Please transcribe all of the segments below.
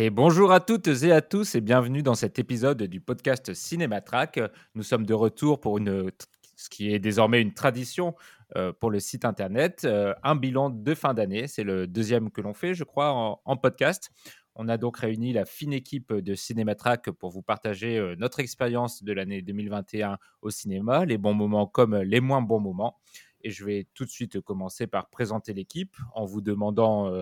Et bonjour à toutes et à tous et bienvenue dans cet épisode du podcast Cinématrack. Nous sommes de retour pour une, ce qui est désormais une tradition euh, pour le site internet, euh, un bilan de fin d'année. C'est le deuxième que l'on fait, je crois, en, podcast. On a donc réuni la fine équipe de Cinématrack pour vous partager euh, notre expérience de l'année 2021 au cinéma, les bons moments comme les moins bons moments. Et je vais tout de suite commencer par présenter l'équipe en vous demandant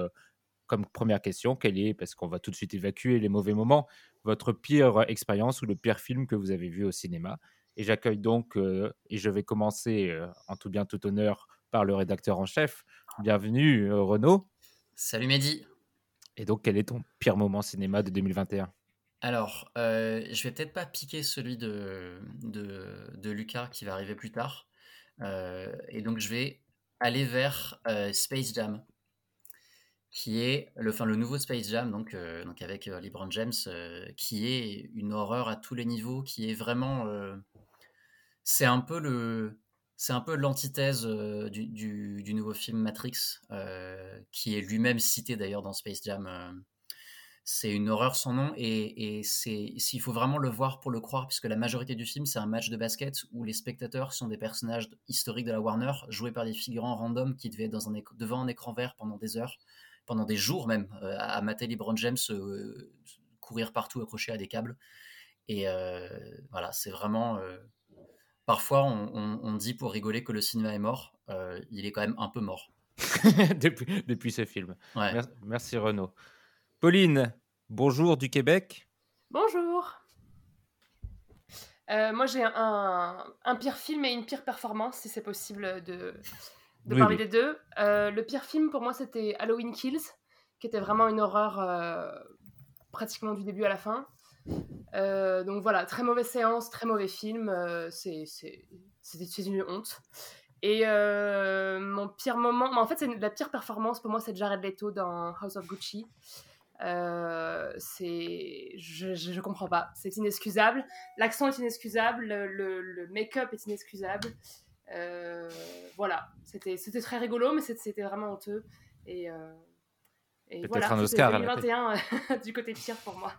comme première question, quelle est, parce qu'on va tout de suite évacuer les mauvais moments, votre pire expérience ou le pire film que vous avez vu au cinéma? Et j'accueille donc, euh, et je vais commencer euh, en tout bien tout honneur par le rédacteur en chef. Bienvenue euh, Renaud. Salut Mehdi. Et donc, quel est ton pire moment cinéma de 2021 Alors, euh, je vais peut-être pas piquer celui de, de, de Lucas qui va arriver plus tard. Euh, et donc, je vais aller vers euh, Space Jam, qui est le, nouveau Space Jam, donc, euh, avec euh, LeBron James, euh, qui est une horreur à tous les niveaux, qui est vraiment. euh, c'est un peu le. C'est un peu l'antithèse du, nouveau film Matrix, qui est lui-même cité d'ailleurs dans Space Jam. c'est une horreur sans nom et, s'il faut vraiment le voir pour le croire puisque la majorité du film c'est un match de basket où les spectateurs sont des personnages historiques de la Warner joués par des figurants random qui devaient être devant un écran vert pendant des heures pendant des jours même euh, à, à mater LeBron James euh, courir partout accroché à des câbles et euh, voilà c'est vraiment euh, parfois on, on- on dit pour rigoler que le cinéma est mort Euh, il est quand même un peu mort depuis, depuis ce film. Ouais. Merci Renaud. Pauline, bonjour du Québec. Bonjour. Euh, moi, j'ai un, un pire film et une pire performance, si c'est possible de, de Oui, parler oui. des deux. Euh, le pire film, pour moi, c'était Halloween Kills, qui était vraiment une horreur euh, pratiquement du début à la fin. Euh, donc voilà, très mauvaise séance, très mauvais film. c'est une honte. Et mon pire moment, en fait, c'est la pire performance pour moi, c'est Jared Leto dans House of Gucci. C'est je, je, je comprends pas c'est inexcusable l'accent est inexcusable le, le- le make-up est inexcusable Euh, voilà c'était c'était très rigolo mais c'était c'était vraiment honteux et, euh, et Peut-être voilà un Oscar la 2021 euh, du côté pire pour moi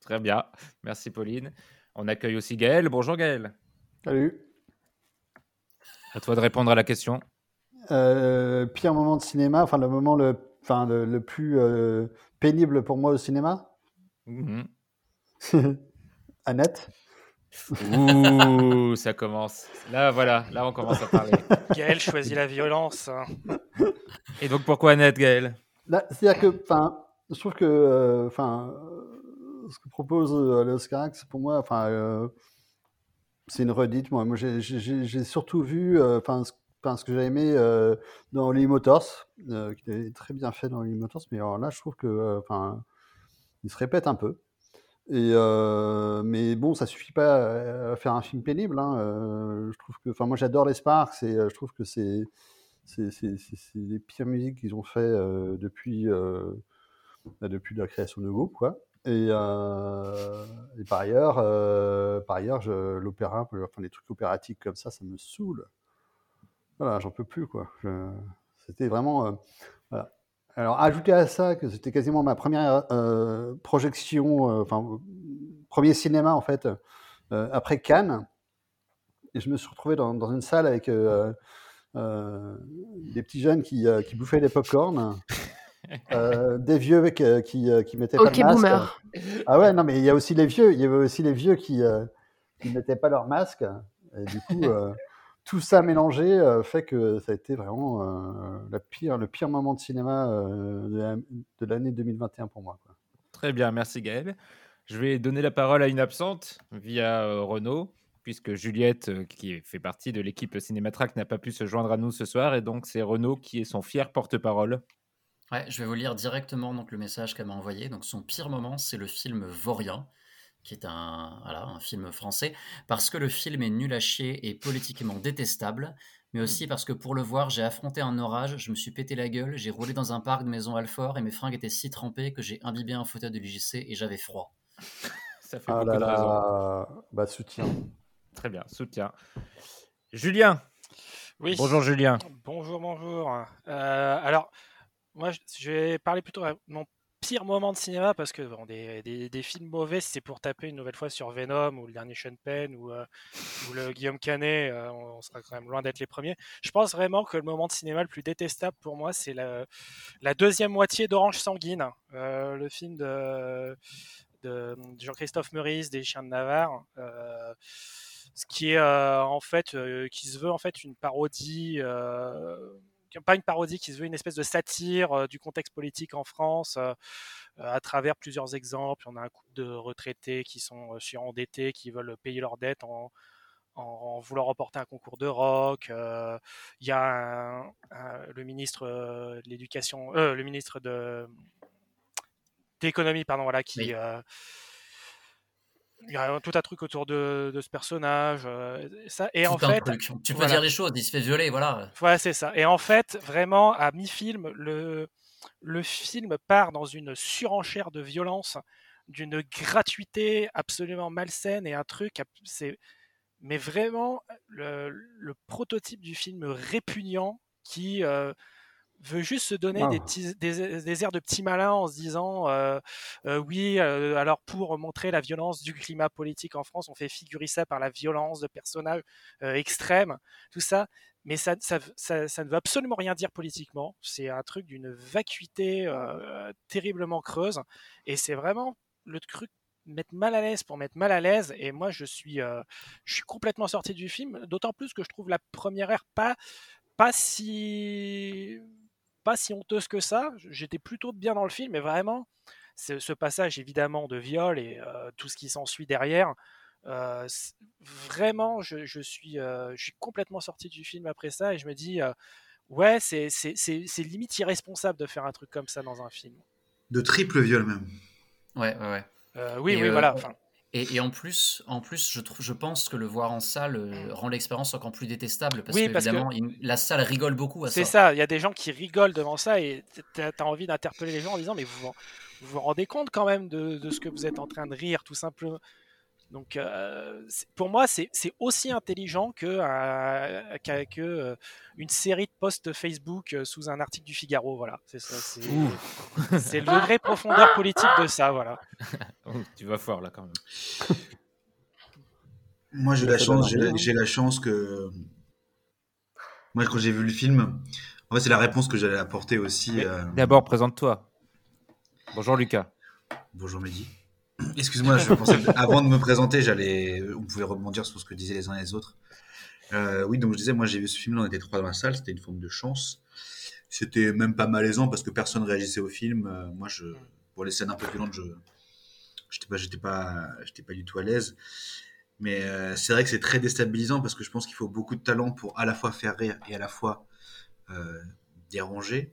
Très bien. Merci Pauline. On accueille aussi Gaël. Bonjour Gaël. Salut. À toi de répondre à la question. Euh, pire moment de cinéma, enfin le moment le, enfin, le, le plus euh, pénible pour moi au cinéma Mhm. Annette Ouh, ça commence. Là, voilà, là, on commence à parler. Gaël choisit la violence. hein. Et donc, pourquoi Annette, Gaël? Là, C'est-à-dire que, enfin, je trouve que, euh, enfin, euh, ce que propose euh, l'Oscar, c'est pour moi, enfin, euh, c'est une redite. Moi, moi j'ai- surtout vu, euh, enfin, ce, enfin, ce que j'ai aimé euh, dans Lee Motors, euh, qui est très bien fait dans Lee Motors, mais alors là, je trouve que, euh, enfin, il se répète un peu. Euh, mais bon, ça suffit pas à- faire un film pénible. hein. Euh, je trouve que, enfin, moi, j'adore les Sparks euh, je trouve que c'est les pires musiques qu'ils ont fait depuis bah, la création de groupe, quoi. Et, par ailleurs, par ailleurs, l'opéra, les trucs opératiques comme ça, ça me saoule. Voilà, j'en peux plus, quoi. C'était vraiment. Alors, ajouter à ça que c'était quasiment ma première euh, projection, euh, enfin, euh, premier cinéma, en fait, euh, après Cannes. Et je me suis retrouvé dans, dans une salle avec euh, euh, des petits jeunes qui, euh, qui bouffaient des pop-corn, euh, des vieux qui, qui mettaient pas de masque. boomer. Ah ouais, non, mais il y a aussi les vieux. Il y avait aussi les vieux qui euh, qui mettaient pas leur masque. Et du coup, euh, tout ça mélangé euh, fait que ça a été vraiment euh, la pire, le pire moment de cinéma euh, de la- de l'année 2021 pour moi. quoi. Très bien, merci Gaël. Je vais donner la parole à une absente via euh, Renaud, puisque Juliette, euh, qui fait partie de l'équipe Cinématrack, n'a pas pu se joindre à nous ce soir, et donc c'est Renaud qui est son fier porte-parole. Ouais, je vais vous lire directement donc, le message qu'elle m'a envoyé. Donc, son pire moment, c'est le film Vaurien, qui est un, voilà, un film français, parce que le film est nul à chier et politiquement détestable, mais aussi parce que pour le voir, j'ai affronté un orage, je me suis pété la gueule, j'ai roulé dans un parc de maison Alfort et mes fringues étaient si trempées que j'ai imbibé un fauteuil de l'UGC et j'avais froid. Ça fait Ah beaucoup là de là, bah soutien. Très bien, soutien. Julien. Oui. Bonjour Julien. Bonjour, bonjour. Euh, alors, moi, je- vais parler plutôt mon moment de cinéma parce que des, des- films mauvais, c'est pour taper une nouvelle fois sur Venom ou le dernier Sean Penn ou, euh, le Guillaume Canet, euh, on, sera quand même loin d'être les premiers. Je pense vraiment que le moment de cinéma le plus détestable pour moi, c'est la, deuxième moitié d'Orange Sanguine, euh, le film de, Jean-Christophe Meurice, des Chiens de Navarre. ce qui est en fait qui se veut en fait une parodie pas une parodie qui se veut une espèce de satire euh, du contexte politique en France euh, à travers plusieurs exemples on a un couple de retraités qui sont euh, surendettés qui veulent payer leurs dettes en en voulant remporter un concours de rock, euh, il y a un- un- le ministre euh, de l'éducation, euh, le ministre de d'économie, pardon, voilà, qui, Oui. Il y a tout un truc autour de, de ce personnage. euh, ça. Et en Tout fait, truc. Tu peux voilà. dire les choses, il se fait violer, voilà. Ouais, c'est ça. Et en fait, vraiment, à mi-film, le, le film part dans une surenchère de violence, d'une gratuité absolument malsaine et un truc, c'est, mais vraiment le, le prototype du film répugnant qui euh, veut juste se donner des, Ah. petits, des, des airs de petit malin en se disant euh, euh, oui, euh, alors pour montrer la violence du climat politique en France, on fait figurer ça par la violence de personnages euh, extrêmes, tout ça. Mais ça, ça, ça, ça ne veut absolument rien dire politiquement. C'est un truc d'une vacuité euh, terriblement creuse. Et c'est vraiment le truc mettre mal à l'aise pour mettre mal à l'aise. Et moi, je suis, euh, je suis complètement sorti du film. D'autant plus que je trouve la première heure pas, pas si pas si honteuse que ça. J'étais plutôt bien dans le film, mais vraiment, ce, ce passage évidemment de viol et euh, tout ce qui s'ensuit derrière, euh, vraiment, je, je suis, euh, je suis complètement sorti du film après ça et je me dis, euh, ouais, c'est limite irresponsable de faire un truc comme ça dans un film. De triple viol même. Ouais, ouais, ouais. Euh, oui, Et, oui, euh, voilà. enfin, Et, et en plus, en plus, je trouve, je pense que le voir en salle euh, rend l'expérience encore plus détestable parce Oui, que parce que- évidemment, il- la salle rigole beaucoup à C'est ça. il y a des gens qui rigolent devant ça et tu as envie d'interpeller les gens en disant mais vous vous, vous vous rendez compte quand même de, de ce que vous êtes en train de rire tout simplement. Donc euh, pour moi c'est aussi intelligent que, euh, que, euh, une série de posts Facebook euh, sous un article du Figaro. Voilà, c'est ça. C'est c'est le degré profondeur politique de ça. Voilà. Oh, tu vas fort là quand même. Moi, j'ai la chance, j'ai la, hein. j'ai la chance que. Moi, quand j'ai vu le film, en fait, c'est la réponse que j'allais apporter aussi. Euh, D'abord, présente-toi. Bonjour Lucas. Bonjour Mehdi. Excuse-moi, je pensais avant de me présenter, j'allais, on pouvait rebondir sur ce que disaient les uns et les autres. Euh, oui, donc je disais, moi j'ai vu ce film, on était trois dans la salle, c'était une forme de chance. C'était même pas malaisant parce que personne réagissait au film. Euh, moi, je, pour les scènes un peu violentes, je, j'étais pas, pas, du tout à l'aise. Mais euh, c'est vrai que c'est très déstabilisant parce que je pense qu'il faut beaucoup de talent pour à la fois faire rire et à la fois déranger.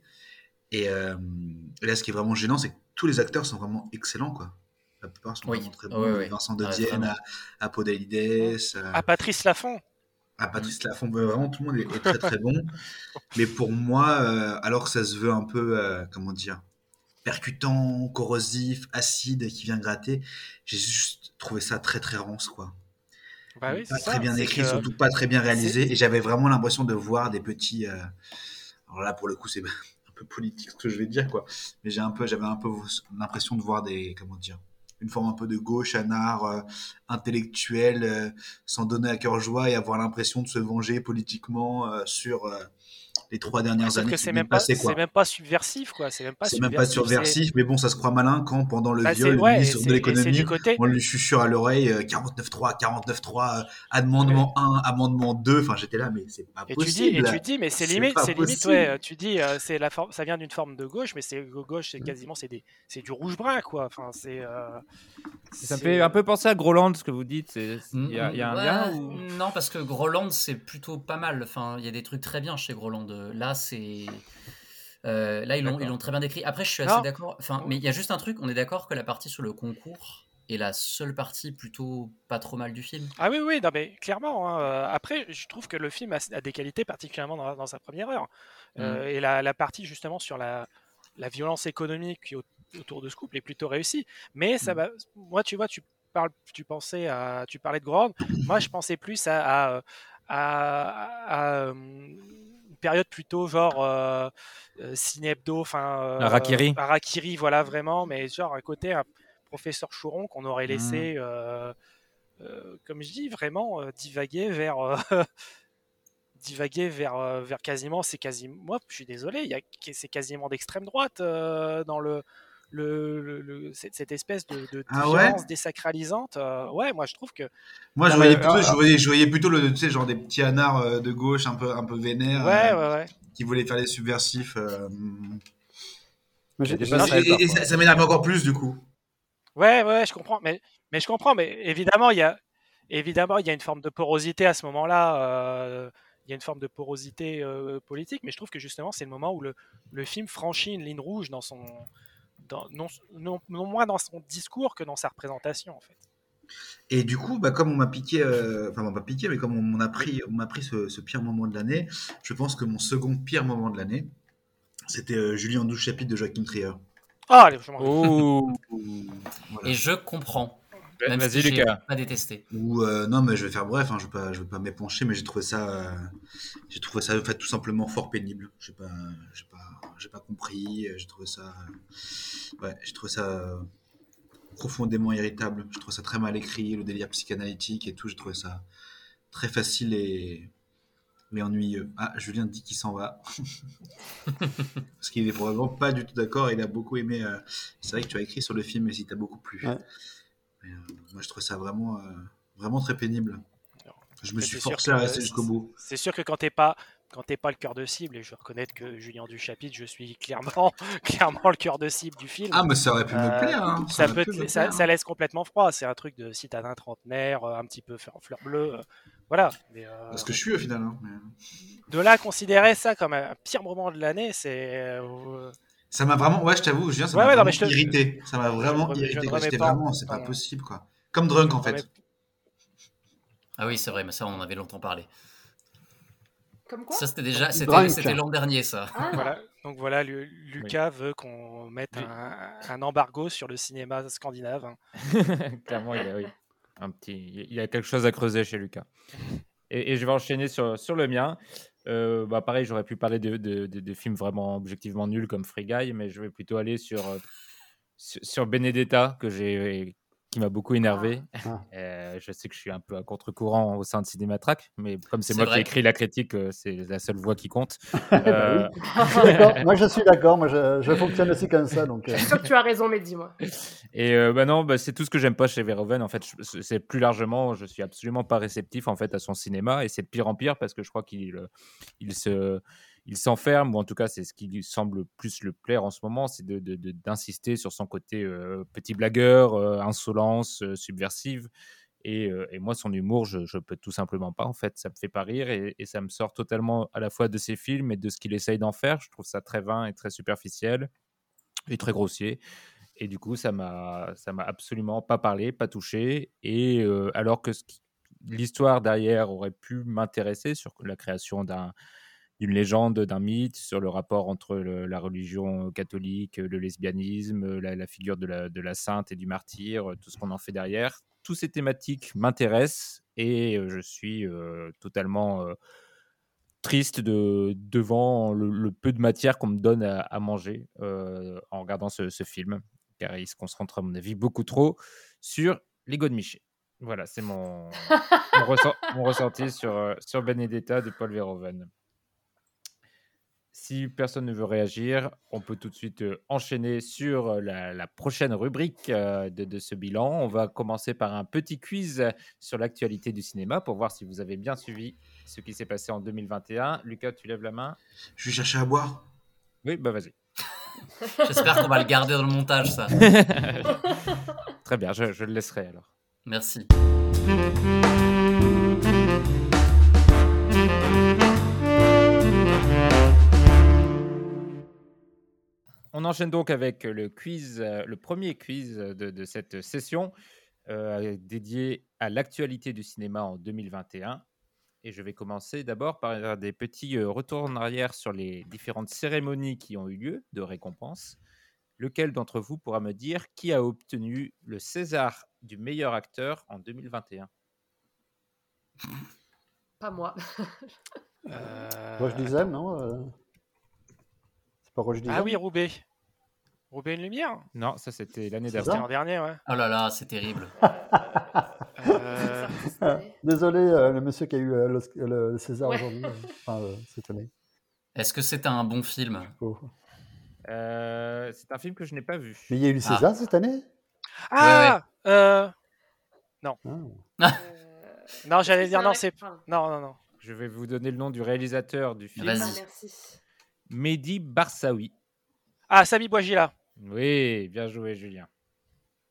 Et, et là, ce qui est vraiment gênant, c'est que tous les acteurs sont vraiment excellents, quoi. La plupart sont Oui. vraiment très Ah bons. Vincent de Dienne vraiment. à, à Podalides, à, À Patrice Laffont. à Patrice Laffont, vraiment tout le monde est, est très très bon. Mais pour moi, euh, alors que ça se veut un peu, euh, comment dire, percutant, corrosif, acide, qui vient gratter, j'ai juste trouvé ça très très rance, quoi. Bah oui, pas très ça, bien écrit, que- surtout pas très bien réalisé. Et j'avais vraiment l'impression de voir des petits. euh, Alors là, pour le coup, c'est un peu politique ce que je vais dire, quoi. Mais j'ai un peu, j'avais un peu l'impression de voir des, comment dire, une forme un peu de gauche, anard, euh, intellectuel, euh, s'en donner à cœur joie et avoir l'impression de se venger politiquement euh, sur les trois dernières années c'est même pas, même subversif quoi. C'est même pas C'est même pas subversif, mais bon, ça se croit malin quand, pendant le Bah, viol, c'est- le ouais, ministre de l'économie, du côté- on lui chuchure à l'oreille euh, 49.3, 49.3, euh, amendement 1, amendement 2. Enfin, j'étais là, mais c'est pas Et tu dis, possible. et tu dis, mais c'est limite, c'est limite, ouais. Tu dis, euh, c'est la forme, ça vient d'une forme de gauche, mais c'est gauche, c'est quasiment, c'est des, c'est du rouge brun quoi. Enfin, c'est. euh, Ça me fait un peu penser à Groland ce que vous dites. c'est- Il y, a il y a un Ouais, lien ou... Non, parce que Groland, c'est plutôt pas mal. Enfin, il y a des trucs très bien chez Groland. Là, c'est. Euh, là, ils l'ont, ils D'accord. l'ont très bien décrit. Après, je suis assez d'accord. Enfin, mais il y a juste un truc. On est d'accord que la partie sur le concours est la seule partie plutôt pas trop mal du film? Ah oui, oui, non, mais clairement. hein, euh, Après, je trouve que le film a, a des qualités, particulièrement dans, dans sa première heure. Euh, Et la, la partie justement sur la, la violence économique qui est au- autour de ce couple est plutôt réussie. Mais ça va. Moi, tu vois, tu parles, tu pensais à, tu parlais de Grande. Moi, je pensais plus à, à, à- à, euh, une période plutôt genre euh, euh, ciné hebdo, enfin. euh. Harakiri, voilà vraiment, mais genre un côté un professeur Chouron qu'on aurait laissé. euh, comme je dis, vraiment divaguer vers, divaguer vers, vers quasiment, c'est quasiment, moi je suis désolé, il y a, c'est quasiment d'extrême droite dans le, le, le- le- cette, cette espèce de, de Ah ouais désacralisante. euh, ouais, moi je trouve que. Moi, je dans voyais plutôt, je voyais, je voyais plutôt le, tu sais, genre des petits anards euh, de gauche un peu, un peu vénères. Ouais, euh, ouais, ouais. Qui voulaient faire les subversifs. euh, Mais et- j'ai- et, et ça, ça m'énerve encore plus, du coup. Ouais, ouais, je comprends, mais, mais je comprends, mais évidemment, il y a, évidemment, il y a une forme de porosité à ce moment-là. euh, il y a une forme de porosité euh, politique, mais je trouve que justement, c'est le moment où le, le film franchit une ligne rouge dans son, dans, non, non, non moins dans son discours que dans sa représentation, en fait. Et du coup, bah, comme on m'a piqué, euh, enfin, on m'a pas piqué, mais comme on m'a pris, on m'a pris ce, ce pire moment de l'année, je pense que mon second pire moment de l'année, c'était euh, Julien 12 chapitres de Joachim Trier. Ah, allez, je m'en Oh Et je comprends. Même Vas-y, si Lucas. pas détesté. Ou euh, non, mais je vais faire bref, hein, je vais pas, je vais pas m'épancher, mais j'ai trouvé ça, euh, j'ai trouvé ça en fait, tout simplement fort pénible. J'ai pas, j'ai pas, j'ai pas compris. J'ai trouvé ça, euh, ouais, j'ai trouvé ça euh, profondément irritable. J'ai trouvé ça très mal écrit, le délire psychanalytique et tout. J'ai trouvé ça très facile et, et ennuyeux. Ah, Julien dit qu'il s'en va parce qu'il est probablement pas du tout d'accord. Il a beaucoup aimé. euh, c'est vrai que tu as écrit sur le film et si t'as beaucoup plu. Ouais. Mais, euh, moi, je trouve ça vraiment, euh, vraiment très pénible. Je me suis forcé à rester jusqu'au bout. C'est sûr que quand t'es pas quand t'es pas le cœur de cible, et je reconnais que Julien Duchapitre, je suis clairement, clairement le cœur de cible du film. Ah, mais ça aurait pu me plaire, hein. Ça peut me ça, plaire, ça hein. laisse complètement froid. C'est un truc de citadin trentenaire, euh, un petit peu fleur, fleur bleue. euh, voilà. Mais, euh, Parce que je suis au final. hein, mais- de là à considérer ça comme un pire moment de l'année, c'est. Ça m'a vraiment, ouais, je t'avoue, Julien, ça Ouais, m'a ouais, non, vraiment te- irrité. Ça m'a vraiment je irrité. J'étais vraiment, c'est pas possible, quoi. Comme Drunk, en fait. Ah oui, c'est vrai, mais ça, on en avait longtemps parlé. Comme quoi Ça, c'était déjà, c'était, l'an dernier, ça. Ah. Voilà. Donc voilà, Lu- Lucas veut qu'on mette Oui. un, un embargo sur le cinéma scandinave. hein. Clairement, il y, a, oui, un petit, il y a quelque chose à creuser chez Lucas. Et, et je vais enchaîner sur, sur le mien. Euh, bah pareil, j'aurais pu parler de, de, films vraiment objectivement nuls comme Free Guy, mais je vais plutôt aller sur, euh, sur Benedetta, que j'ai, qui m'a beaucoup énervé. Ah. Euh, je sais que je suis un peu à contre-courant au sein de Cinématrack, mais comme c'est moi qui ai écrit la critique, euh, c'est la seule voix qui compte. Bah Euh. Moi, je suis d'accord. Moi, je, je fonctionne aussi comme ça. Donc, euh, Je suis sûr que tu as raison, Mehdi, moi. Et euh, bah non, bah, c'est tout ce que j'aime pas chez Verhoeven. En fait, c'est- plus largement, je suis absolument pas réceptif en fait à son cinéma, et c'est de pire en pire parce que je crois qu'il il se il s'enferme, ou en tout cas c'est ce qui lui semble plus le plaire en ce moment, c'est d'insister sur son côté euh, petit blagueur, euh, insolence, euh, subversive. Et, moi, son humour, je, je peux tout simplement pas. En fait, ça me fait pas rire et, et ça me sort totalement à la fois de ses films et de ce qu'il essaye d'en faire. Je trouve ça très vain et très superficiel et très grossier. Et du coup, ça m'a, m'a absolument pas parlé, pas touché. Et alors que l'histoire derrière aurait pu m'intéresser sur la création d'un, d'une légende, d'un mythe, sur le rapport entre le- la religion catholique, le lesbianisme, la, la figure de la, de la sainte et du martyr, tout ce qu'on en fait derrière. Toutes ces thématiques m'intéressent et euh, je suis euh, totalement euh, triste de, devant le, le peu de matière qu'on me donne à, à manger euh, en regardant ce, ce film, car il se concentre, à mon avis, beaucoup trop sur l'ego de Miché. Voilà, c'est mon, mon, ressent- mon ressenti sur, euh, sur Benedetta de Paul Verhoeven. Si personne ne veut réagir, on peut tout de suite euh, enchaîner sur euh, la, la prochaine rubrique euh, de, de ce bilan. On va commencer par un petit quiz sur l'actualité du cinéma pour voir si vous avez bien suivi ce qui s'est passé en 2021. Lucas, tu lèves la main Je vais chercher à boire. Oui, bah vas-y. J'espère qu'on va le garder dans le montage, ça. Très bien, je, je le laisserai alors. Merci. Enchaîne donc avec le quiz, euh, le premier quiz de, de cette session euh, dédié à l'actualité du cinéma en 2021. Et je vais commencer d'abord par des petits euh, retours en arrière sur les différentes cérémonies qui ont eu lieu de récompense. Lequel d'entre vous pourra me dire qui a obtenu le César du meilleur acteur en 2021 Pas moi. Roche Dizem, non euh? C'est pas Roche Ah oui, Roubaix. Roubaix une lumière Non, ça c'était l'année C'est d'avant. ça L'an dernier, ouais. Oh là là, c'est terrible. Euh, Ah, Désolé, euh, le monsieur qui a eu euh, le César Ouais. aujourd'hui, enfin, cette année. Est-ce que c'est un bon film? Oh. Euh, c'est un film que je n'ai pas vu. Mais il y a eu le Ah. César cette année? Ah euh, Non. Ah. Non, j'allais dire non, c'est. pardon. Non, non, non. Je vais vous donner le nom du réalisateur du film. Vas-y. Merci. Mehdi Barsaoui. Ah, Sami Bouajila. Oui, bien joué, Julien.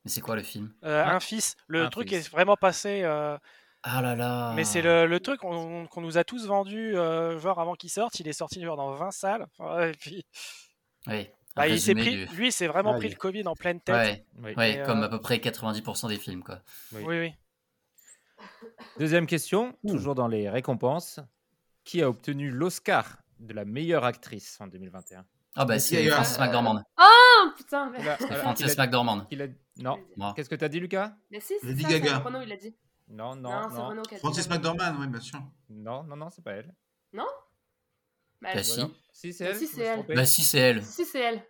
Mais c'est quoi le film? Euh, Ah, un fils. Le un truc fils. est vraiment passé. euh, Ah là là. Mais c'est le, le truc qu'on qu'on nous a tous vendu, euh, genre avant qu'il sorte. Il est sorti genre dans 20 salles. Et puis, Oui. bah, il pris, du- lui, il s'est vraiment Ah, pris oui. le Covid en pleine tête. Ouais, Oui. ouais, comme euh, à peu près 90% des films, quoi. Oui. Oui, oui. Deuxième question, toujours dans les récompenses. Qui a obtenu l'Oscar de la meilleure actrice en 2021 Ah bah c'est y a eu un- Francis McDormand. Ah putain, mais... Oula, C'est Francis il a- McDormand. il a- Non. Moi. Qu'est-ce que tu as dit, Lucas? Mais si, c'est Lady ça, c'est Gaga. Renaud, il a dit. Non, non, Non, c'est non. Renaud. Francis McDormand, oui, bien sûr. Non, non, non, c'est pas elle. Non? Bah, Bah, si. si. C'est elle. si, c'est elle. Bah si, c'est elle. Si, c'est elle.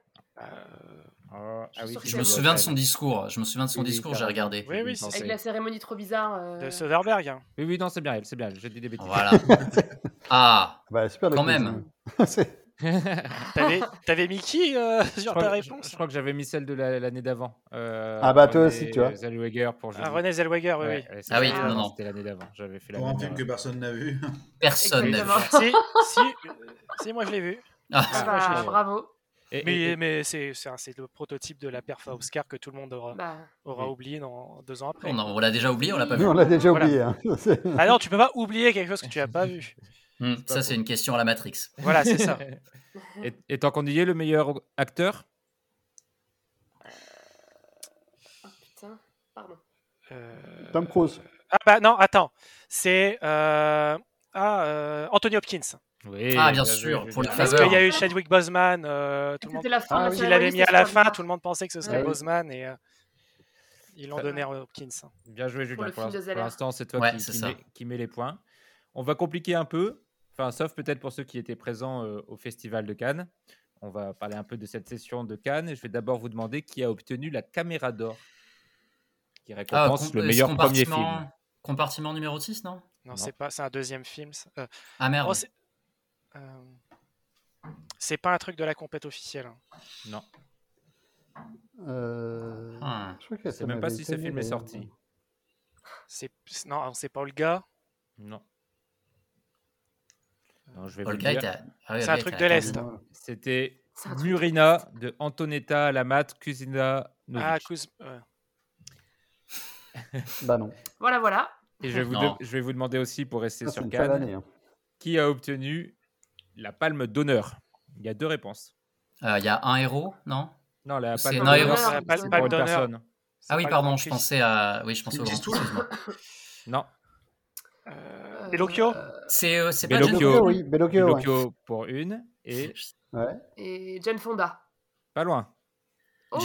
Oh, Je ah oui, Je me souviens de son discours. Je me souviens de son discours, t'as j'ai regardé. Oui, oui, c'est Avec la cérémonie trop bizarre. euh, de Soderbergh. hein. Oui, oui, non, c'est bien elle, c'est bien elle. J'ai dit des bêtises. Voilà. Ah, Bah, super, Quand même. C'est- T'avais t'avais mis qui euh, sur crois, ta réponse je crois que j'avais mis celle de la- l'année d'avant. Euh, Ah bah, toi aussi, tu vois. Zellweger pour. Ah, René Zellweger, oui, Ouais, oui. Ah oui, non, non. C'était l'année d'avant. J'avais fait la Pour un film que personne n'a vu. personne n'a vu. Si, si, si, moi je l'ai vu. Ah, Ah moi, je l'ai bah, vu. bravo. Et- Mais, et- et- mais c'est c'est un- c'est le prototype de la perf à Oscar que tout le monde aura, Bah, aura oublié dans, deux ans après. on, l'a déjà oublié, on l'a pas vu. On l'a déjà Voilà. oublié. hein. Ah non, tu peux pas oublier quelque chose que tu as pas vu. Hmm, ça, c'est une question à la Matrix. Voilà, c'est ça. et, et tant qu'on y est, le meilleur acteur oh, putain, pardon. Euh, Tom Cruise. Ah bah non, attends. C'est euh, ah, euh, Anthony Hopkins. Oui, Ah, bien sûr, Julien. pour le Parce qu'il y a eu Chadwick Boseman, euh, tout le monde C'était la fin Ah oui. l'avait mis à la fin, tout le monde pensait que ce serait Ouais. Boseman et euh, ils l'ont donné à Hopkins. Bien joué, Julien. Pour, l'instant, c'est toi Ouais, qui, qui ça. met, qui met les points. On va compliquer un peu, enfin, sauf peut-être pour ceux qui étaient présents euh, au Festival de Cannes. On va parler un peu de cette session de Cannes. Et je vais d'abord vous demander qui a obtenu la caméra d'or, qui Ah, récompense com- le euh, meilleur premier compartiment- film. Compartiment numéro 6, non? Non, c'est pas, c'est un deuxième film. Euh, Ah merde. oh, c'est euh, c'est pas un truc de la compète officielle. hein. Non, Euh, Ah. je crois que je ça sais même pas si ce film est sorti. C'est c'est- non, c'est pas Olga? Non. Non, je vais Paul vous le Guy dire. était- ah oui, C'est un truc de l'Est. Ouais. C'était Murina de Antonetta Lamat Kusina Ah, Kuz- euh, Bah non. Voilà, voilà. Et je vais, vous de- je vais vous demander aussi, pour rester sur Cannes, hein. qui a obtenu la palme d'honneur? Il y a deux réponses. Euh, Il y a un héros, non? Non, la palme d'honneur, c'est pour palme une d'honneur. personne. Ah oui, pardon, je pensais à. Oui, je pensais au Grand. Non, Euh, euh, c'est pas Bellocchio. Oui. Bellocchio, ouais. Pinocchio pour une et Ouais. Et Jane Fonda. pas loin. Oh,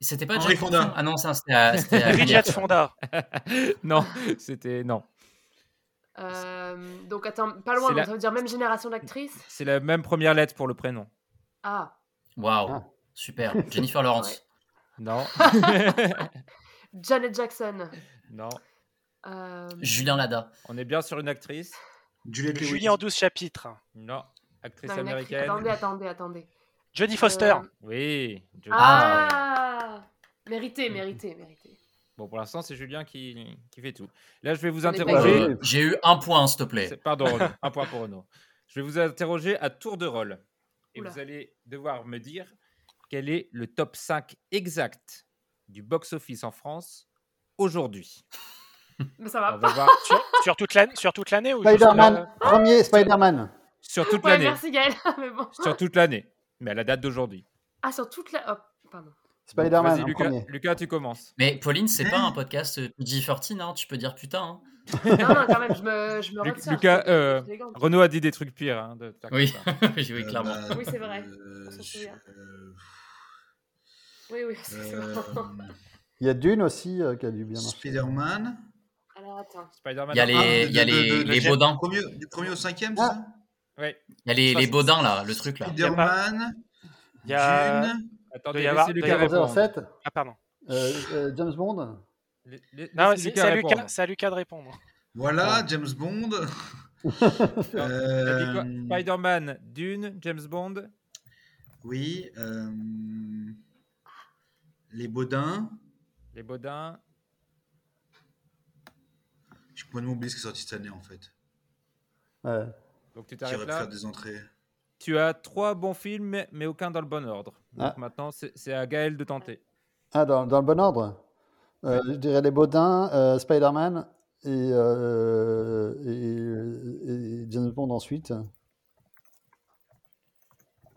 C'était pas Henri Jane Fonda. Ah non, c'était Bridget Fonda. non, c'était non. euh, donc attends, pas loin, la- ça veut dire même génération d'actrices C'est la même première lettre pour le prénom. Ah, Waouh, Ah. super. Jennifer Lawrence. Non, Janet Jackson. non. Euh, Julien Lada. On est bien sur une actrice. Juliette Lewis. Julie en 12 chapitres. Non, actrice non, américaine. Attendez, attendez, attendez. Jodie Foster. Euh, Oui. Jodie Ah. Ah Mérité, mérité, mérité. Bon, pour l'instant, c'est Julien qui, qui fait tout. Là, je vais vous interroger. Oui. J'ai eu un point, s'il te plaît. Pardon, Renaud. un point pour Renaud. Je vais vous interroger à tour de rôle. Et Oula. vous allez devoir me dire quel est le top 5 exact du box-office en France aujourd'hui. Mais ça On va. va voir Sur, sur toute l'année sur toute l'année Spider-Man. euh, Premier Spider-Man. sur toute Ouais, l'année. merci Gaël. Mais bon. Sur toute l'année. Mais à la date d'aujourd'hui. Ah, sur toute la. Oh, pardon. Spider-Man Lucas. Lucas, tu commences. Mais Pauline, c'est pas un podcast euh, PG-13, hein, tu peux dire putain. hein. Non, non, quand même, je me, je me Lu- retire. Lucas, euh. Renaud a dit des trucs pires. hein, de- Oui, oui, oui, Euh, clairement. bah, Oui, c'est vrai. euh, On s'en je- souvient. Oui, oui, c'est euh, bon. Il y a Dune aussi euh, qui a dû bien marcher. Spider-Man. Spider-Man. Il y a les- il y a de- les- de- de- les du Baudins. premier- Du premier au cinquième, c'est Ah. ça Ouais. Il y a les, les c'est- Baudins, là, le truc là. Spider-Man, Il y a- Dune. Attendez, avoir- laissez doit y Lucas répondre. 007 Ah, pardon. euh, euh, James Bond Non, c'est Lucas c'est à Lucas, c'est de répondre. Voilà, James Bond. Euh, Spider-Man, Dune, James Bond. Oui. euh, Les Baudins. Les Baudins. J'ai complètement oublié ce qui est sorti cette année en fait. Ouais. Donc tu t'arrêtes là. faire des entrées. Tu as trois bons films, mais- aucun dans le bon ordre. Donc Ah. maintenant, c'est à Gaël de tenter. Ah, dans, dans le bon ordre Euh, Je dirais les Baudins, euh, Spider-Man et, euh, et, et James Bond ensuite.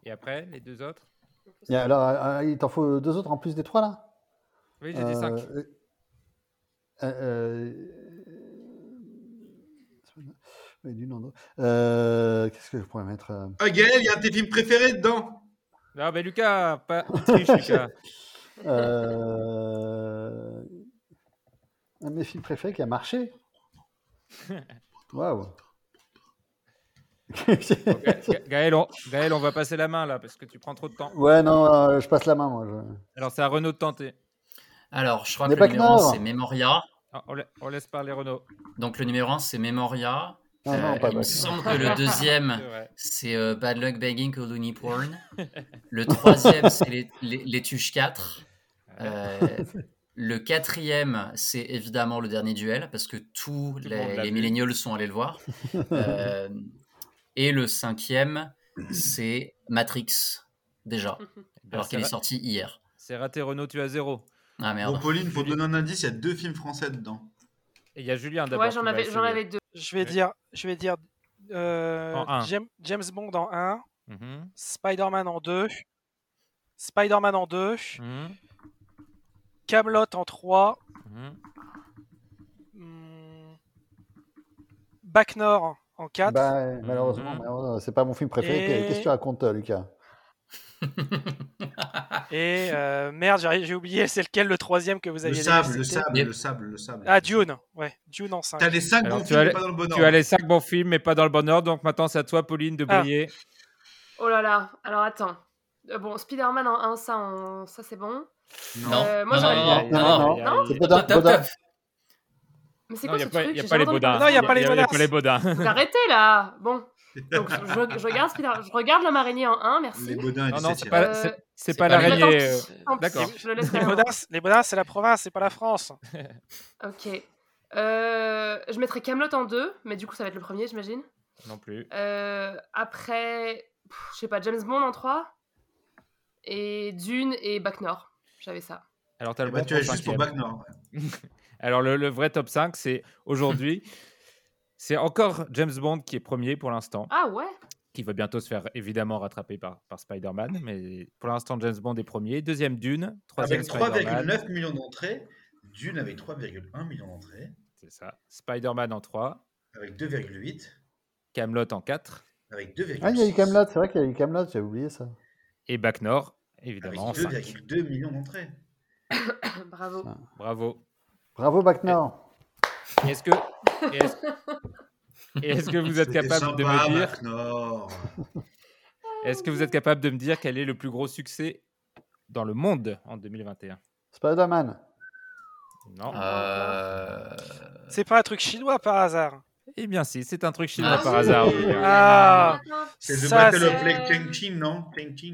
Et après, les deux autres? Et alors, ah, il t'en faut deux autres en plus des trois là? Oui, j'ai dit cinq. Euh, euh, Qu'est-ce que je pourrais mettre euh, Ah Gaël, il y a un de tes films préférés dedans. Non, mais Lucas, pas triche, Lucas. Euh, Un de mes films préférés qui a marché. Waouh. Bon, Gaël, on, Gaël, on va passer la main là parce que tu prends trop de temps. Ouais, non, euh, je passe la main, moi. je- Alors, c'est à Renaud de tenter. Alors, je crois que le numéro 1, Bac-Nord. c'est Memoria. Ah, On, la- on laisse parler Renaud. Donc, le numéro 1, c'est Memoria. Non, Euh, pas il me semble que le deuxième, C'est euh, Bad Luck Begging or Looney Porn. Le troisième, c'est les, les, les Tuches 4. Euh, le quatrième, c'est évidemment le dernier duel, parce que tous les, les vu. millénials sont allés le voir. Euh, et le cinquième, c'est Matrix, déjà, Eh bien, alors qu'il est sorti hier. C'est raté Renaud, tu as zéro. Ah Bon, merde. Pauline, pour te donner un indice, il y a deux films français dedans. Et il y a Julien d'abord. Ouais, j'en avais deux. Je vais Oui. dire, je vais dire euh. James, James Bond en 1, Mhm, Spider-Man en 2, Spider-Man en 2, mhm, Camelot en 3, mhm. hmm, Bac Nord en 4. Bah, malheureusement, Mhm. malheureusement, c'est pas mon film préféré. Et- Qu'est-ce que tu racontes, Lucas? Et euh, merde, j'ai oublié, c'est lequel le troisième que vous Le aviez sable, déjà le sable, le sable, le sable. Ah, Dune, ouais, Dune en 5. T'as les cinq Alors, bons tu films, as mais les- pas dans le bon Tu ordre. as les cinq bons films, mais pas dans le bon ordre. Donc maintenant, c'est à toi, Pauline, de Ah. briller. Oh là là. Alors, attends. Euh, bon, Spider-Man en 1, ça, on- ça c'est bon. Non, Euh, moi, non, non, non, non, non, non, Non C'est Baudin. Mais c'est Non, quoi il ce n'y a, pas- truc y a J'ai pas les Baudins. Non, y a pas les Y a pas les Baudins. Arrêtez là. Bon. Donc, je, je regarde je regarde l'homme araignée en 1, merci. Les Baudins et Non, non, 17e. c'est pas, Euh, c'est- c'est c'est pas pas l'araignée. Euh, D'accord. Je le laisse Les. Baudins, les Baudins, c'est la province, c'est pas la France. Ok. Euh, je mettrai Camelot en 2, mais du coup, ça va être le premier, j'imagine. Non plus. Euh, après, je sais pas, James Bond en 3. Et Dune et Bac Nord. J'avais ça. Alors, tu as le bon tu as juste pour. Bac Nord. ouais. Alors, le, le vrai top 5, c'est aujourd'hui. c'est encore James Bond qui est premier pour l'instant, Ah ouais? Qui va bientôt se faire évidemment rattraper par, par Spider-Man. Mais pour l'instant, James Bond est premier. Deuxième, Dune. Troisième, Avec Spider-Man. 3,9 millions d'entrées. Dune avec 3,1 millions d'entrées. C'est ça. Spider-Man en 3. Avec 2,8. Camelot en 4. Avec 2,6. Ah, il y a eu Camelot, c'est vrai qu'il y a eu Camelot, j'avais oublié ça. Et Bac Nord, Avec évidemment, en 5. 2,2 millions d'entrées. Bravo. Bravo. Bravo, Bac Nord. Et Est-ce que, est-ce, que vous êtes capable de me dire, est-ce que vous êtes capable de me dire quel est le plus gros succès dans le monde en 2021 Spider-Man. Non. Euh, C'est pas un truc chinois par hasard? Eh bien si, c'est un truc chinois Ah, par hasard. oui. Ah, C'est The Battle of Lake Chengqing, non?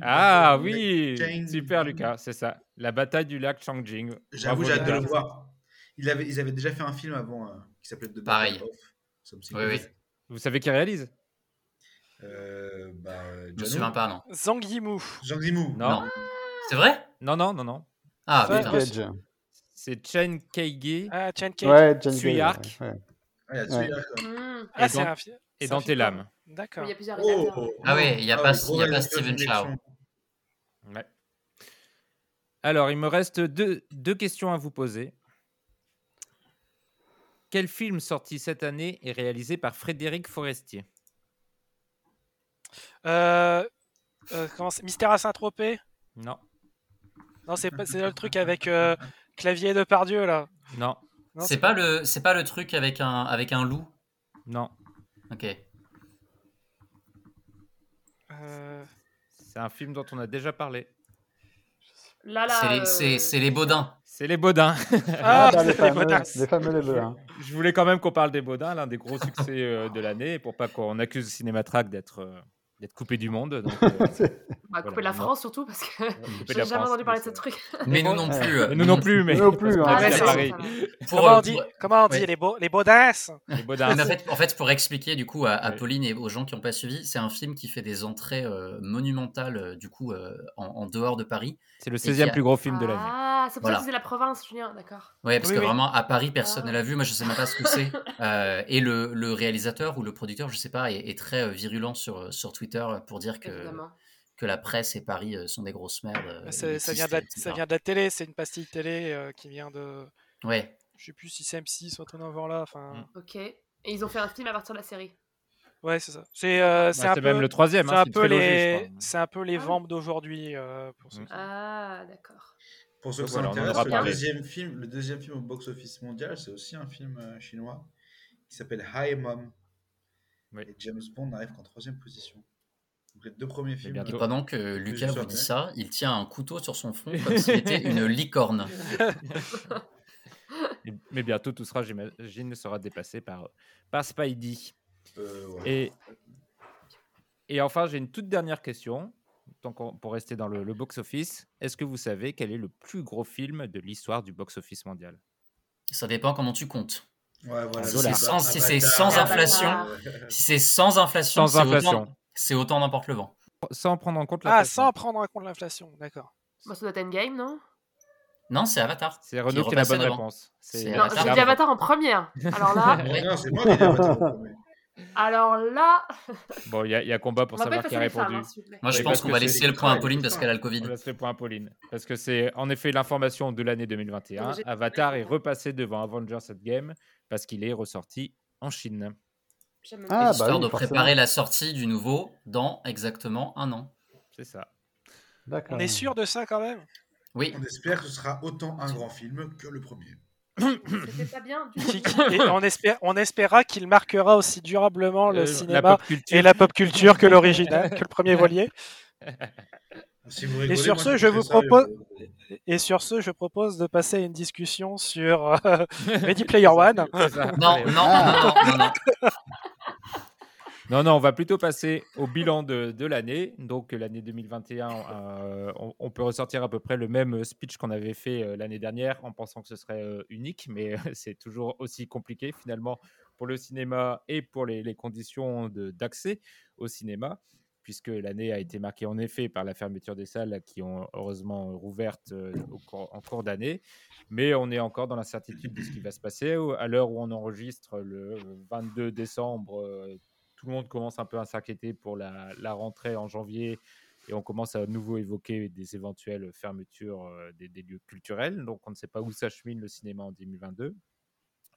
Ah Battle of oui, super Lucas, c'est ça. La bataille du lac Changjing. J'avoue, j'ai hâte de le voir. Ils avaient déjà fait un film avant euh, qui s'appelait The Battle Pareil. of. Oui, oui. Vous savez qui réalise? Euh, bah, Je me souviens pas, non. Zhang Yimou. Jean Zimou. Non. Non. C'est vrai? Non, non, non, non. Ah, Ouais, putain. ouais. C'est Chen Keigi Ah, Chen Cage. Ouais, John Suyark. Cage, ouais. Ah, il y a Ouais. Mmh. Ah, Et c'est dans- un et tes lames. Il D'accord. y a plusieurs Oh, réalisateurs. Ah ouais, il y a Ah pas- ouais, il y a pas Steven Chow. Ouais. Alors, il me reste deux, deux questions à vous poser. Quel film sorti cette année est réalisé par Frédéric Forestier? Euh, euh, comment c'est Mystère à Saint-Tropez? Non. Non, c'est pas c'est le truc avec euh, Clavier de Pardieu là. Non. Non, C'est pas le, c'est pas le truc avec un, avec un loup? Non. Ok. Euh, C'est un film dont on a déjà parlé. Là, là. C'est les, euh, c'est- c'est les Baudins. C'est les Baudins. Ah, bah, les les fameux, Baudins. les fameux les Baudins. Je voulais quand même qu'on parle des Baudins, l'un des gros succès euh, de l'année, pour pas qu'on accuse Cinématrack d'être euh, d'être coupé du monde. Donc, euh, Bah, Voilà, couper la. France surtout parce que de j'ai jamais France, entendu parler de ce truc. Mais nous non plus. Et nous non plus, mais Nous non plus, hein. Ah, pareil. Pour, comment euh, on dit, pour- comment on dit Ouais. les, beaux, les Baudins Les Baudins. En, fait, en fait, pour expliquer du coup à, à Oui. Pauline et aux gens qui n'ont pas suivi, c'est un film qui fait des entrées euh, monumentales euh, du coup euh, en, en dehors de Paris. C'est le Et qui 16e a- plus gros film de l'année. Ah, c'est pour Voilà. ça que c'est la province, Julien, d'accord. Ouais, parce Oui, que oui. vraiment à Paris personne Ah. ne l'a vu. Moi, je sais même pas ce que c'est. Euh, et le, le réalisateur ou le producteur, je sais pas, est, est très euh, virulent sur sur Twitter pour dire que Évidemment. que la presse et Paris euh, sont des grosses merdes. euh, Bah, ça, ça vient de la, ça vient de la télé, c'est une pastille télé euh, qui vient de. Ouais. Je sais plus si c'est M6 ou un dans là. Enfin, Mm. Ok. Et ils ont fait un film à partir de la série. ouais, c'est ça. C'est euh, c'est Bah, un peu. même le troisième. C'est hein, un c'est une peu les, c'est un peu les Ah ventes d'aujourd'hui euh, ceux Mm. qui- Ah, d'accord. Pour ceux intéresse, aura le parlé. deuxième, film, le deuxième film au box-office mondial, c'est aussi un film euh, chinois qui s'appelle High Mom. Oui. Et James Bond n'arrive qu'en troisième position. Les deux premiers films. Et pendant que Lucas vous dit ça, il tient un couteau sur son front comme s'il était une licorne. Mais- bientôt, tout sera, j'imagine, sera dépassé par, par Spidey. Euh, ouais. Et, et enfin, j'ai une toute dernière question, pour rester dans le, le box-office. Est-ce que vous savez quel est le plus gros film de l'histoire du box-office mondial? Ça dépend comment tu comptes. Ouais, voilà, Si c'est sans- si inflation. Si c'est sans inflation, Sans c'est autant- inflation. C'est autant n'importe le vent. Sans prendre en compte Ah, l'inflation. sans prendre en compte l'inflation, d'accord. Bon, ça doit être Endgame, non? Non, c'est Avatar. C'est Renaud qui a la bonne devant. réponse. C'est Non, Avatar. j'ai dit Avatar en première. Alors là, Ouais. Non, c'est moi qui ai dit Avatar au premier. alors là, Bon, il y, a- il y a combat pour savoir qui a répondu. femmes, hein. Moi, je pense qu'on va laisser le point à Pauline parce qu'elle a le Covid. On laisse le point à Pauline. Parce que c'est en effet l'information de l'année 2021. J'ai- Avatar est repassé devant Avengers Endgame parce qu'il est ressorti en Chine. Ah, bah Histoire oui, de forcément. préparer la sortie du nouveau dans exactement un an. C'est ça. D'accord. On est sûr de ça quand même? Oui, On espère que ce sera autant un grand film que le premier. C'était pas bien du Et on, espère, on espérera qu'il marquera aussi durablement le Euh, cinéma la pop culture. et la pop culture que l'original, que le premier voilier. Si vous Et sur moi, ce, je vous propose- Et sur ce, je propose de passer à une discussion sur euh, Ready Player One. Non, non, non, non, non. Non, non, on va plutôt passer au bilan de, de l'année. Donc, l'année 2021, euh, on, peut ressortir à peu près le même speech qu'on avait fait euh, l'année dernière en pensant que ce serait euh, unique, mais c'est toujours aussi compliqué finalement pour le cinéma et pour les, les conditions d'accès au cinéma, puisque l'année a été marquée en effet par la fermeture des salles qui ont heureusement rouvertes en cours d'année. Mais on est encore dans l'incertitude de ce qui va se passer. À l'heure où on enregistre le 22 décembre, tout le monde commence un peu à s'inquiéter pour la, rentrée en janvier et on commence à nouveau évoquer des éventuelles fermetures euh, des, lieux culturels. Donc on ne sait pas où s'achemine le cinéma en 2022.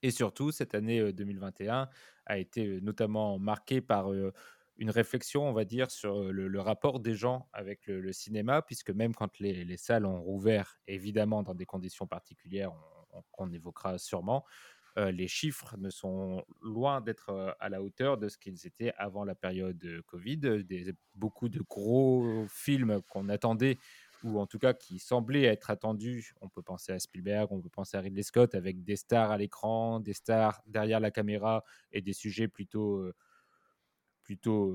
Et surtout, cette année euh, 2021 a été euh, notamment marquée par euh, une réflexion, on va dire, sur euh, le, rapport des gens avec le, cinéma, puisque même quand les, les salles ont rouvert, évidemment dans des conditions particulières, on- on- qu'on évoquera sûrement, euh, les chiffres ne sont loin d'être euh, à la hauteur de ce qu'ils étaient avant la période Covid. Beaucoup de gros films qu'on attendait, ou en tout cas qui semblaient être attendus, on peut penser à Spielberg, on peut penser à Ridley Scott, avec des stars à l'écran, des stars derrière la caméra et des sujets plutôt, plutôt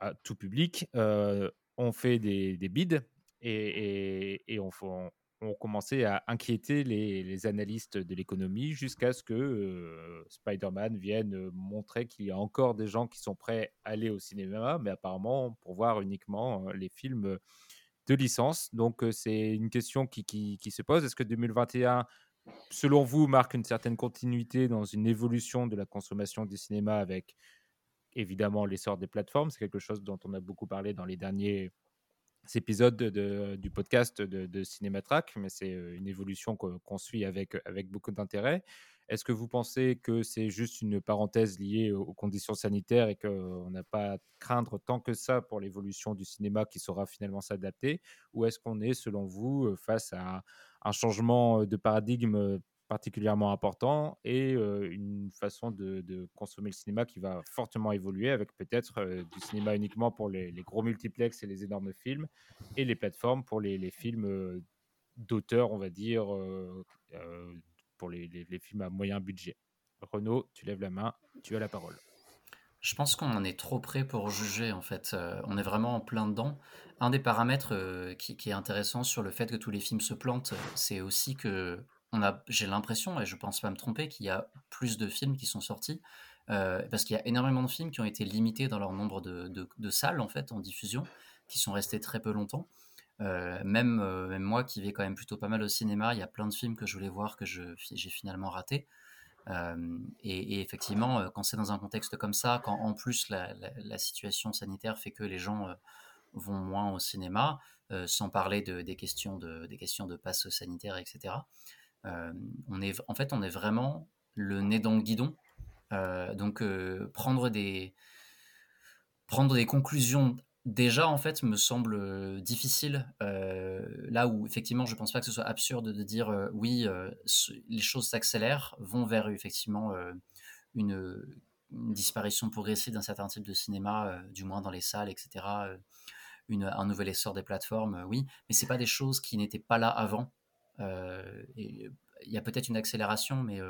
à tout public, ont fait des, des bids et, et, et on, on, ont commencé à inquiéter les, analystes de l'économie jusqu'à ce que euh, Spider-Man vienne euh, montrer qu'il y a encore des gens qui sont prêts à aller au cinéma, mais apparemment pour voir uniquement euh, les films de licence. Donc c'est une question qui se pose. Est-ce que 2021, selon vous, marque une certaine continuité dans une évolution de la consommation du cinéma avec évidemment l'essor des plateformes? C'est quelque chose dont on a beaucoup parlé dans les derniers épisodes de, de, du podcast de, de Cinématrack, mais c'est une évolution qu'on suit avec, avec beaucoup d'intérêt. Est-ce que vous pensez que c'est juste une parenthèse liée aux conditions sanitaires et qu'on n'a pas à craindre tant que ça pour l'évolution du cinéma qui saura finalement s'adapter? Ou est-ce qu'on est, selon vous, face à un changement de paradigme particulièrement important et une façon de, consommer le cinéma qui va fortement évoluer avec peut-être du cinéma uniquement pour les, gros multiplex et les énormes films et les plateformes pour les, films d'auteur, on va dire, pour les, films à moyen budget. Renaud, tu lèves la main, tu as la parole. Je pense qu'on en est trop près pour juger en fait. On est vraiment en plein dedans. Un des paramètres qui, est intéressant sur le fait que tous les films se plantent, c'est aussi que j'ai l'impression, et je pense pas me tromper, qu'il y a plus de films qui sont sortis euh, parce qu'il y a énormément de films qui ont été limités dans leur nombre de, salles en fait en diffusion, qui sont restés très peu longtemps. Euh, même, euh, même, moi qui vais quand même plutôt pas mal au cinéma, il y a plein de films que je voulais voir que j'ai finalement raté. Et, effectivement, quand c'est dans un contexte comme ça, quand en plus la, situation sanitaire fait que les gens vont moins au cinéma, sans parler de, des, questions de, des questions de passe sanitaire, etc., on est, en fait, on est vraiment le nez dans le guidon. donc, prendre des prendre des conclusions déjà en fait me semble euh, difficile. Euh, là où effectivement je pense pas que ce soit absurde de dire euh, oui les choses s'accélèrent vont vers effectivement une, disparition progressive d'un certain type de cinéma du moins dans les salles etc un nouvel essor des plateformes oui. Mais c'est pas des choses qui n'étaient pas là avant il y a peut-être une accélération mais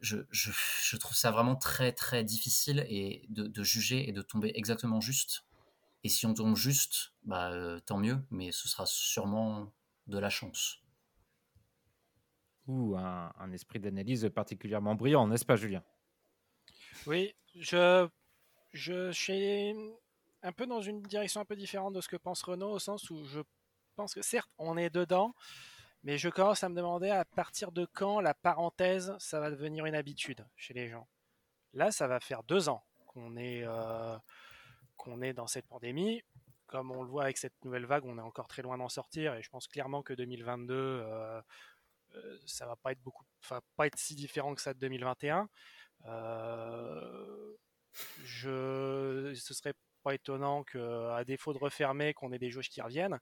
je, je, trouve ça vraiment très très difficile et de, de, juger et de tomber exactement juste et si on tombe juste, bah, euh, tant mieux, mais ce sera sûrement de la chance. Ou un, esprit d'analyse particulièrement brillant, n'est-ce pas, Julien? Oui, je, je suis un peu dans une direction un peu différente de ce que pense Renaud, au sens où je pense que certes, on est dedans, mais je commence à me demander à partir de quand la parenthèse, ça va devenir une habitude chez les gens. Là, ça va faire deux ans qu'on est, euh, qu'on est dans cette pandémie. Comme on le voit avec cette nouvelle vague, on est encore très loin d'en sortir et je pense clairement que 2022, euh, euh, ça va pas être beaucoup, pas être si différent que ça de 2021. Euh, je, ce serait pas étonnant qu'à défaut de refermer, qu'on ait des jauges qui reviennent.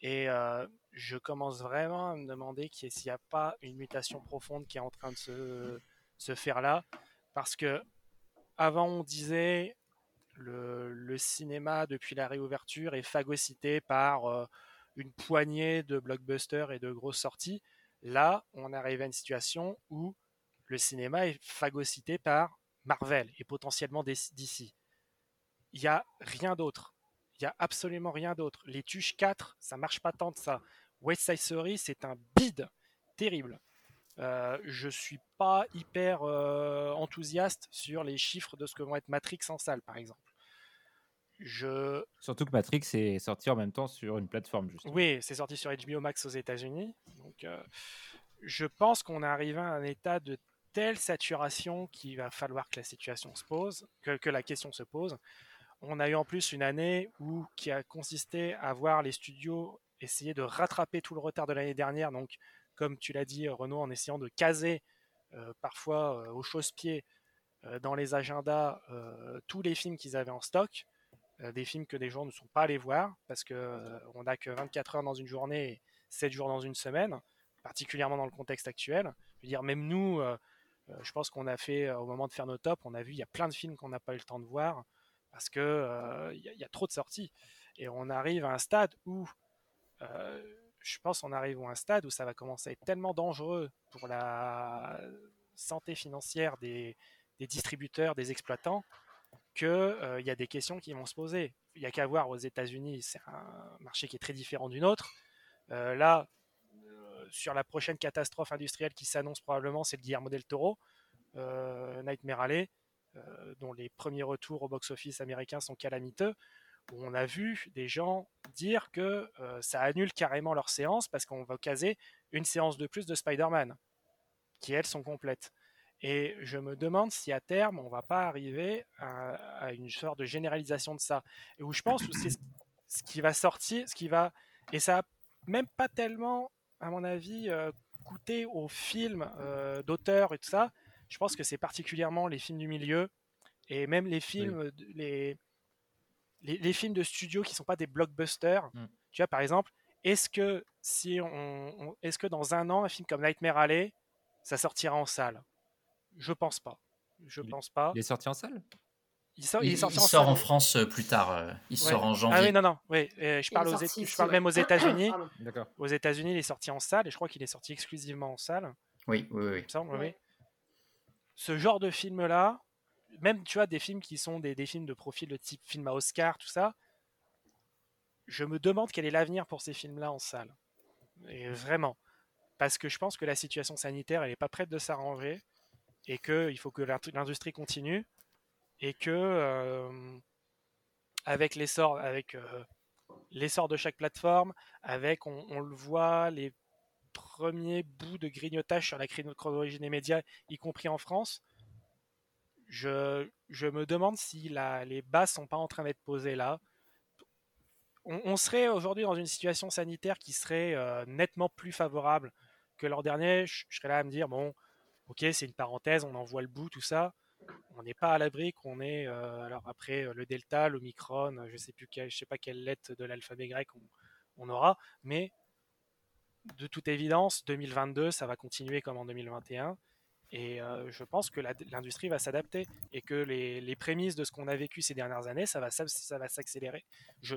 Et euh, je commence vraiment à me demander s'il n'y a pas une mutation profonde qui est en train de se, se faire là. Parce que avant, on disait le, cinéma, depuis la réouverture, est phagocyté par euh, une poignée de blockbusters et de grosses sorties. Là, on arrive à une situation où le cinéma est phagocyté par Marvel et potentiellement DC. Il n'y a rien d'autre. Il n'y a absolument rien d'autre. Les Tuches 4, ça marche pas tant de ça. West Side Story, c'est un bide terrible. Euh, je suis pas hyper euh, enthousiaste sur les chiffres de ce que vont être Matrix en salle, par exemple. Je... Surtout que Matrix est sorti en même temps sur une plateforme, justement. Oui, c'est sorti sur HBO Max aux États-Unis. Donc, euh, je pense qu'on est arrivé à un état de telle saturation qu'il va falloir que la situation se pose, que, que, la question se pose. On a eu en plus une année où, qui a consisté à voir les studios essayer de rattraper tout le retard de l'année dernière. Donc, comme tu l'as dit, Renaud, en essayant de caser euh, parfois euh, au chausse-pied dans les agendas tous les films qu'ils avaient en stock. Euh, des films que des gens ne sont pas allés voir parce que euh, on n'a que 24 heures dans une journée et 7 jours dans une semaine, particulièrement dans le contexte actuel. Je veux dire, même nous, euh, je pense qu'on a fait, au moment de faire nos tops, on a vu, il y a plein de films qu'on n'a pas eu le temps de voir parce que il y, a trop de sorties. Et on arrive à un stade où, je pense, on arrive à un stade où ça va commencer à être tellement dangereux pour la santé financière des distributeurs, des exploitants, qu'il euh, y a des questions qui vont se poser. Il n'y a qu'à voir aux États-Unis, c'est un marché qui est très différent du nôtre. Euh, là, euh, sur la prochaine catastrophe industrielle qui s'annonce probablement, c'est le Guillermo del Toro, Nightmare Alley, dont les premiers retours au box-office américain sont calamiteux. Où on a vu des gens dire que ça annule carrément leur séance parce qu'on va caser une séance de plus de Spider-Man, qui elles sont complètes. Et je me demande si à terme, on va pas arriver à, une sorte de généralisation de ça. Et où je pense que ce qui va sortir, ce qui va. Et ça a même pas tellement, à mon avis, euh, coûté aux films euh, d'auteurs et tout ça. Je pense que c'est particulièrement les films du milieu et même les films, de- les, les, les films de studio qui sont pas des blockbusters. Mm. Tu vois, par exemple, est-ce que si on, on- est-ce que dans un an, un film comme Nightmare Alley, ça sortira en salle? Je pense pas. Je pense pas. Il est sorti en salle? Il sort, Il, il sorti il en sort salle. en France euh, plus tard. euh, il Ouais. sort en janvier. Ah oui, non, non. Oui, euh, je Il parle, aux sorti je même aux États-Unis. D'accord. Aux États-Unis, il est sorti en salle et je crois qu'il est sorti exclusivement en salle. Oui, oui, oui. il me semble, oui, Ouais. oui. Ce genre de film-là, même tu vois, des films qui sont des, des films de profil de type film à Oscar, tout ça, je me demande quel est l'avenir pour ces films-là en salle. Et vraiment. Parce que je pense que la situation sanitaire, elle n'est pas prête de s'arranger et qu'il faut que l'industrie continue et que euh, avec l'essor avec euh, l'essor de chaque plateforme, avec on, on le voit les premiers bouts de grignotage sur la chrono- chronologie des médias, y compris en France, je, me demande si les bases sont pas en train d'être posées là. On, serait aujourd'hui dans une situation sanitaire qui serait euh, nettement plus favorable que l'an dernier. Je, serais là à me dire bon, ok, c'est une parenthèse, on en voit le bout, tout ça. On n'est pas à l'abri qu'on ait, euh, alors après euh, le delta, l'omicron, je sais plus je sais pas quelle lettre de l'alphabet grec on aura, mais de toute évidence, 2022, ça va continuer comme en 2021. Et euh, je pense que l'industrie va s'adapter et que les, les prémices de ce qu'on a vécu ces dernières années, ça va, ça va s'accélérer. Je,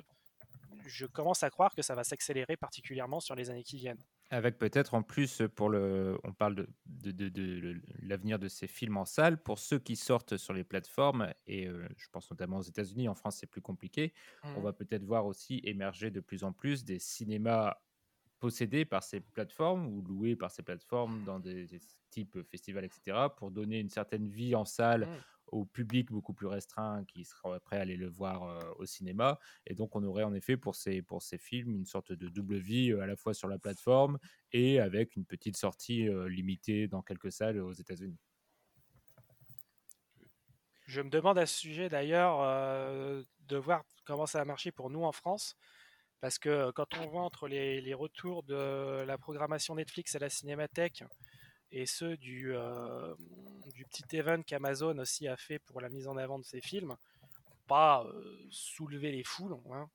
je commence à croire que ça va s'accélérer particulièrement sur les années qui viennent. Avec peut-être en plus pour le, on parle de, de, de- l'avenir de ces films en salle pour ceux qui sortent sur les plateformes et euh, je pense notamment aux États-Unis. En France, c'est plus compliqué. On Mhm. va peut-être voir aussi émerger de plus en plus des cinémas possédés par ces plateformes ou loués par ces plateformes dans des, des types festivals, etc. pour donner une certaine vie en salle Mhm. au public beaucoup plus restreint qui sera prêt à aller le voir euh, au cinéma. Et donc, on aurait en effet pour ces, pour ces films une sorte de double vie euh, à la fois sur la plateforme et avec une petite sortie euh, limitée dans quelques salles aux États-Unis. Je me demande à ce sujet d'ailleurs de voir comment ça va marcher pour nous en France. Parce que euh, quand on voit entre les, retours de la programmation Netflix à la Cinémathèque et ceux du, euh, du petit event qu'Amazon aussi a fait pour la mise en avant de ses films, pas euh, soulever les foules. hein.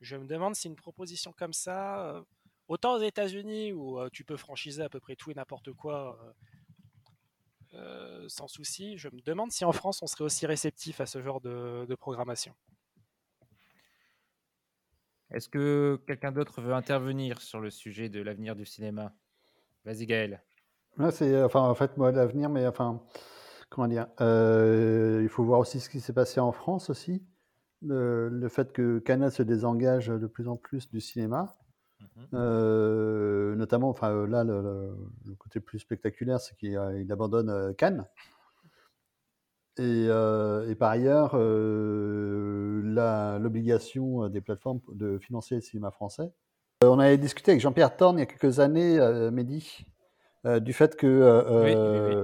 Je me demande si une proposition comme ça, autant aux États-Unis où tu peux franchiser à peu près tout et n'importe quoi sans souci, je me demande si en France on serait aussi réceptif à ce genre de programmation. Est-ce que quelqu'un d'autre veut intervenir sur le sujet de l'avenir du cinéma? Vas-y Gaël. Là, c'est, enfin, en fait, moi, l'avenir, mais enfin, comment dire, euh, il faut voir aussi ce qui s'est passé en France aussi. Le, le fait que Canal se désengage de plus en plus du cinéma. Euh, notamment, enfin, euh, là, le, le- le côté plus spectaculaire, c'est qu'il euh, il abandonne euh, Cannes. Et, euh, et par ailleurs, euh, l'obligation euh, des plateformes de financer le cinéma français. Euh, on avait discuté avec Jean-Pierre Thorne il y a quelques années, euh, Mehdi, du fait que Oui, oui, oui.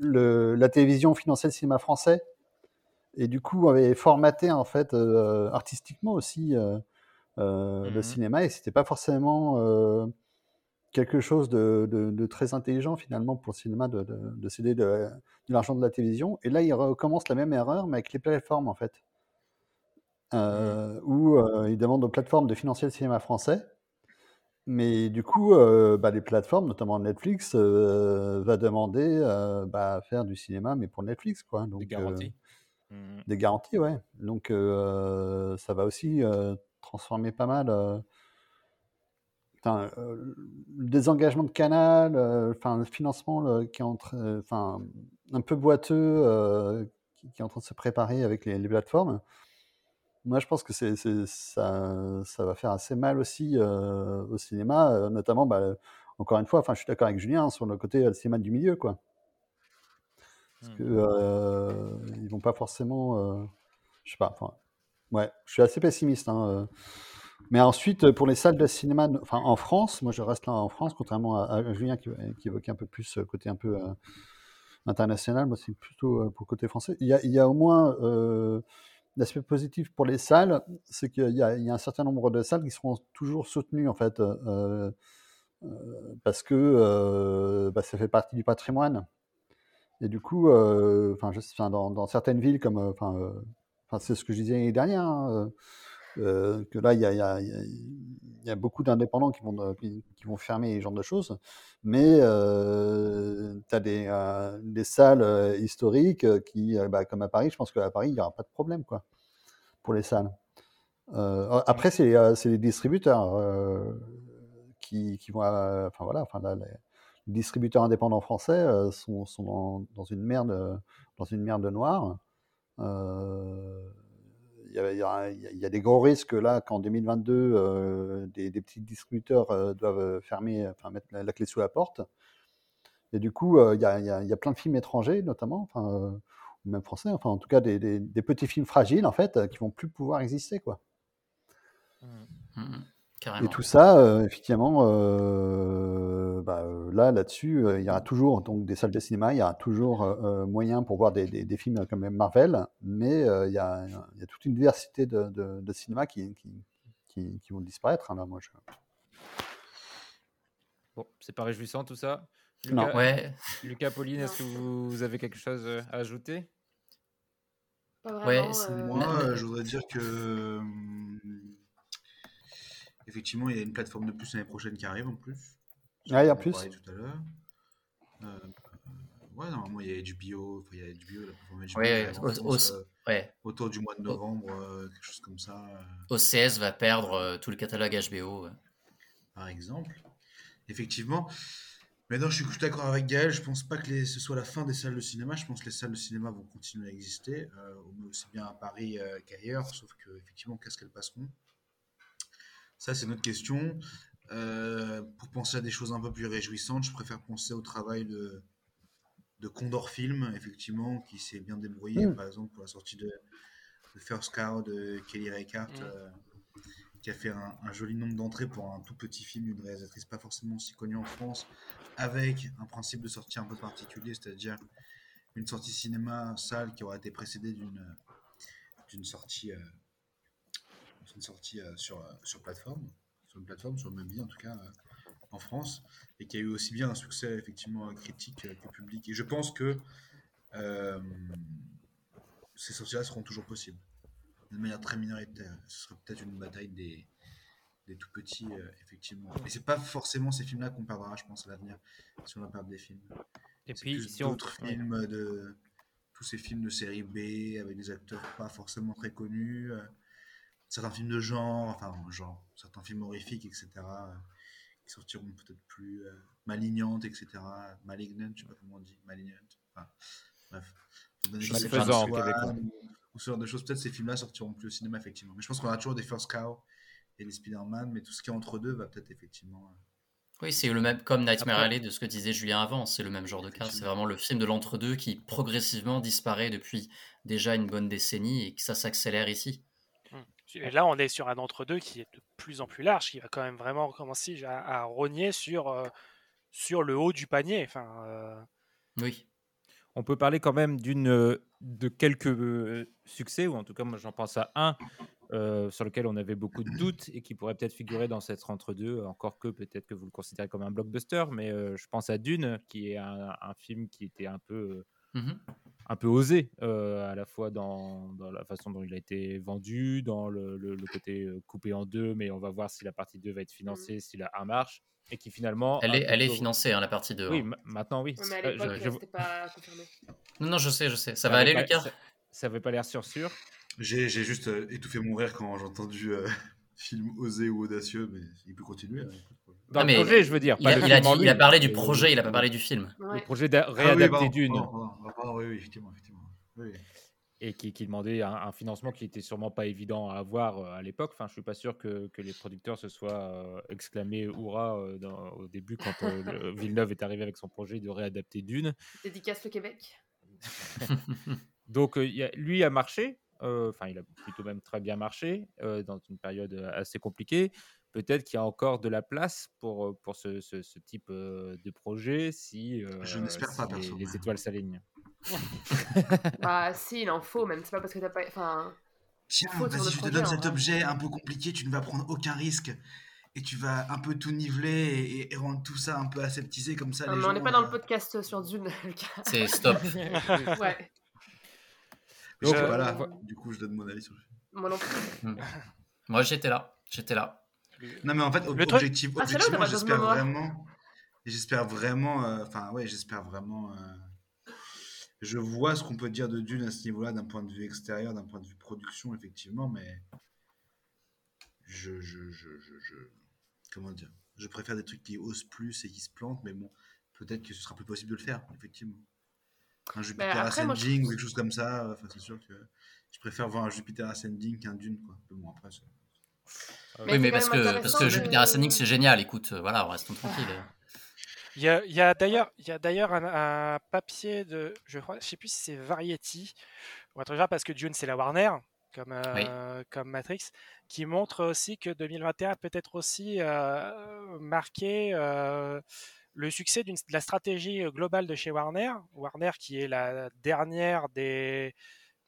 le- la télévision finançait le cinéma français et du coup avait formaté en fait euh, artistiquement aussi euh, euh, le Mhm. cinéma et c'était pas forcément quelque chose de, de- de très intelligent finalement pour le cinéma de, de, de céder de, de l'argent de la télévision. Et là, il recommence la même erreur, mais avec les plateformes en fait, euh, où euh, il demande aux plateformes de financer le cinéma français. Mais du coup, euh, bah, les plateformes, notamment Netflix, euh, va demander euh, bah, à faire du cinéma, mais pour Netflix, quoi. Donc, Des garanties. Mhm. des garanties, ouais. Donc, ça va aussi transformer pas mal. putain, euh, le désengagement de Canal, euh, enfin le financement qui est en train- euh, enfin un peu boiteux, qui, qui est en train de se préparer avec les, les plateformes. Moi, je pense que c'est, ça, ça va faire assez mal aussi euh, au cinéma, euh, notamment, bah, encore une fois, enfin, je suis d'accord avec Julien hein, sur le côté euh, cinéma du milieu, quoi. Parce que euh, ils vont pas forcément, euh, je sais pas, ouais, je suis assez pessimiste. hein. Mais ensuite, pour les salles de cinéma, enfin, en France, moi, je reste là en France, contrairement à, à Julien qui, qui évoquait un peu plus le côté un peu international. Moi, c'est plutôt pour le côté français. Il y a, il y a au moins l'aspect positif pour les salles, c'est qu'il y, a un certain nombre de salles qui seront toujours soutenues en fait, euh, euh, parce que euh, bah, ça fait partie du patrimoine. Et du coup, dans, certaines villes comme, c'est ce que je disais l'année dernière. Hein, euh, que là, il y a, beaucoup d'indépendants qui vont, qui, vont fermer ce genre de choses, mais euh, tu as des, euh, des, salles historiques qui, bah, comme à Paris, je pense qu'à Paris, il n'y aura pas de problème quoi, pour les salles. après, c'est les distributeurs qui, qui, vont. Enfin voilà, enfin, les, distributeurs indépendants français sont, sont dans, une merde, merde noire. Euh, il y, a des gros risques là qu'en 2022, euh, des, petits distributeurs euh, doivent fermer, enfin mettre la, clé sous la porte. Et du coup, euh, il y, a, plein de films étrangers, notamment, enfin, ou même français, enfin en tout cas des, petits films fragiles en fait, qui vont plus pouvoir exister, quoi. Mmh. Et tout ça, euh, effectivement, euh, bah, euh, là, là-dessus, il y aura toujours donc des salles de cinéma, il y aura toujours moyen pour voir des, des, films comme Marvel, mais il y, a, y, a, toute une diversité de, de, cinéma qui, qui, qui, vont disparaître. Hein, là, moi, je... Bon, c'est pas réjouissant tout ça. Lucas, non, ouais. Lucas Pauline, est-ce que vous avez quelque chose à ajouter? Pas vraiment, ouais, Moi, je voudrais dire que Effectivement, il y a une plateforme de plus l'année prochaine qui arrive en plus. Ah, il y a plus. tout à l'heure. Euh, ouais, normalement, il y a HBO, il y a HBO, la plateforme HBO. Ouais, France, euh, ouais. Autour du mois de novembre, euh, quelque chose comme ça. OCS va perdre tout le catalogue HBO. Par exemple. Effectivement. Mais non, je suis d'accord avec Gaël. Je pense pas que les, ce soit la fin des salles de cinéma. Je pense que les salles de cinéma vont continuer à exister, aussi bien à Paris qu'ailleurs. Sauf que, effectivement, qu'est-ce qu'elles passeront? Ça, c'est notre question. Euh, pour penser à des choses un peu plus réjouissantes, je préfère penser au travail de, de Condor Film, effectivement, qui s'est bien débrouillé, mm. par exemple, pour la sortie de, First Cow de Kelly Reichardt, mm. euh, qui a fait un, joli nombre d'entrées pour un tout petit film d'une réalisatrice pas forcément si connue en France, avec un principe de sortie un peu particulier, c'est-à-dire une sortie cinéma salle qui aura été précédée d'une d'une sortie euh, une sortie euh, sur, euh, sur plateforme, sur une plateforme, sur Mubi en tout cas, euh, en France, et qui a eu aussi bien un succès effectivement critique que public. Et je pense que ces sorties-là seront toujours possibles, de manière très minoritaire. Ce sera peut-être une bataille des, des tout petits, effectivement. Et c'est pas forcément ces films-là qu'on perdra, je pense, à l'avenir, si on va perdre des films. Et puis, si d'autres films de tous ces films de série B avec des acteurs pas forcément très connus certains films de genre, enfin, genre, certains films horrifiques, etc., euh, qui sortiront peut-être plus euh, malignantes, etc., malignantes, je sais pas comment on dit, malignantes, enfin, bref. Malfaisant, ou, ou ce genre de choses, peut-être ces films-là sortiront plus au cinéma, effectivement. Mais je pense qu'on a toujours des First Cow et les Spider-Man, mais tout ce qui est entre deux va peut-être effectivement. Euh, oui, c'est le même, comme Nightmare Alley de ce que disait Julien avant, c'est le même genre de cas. C'est vraiment le film de l'entre-deux qui progressivement disparaît depuis déjà une bonne décennie et que ça s'accélère ici. Et là, on est sur un entre-deux qui est de plus en plus large, qui va quand même vraiment commencer à, rogner sur, euh, sur le haut du panier. Enfin, euh, Oui. On peut parler quand même d'une de quelques euh, succès, ou en tout cas, moi j'en pense à un sur lequel on avait beaucoup de doutes et qui pourrait peut-être figurer dans cette entre-deux, encore que peut-être que vous le considérez comme un blockbuster, mais je pense à Dune, qui est un, un film qui était un peu Mmh un peu osé, à la fois dans, dans, la façon dont il a été vendu, dans le, le, côté coupé en deux, mais on va voir si la partie 2 va être financée, si la 1 marche, et qui finalement... Elle est, elle est financée, hein, la partie 2. Oui, maintenant oui. mais à l'époque, je, pas confirmé. Non, non, je sais, je sais. Ça, va aller, Lucas? Ça n'avait pas l'air sûr sûr. J'ai juste étouffé mon rire quand j'ai entendu film osé ou audacieux, mais il peut continuer. Hein, dans le projet, je veux dire. Il, a, il, a, il a, parlé du projet, il n'a pas parlé du film. Le projet de réadapter ah d'une. oui, oui, effectivement. effectivement. Oui. Et qui, qui demandait un, un, financement qui était sûrement pas évident à avoir euh, à l'époque. Enfin, je suis pas sûr que, que les producteurs se soient euh, exclamés hurrah euh, dans, au début quand Villeneuve est arrivé avec son projet de réadapter Dune. Dédicace le Québec. Donc, y a, lui a marché. Enfin, il a plutôt même très bien marché dans une période assez compliquée peut-être qu'il y a encore de la place pour, pour ce, ce, ce type de projet si, Je n'espère pas, les, les, étoiles s'alignent. bah si, il en faut même. C'est pas parce que t'as pas... Enfin, Tiens, vas-y, je te donne en cet objet un peu compliqué, tu ne vas prendre aucun risque. Et tu vas un peu tout niveler et, et rendre tout ça un peu aseptisé comme ça. Non, les mais on n'est pas dans euh, le podcast sur Dune, Lucas. C'est stop. ouais. Donc, pas là, euh, du coup, je donne mon avis sur le film. Moi non plus. Hmm. Moi, j'étais là. J'étais là. Non, mais en fait, ob- Le truc- objectif- Ah, objectivement, j'espère vraiment. J'espère vraiment. euh, Enfin, ouais, j'espère vraiment. euh, je vois ce qu'on peut dire de Dune à ce niveau-là, d'un point de vue extérieur, d'un point de vue production, effectivement, mais. Je, je, je, je, je- Comment dire Je préfère des trucs qui osent plus et qui se plantent, mais bon, peut-être que ce sera plus possible de le faire, effectivement. Un Jupiter Bah, après, moi, je Ascending ou quelque chose comme ça, c'est sûr que je préfère voir un Jupiter Ascending qu'un Dune, quoi. Mais bon, après, c'est- Mais oui, mais parce que, parce que de- Jupiter Ascending, c'est génial. Écoute, euh, voilà, restons tranquilles. Il y a, il y a d'ailleurs, il y a d'ailleurs un, un papier de, je crois, je sais plus si c'est Variety ou un truc genre parce que Dune c'est la Warner, comme euh, comme Matrix, qui montre aussi que 2021 peut être aussi euh, marqué euh, le succès de la stratégie globale de chez Warner, Warner qui est la dernière des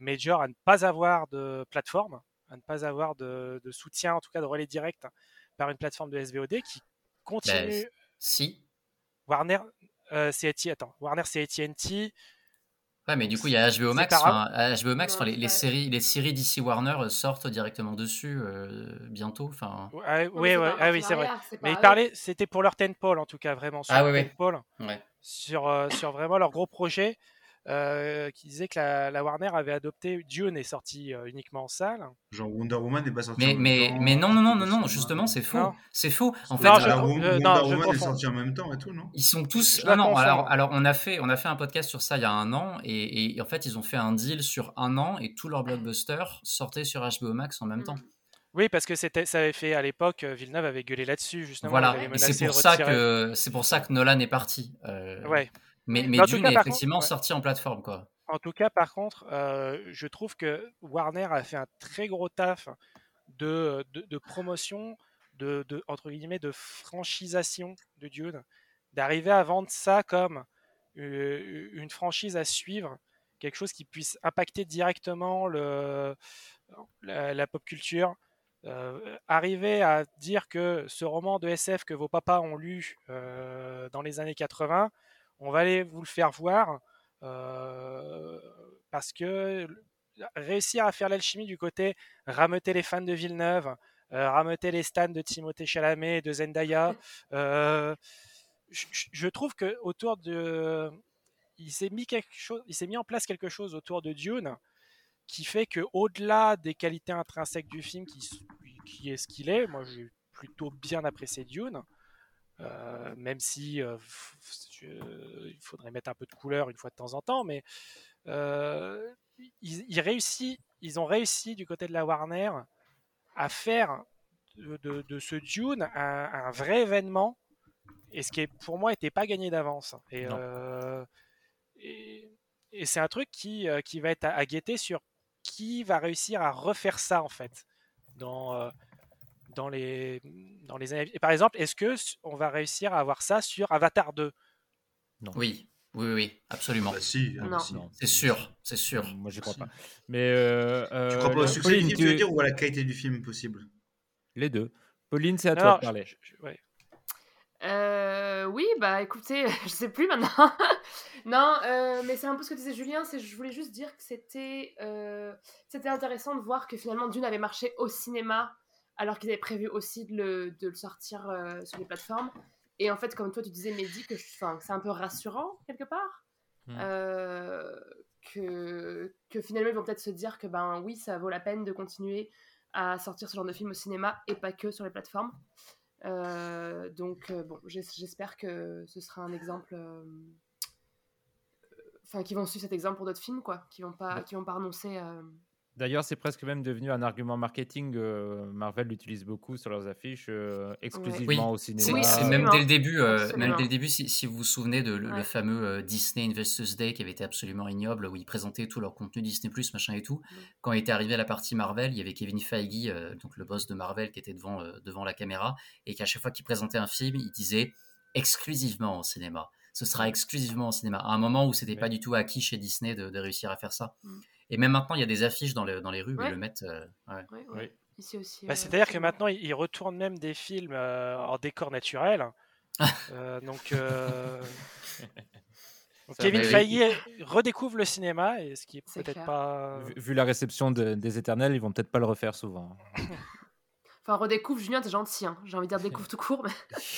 majors à ne pas avoir de plateforme, à ne pas avoir de, de soutien, en tout cas de relais direct par une plateforme de SVOD qui continue. Ben, si. Warner, euh, c'est AT- attends, Warner c'est AT&T. Ouais, mais du coup, il y a HBO Max. enfin, HBO Max, enfin, les, séries, les séries d'ici Warner euh, sortent directement dessus euh, bientôt. Enfin, Ouais, Non, ah oui, c'est vrai. Mais ils parlaient, c'était pour leur tentpole en tout cas, vraiment sur Ah leur oui, oui. tentpole, ouais. sur, euh, sur vraiment leur gros projet, euh, qui disait que la, la Warner avait adopté Dune est sorti euh, uniquement en salle. Genre Wonder Woman n'est pas sorti Mais, en même mais, temps, mais non, non, non, non, non, justement, c'est faux. C'est faux. En fait, je- euh, Wonder non, je Woman est sorti en même temps et tout, non? Ils sont tous. Je Non, non, alors, alors on, a fait, on a fait un podcast sur ça il y a un an, et, et en fait, ils ont fait un deal sur un an, et tous leurs blockbusters sortaient sur HBO Max en même temps. Oui, parce que c'était, ça avait fait à l'époque, Villeneuve avait gueulé là-dessus justement. il Voilà, c'est pour, ça que, c'est pour ça que Nolan est parti. Euh, Ouais. Mais, Mais Dune cas, est contre, effectivement ouais. sorti en plateforme, quoi. En tout cas, par contre, euh, je trouve que Warner a fait un très gros taf de, de, de promotion, de, de- entre guillemets, de franchisation de Dune, d'arriver à vendre ça comme euh, une franchise à suivre, quelque chose qui puisse impacter directement le, la, la pop culture. Euh, arriver à dire que ce roman de SF que vos papas ont lu euh, dans les années 80, on va aller vous le faire voir euh, parce que réussir à faire l'alchimie du côté rameuter les fans de Villeneuve, euh, rameuter les stands de Timothée Chalamet, de Zendaya, euh, je, trouve que autour de, il s'est mis en place quelque chose autour de Dune qui fait que au-delà des qualités intrinsèques du film qui, qui est ce qu'il est, moi j'ai plutôt bien apprécié Dune. Euh, même si euh, je- il faudrait mettre un peu de couleur une fois de temps en temps, mais euh, ils, ils ils ont réussi du côté de la Warner à faire de, de- de ce Dune un, un vrai événement, et ce qui est, pour moi n'était pas gagné d'avance. Et, Non. euh, et, et c'est un truc qui, euh, qui va être à, à guetter sur qui va réussir à refaire ça en fait dans, euh, dans, les, dans les années. Et par exemple, est-ce que on va réussir à avoir ça sur Avatar 2 Oui, oui, oui, oui, absolument. Bah si, Non. si. C'est sûr, c'est sûr. Moi, j'y crois pas. Mais euh, Tu euh, crois pas au succès Pauline, du film, tu veux dire, ou à la qualité du film possible? Les deux. Pauline, c'est à toi de parler. je- je- ouais. Euh, oui, bah écoutez, je sais plus maintenant. non, euh, mais c'est un peu ce que disait Julien, c'est je voulais juste dire que c'était euh, c'était intéressant de voir que finalement Dune avait marché au cinéma alors qu'ils avaient prévu aussi de le, de le sortir euh, sur les plateformes. Et en fait, comme toi tu disais, Mehdi, que, que c'est un peu rassurant quelque part. Hmm. Euh, que, que finalement ils vont peut-être se dire que ben oui, ça vaut la peine de continuer à sortir ce genre de film au cinéma et pas que sur les plateformes. Euh, donc bon, j'es- j'espère que ce sera un exemple, enfin qui vont suivre cet exemple pour d'autres films quoi, qui vont pas, qui vont pas renoncer. D'ailleurs, c'est presque même devenu un argument marketing. euh, Marvel l'utilise beaucoup sur leurs affiches, euh, Oui, exclusivement au c'est cinéma. c'est même dès le début, euh, même dès le début, si, si vous vous souvenez de le, le Ouais. fameux euh, Disney Investors Day qui avait été absolument ignoble, où ils présentaient tout leur contenu Disney Plus, machin et tout. Quand était arrivé la partie Marvel, il y avait Kevin Feige, euh, donc le boss de Marvel, qui était devant euh, devant la caméra et qu'à chaque fois qu'il présentait un film, il disait exclusivement au cinéma. Ce sera exclusivement au cinéma. À un moment où c'était pas du tout acquis chez Disney de, de réussir à faire ça. Et même maintenant, il y a des affiches dans, le- dans les rues où ils le mettent. euh, ouais. Ouais, ouais. Ici aussi. Bah, euh, C'est-à-dire que maintenant, ils retournent même des films euh, en décor naturel. Euh, donc, euh, Kevin oui. Feige redécouvre le cinéma, et ce qui est peut-être pas. Vu, vu la réception de- des Éternels, ils vont peut-être pas le refaire souvent. Enfin, redécouvre, Julien, t'es gentil. Hein. J'ai envie de dire découvre tout court, mais.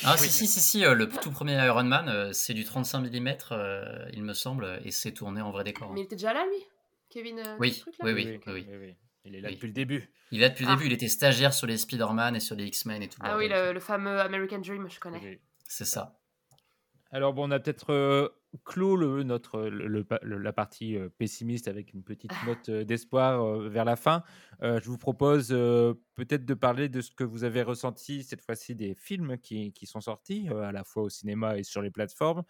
Ah, si, si, si, si, euh, le tout premier Iron Man, euh, c'est du 35 mm, euh, il me semble, et c'est tourné en vrai décor. hein. Mais il était déjà là, lui? Kevin euh, Oui, oui, oui, oui, oui. Il est là Oui. depuis le début. Il est là depuis le Ah. début, il était stagiaire sur les Spider-Man et sur les X-Men et tout. Ah oui, le, le fameux American Dream, je connais. Oui. C'est ça. Alors bon, on a peut-être euh, clos le, notre, le- le la partie euh, pessimiste avec une petite note euh, d'espoir euh, vers la fin. Euh, je vous propose euh, peut-être de parler de ce que vous avez ressenti cette fois-ci des films qui, qui sont sortis, euh, à la fois au cinéma et sur les plateformes.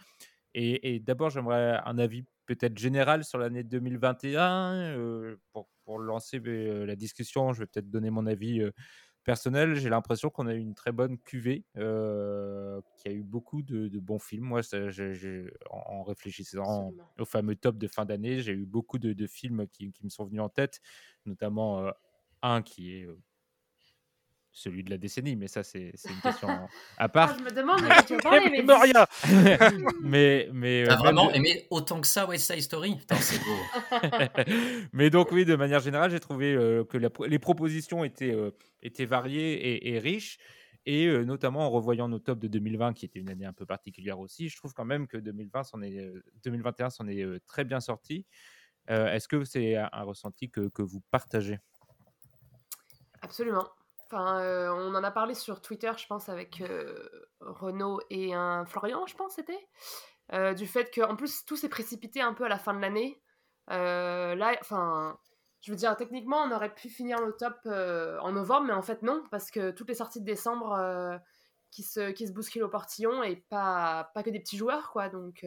Et, et d'abord, j'aimerais un avis peut-être général sur l'année 2021. euh, pour, pour lancer euh, la discussion, je vais peut-être donner mon avis euh, personnel. J'ai l'impression qu'on a eu une très bonne cuvée, qui a eu beaucoup de, de bons films. Moi, ça, en, en réfléchissant au fameux top de fin d'année, j'ai eu beaucoup de, de films qui, qui me sont venus en tête, notamment un qui est celui de la décennie, mais ça, c'est une question à part. Ah, je me demande de tu parler, mais. Moria mais mais T'as euh, vraiment de- aimé autant que ça West Side Story? C'est beau. mais donc oui, de manière générale, j'ai trouvé euh, que la les propositions étaient, euh, étaient variées et, et riches. Et euh, notamment en revoyant nos tops de 2020, qui était une année un peu particulière aussi, je trouve quand même que 2020 s'en est, euh, 2021 s'en est euh, très bien sorti. Euh, Est-ce que c'est un, un ressenti que, que vous partagez? Absolument. Enfin, euh, on en a parlé sur Twitter, je pense, avec euh, Renaud et un Florian, je pense, c'était. euh, du fait qu'en plus, tout s'est précipité un peu à la fin de l'année. Là, enfin, je veux dire, techniquement, on aurait pu finir le top en novembre, mais en fait, non, parce que toutes les sorties de décembre qui, se, qui se bousculent au portillon et pas, pas que des petits joueurs, quoi. Donc,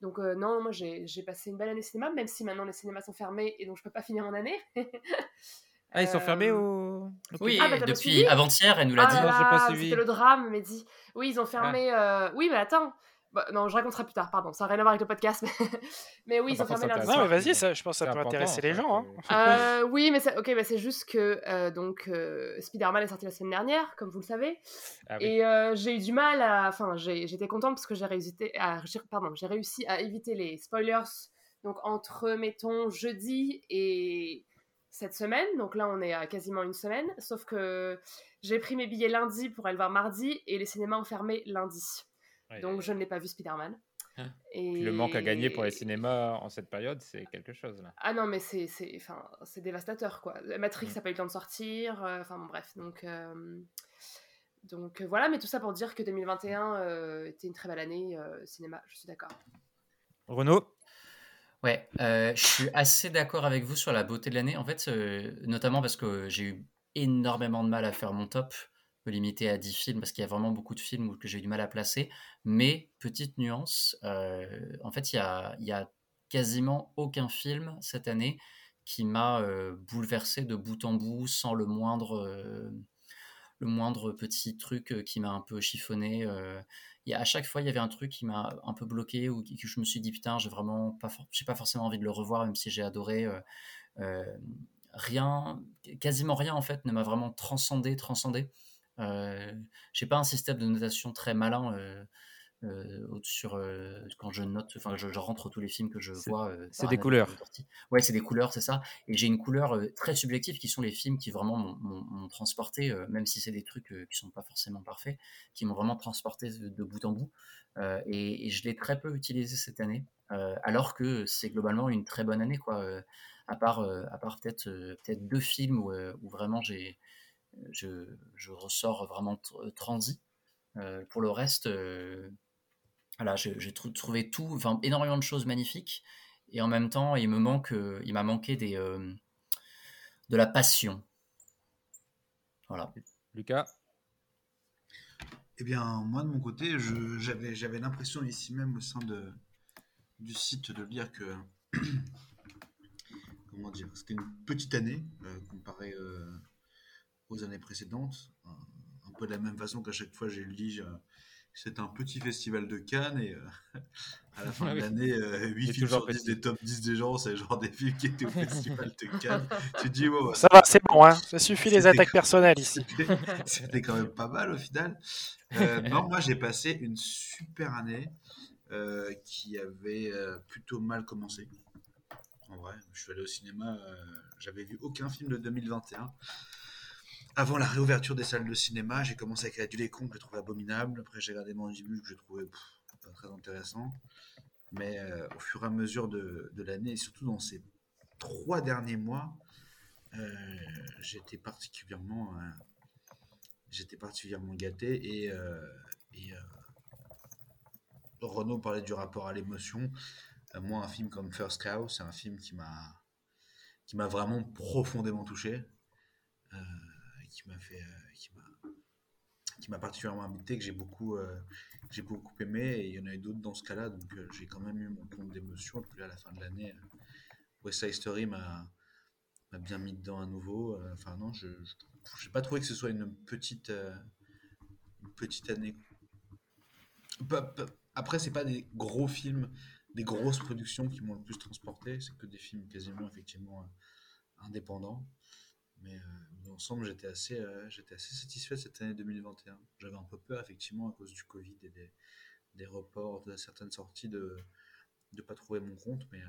donc euh, non, moi, j'ai j'ai passé une belle année cinéma, même si maintenant les cinémas sont fermés et donc je peux pas finir mon année. Ah, ils sont fermés au. Oui, Ah, bah, pas depuis avant-hier, elle nous l'a Ah dit. là pas là, suivi. C'était le drame, Mehdi. Oui, ils ont Ah. fermé. euh, Oui, mais attends. Bah, non, je raconterai plus tard, pardon. Ça n'a rien à voir avec le podcast. Mais, mais oui, Ah, ils ont fermé lundi Non, mais vas-y, ça, je pense que ça peut intéresser les gens. hein. Euh, oui, mais c'est ok, bah, c'est juste que euh, donc euh, Spider-Man est sorti la semaine dernière, comme vous le savez, Ah oui. et euh, j'ai eu du mal à, enfin, j'étais contente parce que j'ai réussi à, pardon, j'ai réussi à éviter les spoilers. Donc entre mettons jeudi et cette semaine, donc là on est à quasiment une semaine, sauf que j'ai pris mes billets lundi pour aller le voir mardi et les cinémas ont fermé lundi, Ouais, donc je ne l'ai pas vu Spider-Man. Ah. Et... Puis le manque à gagner pour les cinémas en cette période, c'est quelque chose là. Ah non, mais c'est c'est enfin, c'est dévastateur, quoi. Matrix Mm. n'a pas eu le temps de sortir, euh, enfin bon, bref. Donc, euh, donc euh, voilà, mais tout ça pour dire que 2021 euh, était une très belle année euh, cinéma, je suis d'accord. Renaud? Ouais, euh, je suis assez d'accord avec vous sur la beauté de l'année. En fait, euh, notamment parce que j'ai eu énormément de mal à faire mon top, me limiter à 10 films parce qu'il y a vraiment beaucoup de films que j'ai eu du mal à placer. Mais, petite nuance, euh, en fait, il y a, quasiment aucun film cette année qui m'a bouleversé de bout en bout sans le moindre, le moindre petit truc qui m'a un peu chiffonné. Y a- à chaque fois, il y avait un truc qui m'a un peu bloqué ou que je me suis dit putain, j'ai vraiment pas, j'ai pas forcément envie de le revoir, même si j'ai adoré. euh, euh, rien, quasiment rien en fait, ne m'a vraiment transcendé, transcendé. Euh, j'ai pas un système de notation très malin sur euh, quand je note, enfin je, je rentre tous les films que je vois. euh, c'est des couleurs. Ouais, c'est des couleurs, c'est ça. Et j'ai une couleur euh, très subjective qui sont les films qui vraiment m'ont- transporté, euh, même si c'est des trucs euh, qui sont pas forcément parfaits, qui m'ont vraiment transporté de, de bout en bout. Euh, et, et je l'ai très peu utilisé cette année, euh, alors que c'est globalement une très bonne année, quoi. euh, à part, euh, à part peut-être euh, peut-être deux films où, euh, où vraiment j'ai je, je ressors vraiment tr- transi. Euh, pour le reste, euh, voilà, j'ai j'ai trou- trouvé tout, enfin énormément de choses magnifiques, et en même temps, il me manque, euh, il m'a manqué des, euh, de la passion. Voilà. Lucas? Eh bien, moi, de mon côté, je- j'avais j'avais l'impression ici même au sein de, du site de lire que. comment dire C'était une petite année euh, comparée euh, aux années précédentes. Un, un peu de la même façon qu'à chaque fois j'ai lu, c'était un petit festival de Cannes et euh, à la fin Ah de oui. l'année, euh, 8 C'est films sur 10 petit. des top 10 des gens, c'est genre des films qui étaient au festival de Cannes. tu te dis, ouais, Ça va, c'est bon, hein. Ça suffit les attaques personnelles ici. c'était- C'était quand même pas mal au final. Euh, non, moi j'ai passé une super année euh, qui avait euh, plutôt mal commencé. En vrai, je suis allé au cinéma, euh, j'avais vu aucun film de 2021. Avant la réouverture des salles de cinéma, j'ai commencé avec Adulé Con que je trouvais abominable. Après, j'ai regardé Mandibule que je trouvais pas très intéressant. Mais euh, au fur et à mesure de, l'année, et surtout dans ces trois derniers mois, euh, j'étais particulièrement, euh, particulièrement gâté. Et, Renaud parlait du rapport à l'émotion. Moi, un film comme First Cow, c'est un film qui m'a qui m'a vraiment profondément touché, qui m'a fait, euh, qui m'a particulièrement habité, que j'ai beaucoup, euh, j'ai beaucoup aimé, et il y en a eu d'autres dans ce cas-là, donc euh, j'ai quand même eu mon compte d'émotion. Et puis là, à la fin de l'année, West Side Story m'a m'a bien mis dedans à nouveau. Enfin non, je n'ai pas trouvé que ce soit une petite, une petite année. Après, c'est pas des gros films, des grosses productions qui m'ont le plus transporté. C'est que des films quasiment effectivement indépendants. Mais euh, dans l'ensemble, j'étais assez, euh, j'étais assez satisfait cette année 2021. J'avais un peu peur effectivement à cause du Covid et des, des reports de certaines sorties de ne pas trouver mon compte, mais euh,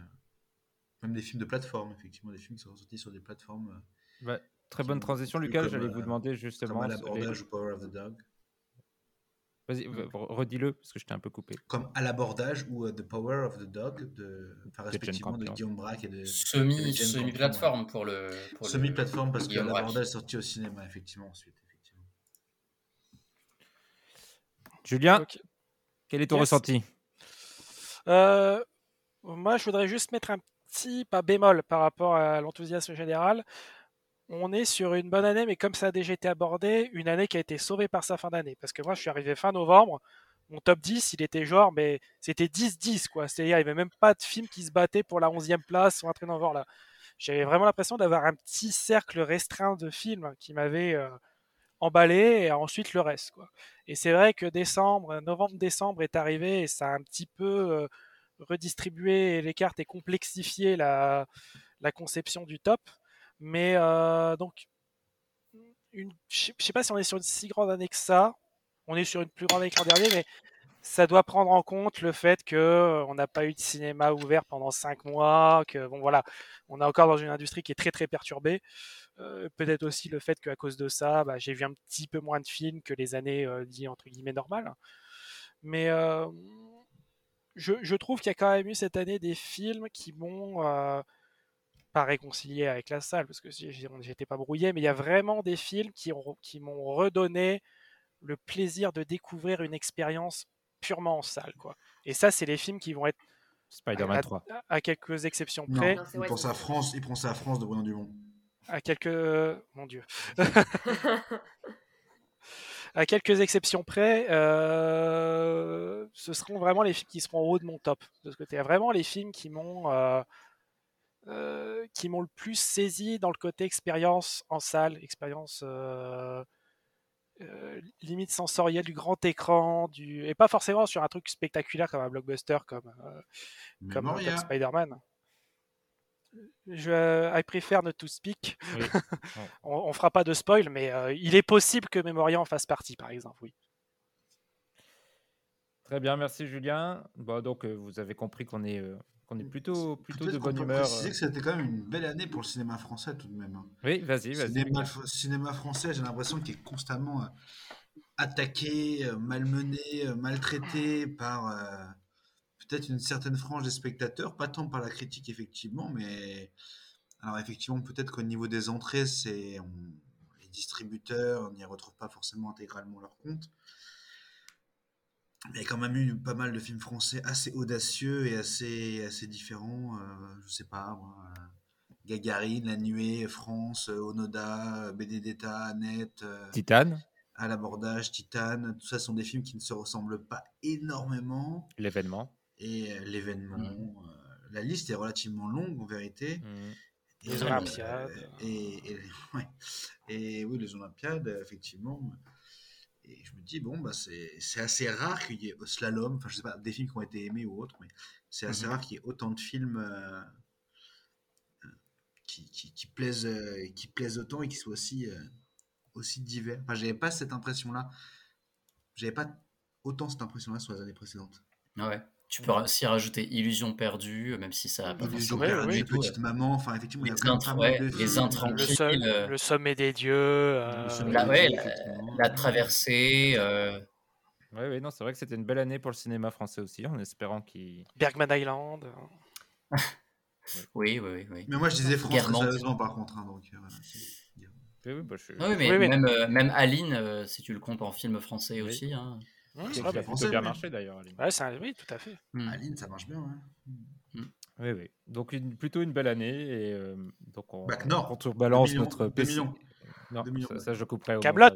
même des films de plateforme, effectivement, des films qui sont sortis sur des plateformes. Ouais, très bonne transition, Lucas. J'allais vous demander Comme justement. à les- l'abordage ou Power of the Dog. Vas-y, redis-le parce que je t'ai un peu coupé. Comme à l'abordage ou euh, The Power of the Dog, de, enfin, respectivement de. Guillaume Braque et de. Semi-plateforme pour le- Semi-plateforme parce que Guillaume Braque. l'abordage est sorti au cinéma, effectivement, ensuite. Effectivement. Julien, quel est ton Yes. ressenti? Euh, moi, je voudrais juste mettre un petit pas bémol par rapport à l'enthousiasme général. On est sur une bonne année, mais comme ça a déjà été abordé, une année qui a été sauvée par sa fin d'année. Parce que moi, je suis arrivé fin novembre, mon top 10, il était genre, mais c'était 10-10, quoi. C'est-à-dire, il n'y avait même pas de film qui se battait pour la 11e place ou un truc dans là. J'avais vraiment l'impression d'avoir un petit cercle restreint de films qui m'avait euh, emballé et ensuite le reste, quoi. Et c'est vrai que décembre, novembre-décembre est arrivé et ça a un petit peu euh, redistribué les cartes et complexifié la conception du top. Mais euh, donc, je je sais pas si on est sur une si grande année que ça. On est sur une plus grande année que l'an dernier, mais ça doit prendre en compte le fait que euh, on n'a pas eu de cinéma ouvert pendant cinq mois, que bon voilà, on est encore dans une industrie qui est très très perturbée. Euh, Peut-être aussi le fait qu'à cause de ça, bah, j'ai vu un petit peu moins de films que les années dites entre guillemets normales. Mais je, je trouve qu'il y a quand même eu cette année des films qui m'ont pas réconcilié avec la salle parce que j'étais pas brouillé, mais il y a vraiment des films qui, ont- qui m'ont redonné le plaisir de découvrir une expérience purement en salle, quoi. Et ça, c'est les films qui vont être Spider-Man à, 3. à- à quelques exceptions Non, près. il pense à France, il pense à France de Bruno Dumont. À quelques, mon Dieu. à quelques exceptions près, euh, ce seront vraiment les films qui seront au haut de mon top de ce côté. Vraiment les films qui m'ont euh, euh, qui m'ont le plus saisi dans le côté expérience en salle, expérience euh, euh, limite sensorielle du grand écran, du et pas forcément sur un truc spectaculaire comme un blockbuster comme euh, comme, comme Spider-Man. Je, I prefer not to speak. Oui. on, on fera pas de spoil, mais euh, il est possible que Memoria en fasse partie, par exemple, oui. Très bien, merci Julien. Bon, donc euh, vous avez compris qu'on est, euh, qu'on est plutôt, plutôt de bonne humeur. préciser euh. que c'était quand même une belle année pour le cinéma français tout de même. hein. Oui, vas-y, vas-y. Cinéma, cinéma français, j'ai l'impression qu'il est constamment euh, attaqué, euh, malmené, maltraité par euh, peut-être une certaine frange des spectateurs, pas tant par la critique effectivement, mais alors effectivement peut-être qu'au niveau des entrées, c'est on- les distributeurs n'y retrouve pas forcément intégralement leur compte. Mais il y a quand même eu pas mal de films français assez audacieux et assez, assez différents. euh, je sais pas, moi, euh, Gagarine, La Nuée, France, euh, Onoda, BD d'État, Annette, euh, Titane, À l'abordage, Titane, tout ça sont des films qui ne se ressemblent pas énormément. l'événement. Et euh, l'événement, euh, la liste est relativement longue en vérité. Et, Les euh, Olympiades. Et, et- ouais. Et oui, les Olympiades, effectivement. Et je me dis, bon, bah, c'est assez rare qu'il y ait au slalom, enfin, je sais pas, des films qui ont été aimés ou autres, mais c'est assez Mhm. rare qu'il y ait autant de films euh, euh, qui, qui, qui plaisent, euh, qui plaisent autant et qui soient aussi, euh, aussi divers. Enfin, j'avais pas cette impression-là. J'avais pas autant cette impression-là sur les années précédentes. Ah ouais. Tu peux aussi rajouter Illusion perdue, même si ça a pas Illusion perdue, du tout, Petite euh, Maman, enfin, effectivement, il y a les mal ouais, de les intranquilles, Le, euh, le sommet des dieux. euh, la, ouais, la, la traversée. euh, Ouais, ouais, non, c'est vrai que c'était une belle année pour le cinéma français aussi, en espérant qu'il. Bergman Island. Oui, oui, oui, oui. Mais moi, je disais France, sérieusement, par contre. hein, donc, euh, voilà, Oui, oui, bah, je- Ah oui, mais Oui, oui. Même, euh, même Aline, euh, si tu le comptes en film français aussi. Hein. Mmh, ah, a plutôt bien marché d'ailleurs. Aline. ouais, un- oui, tout à fait. Hmm. Aline, ça marche bien, ouais. Oui, oui. Donc une, plutôt une belle année et euh, donc on, Bac Nord. on contrebalance notre deux pessi- millions. Non, Deux millions, ça, ouais. ça, je couperai. au Camelot.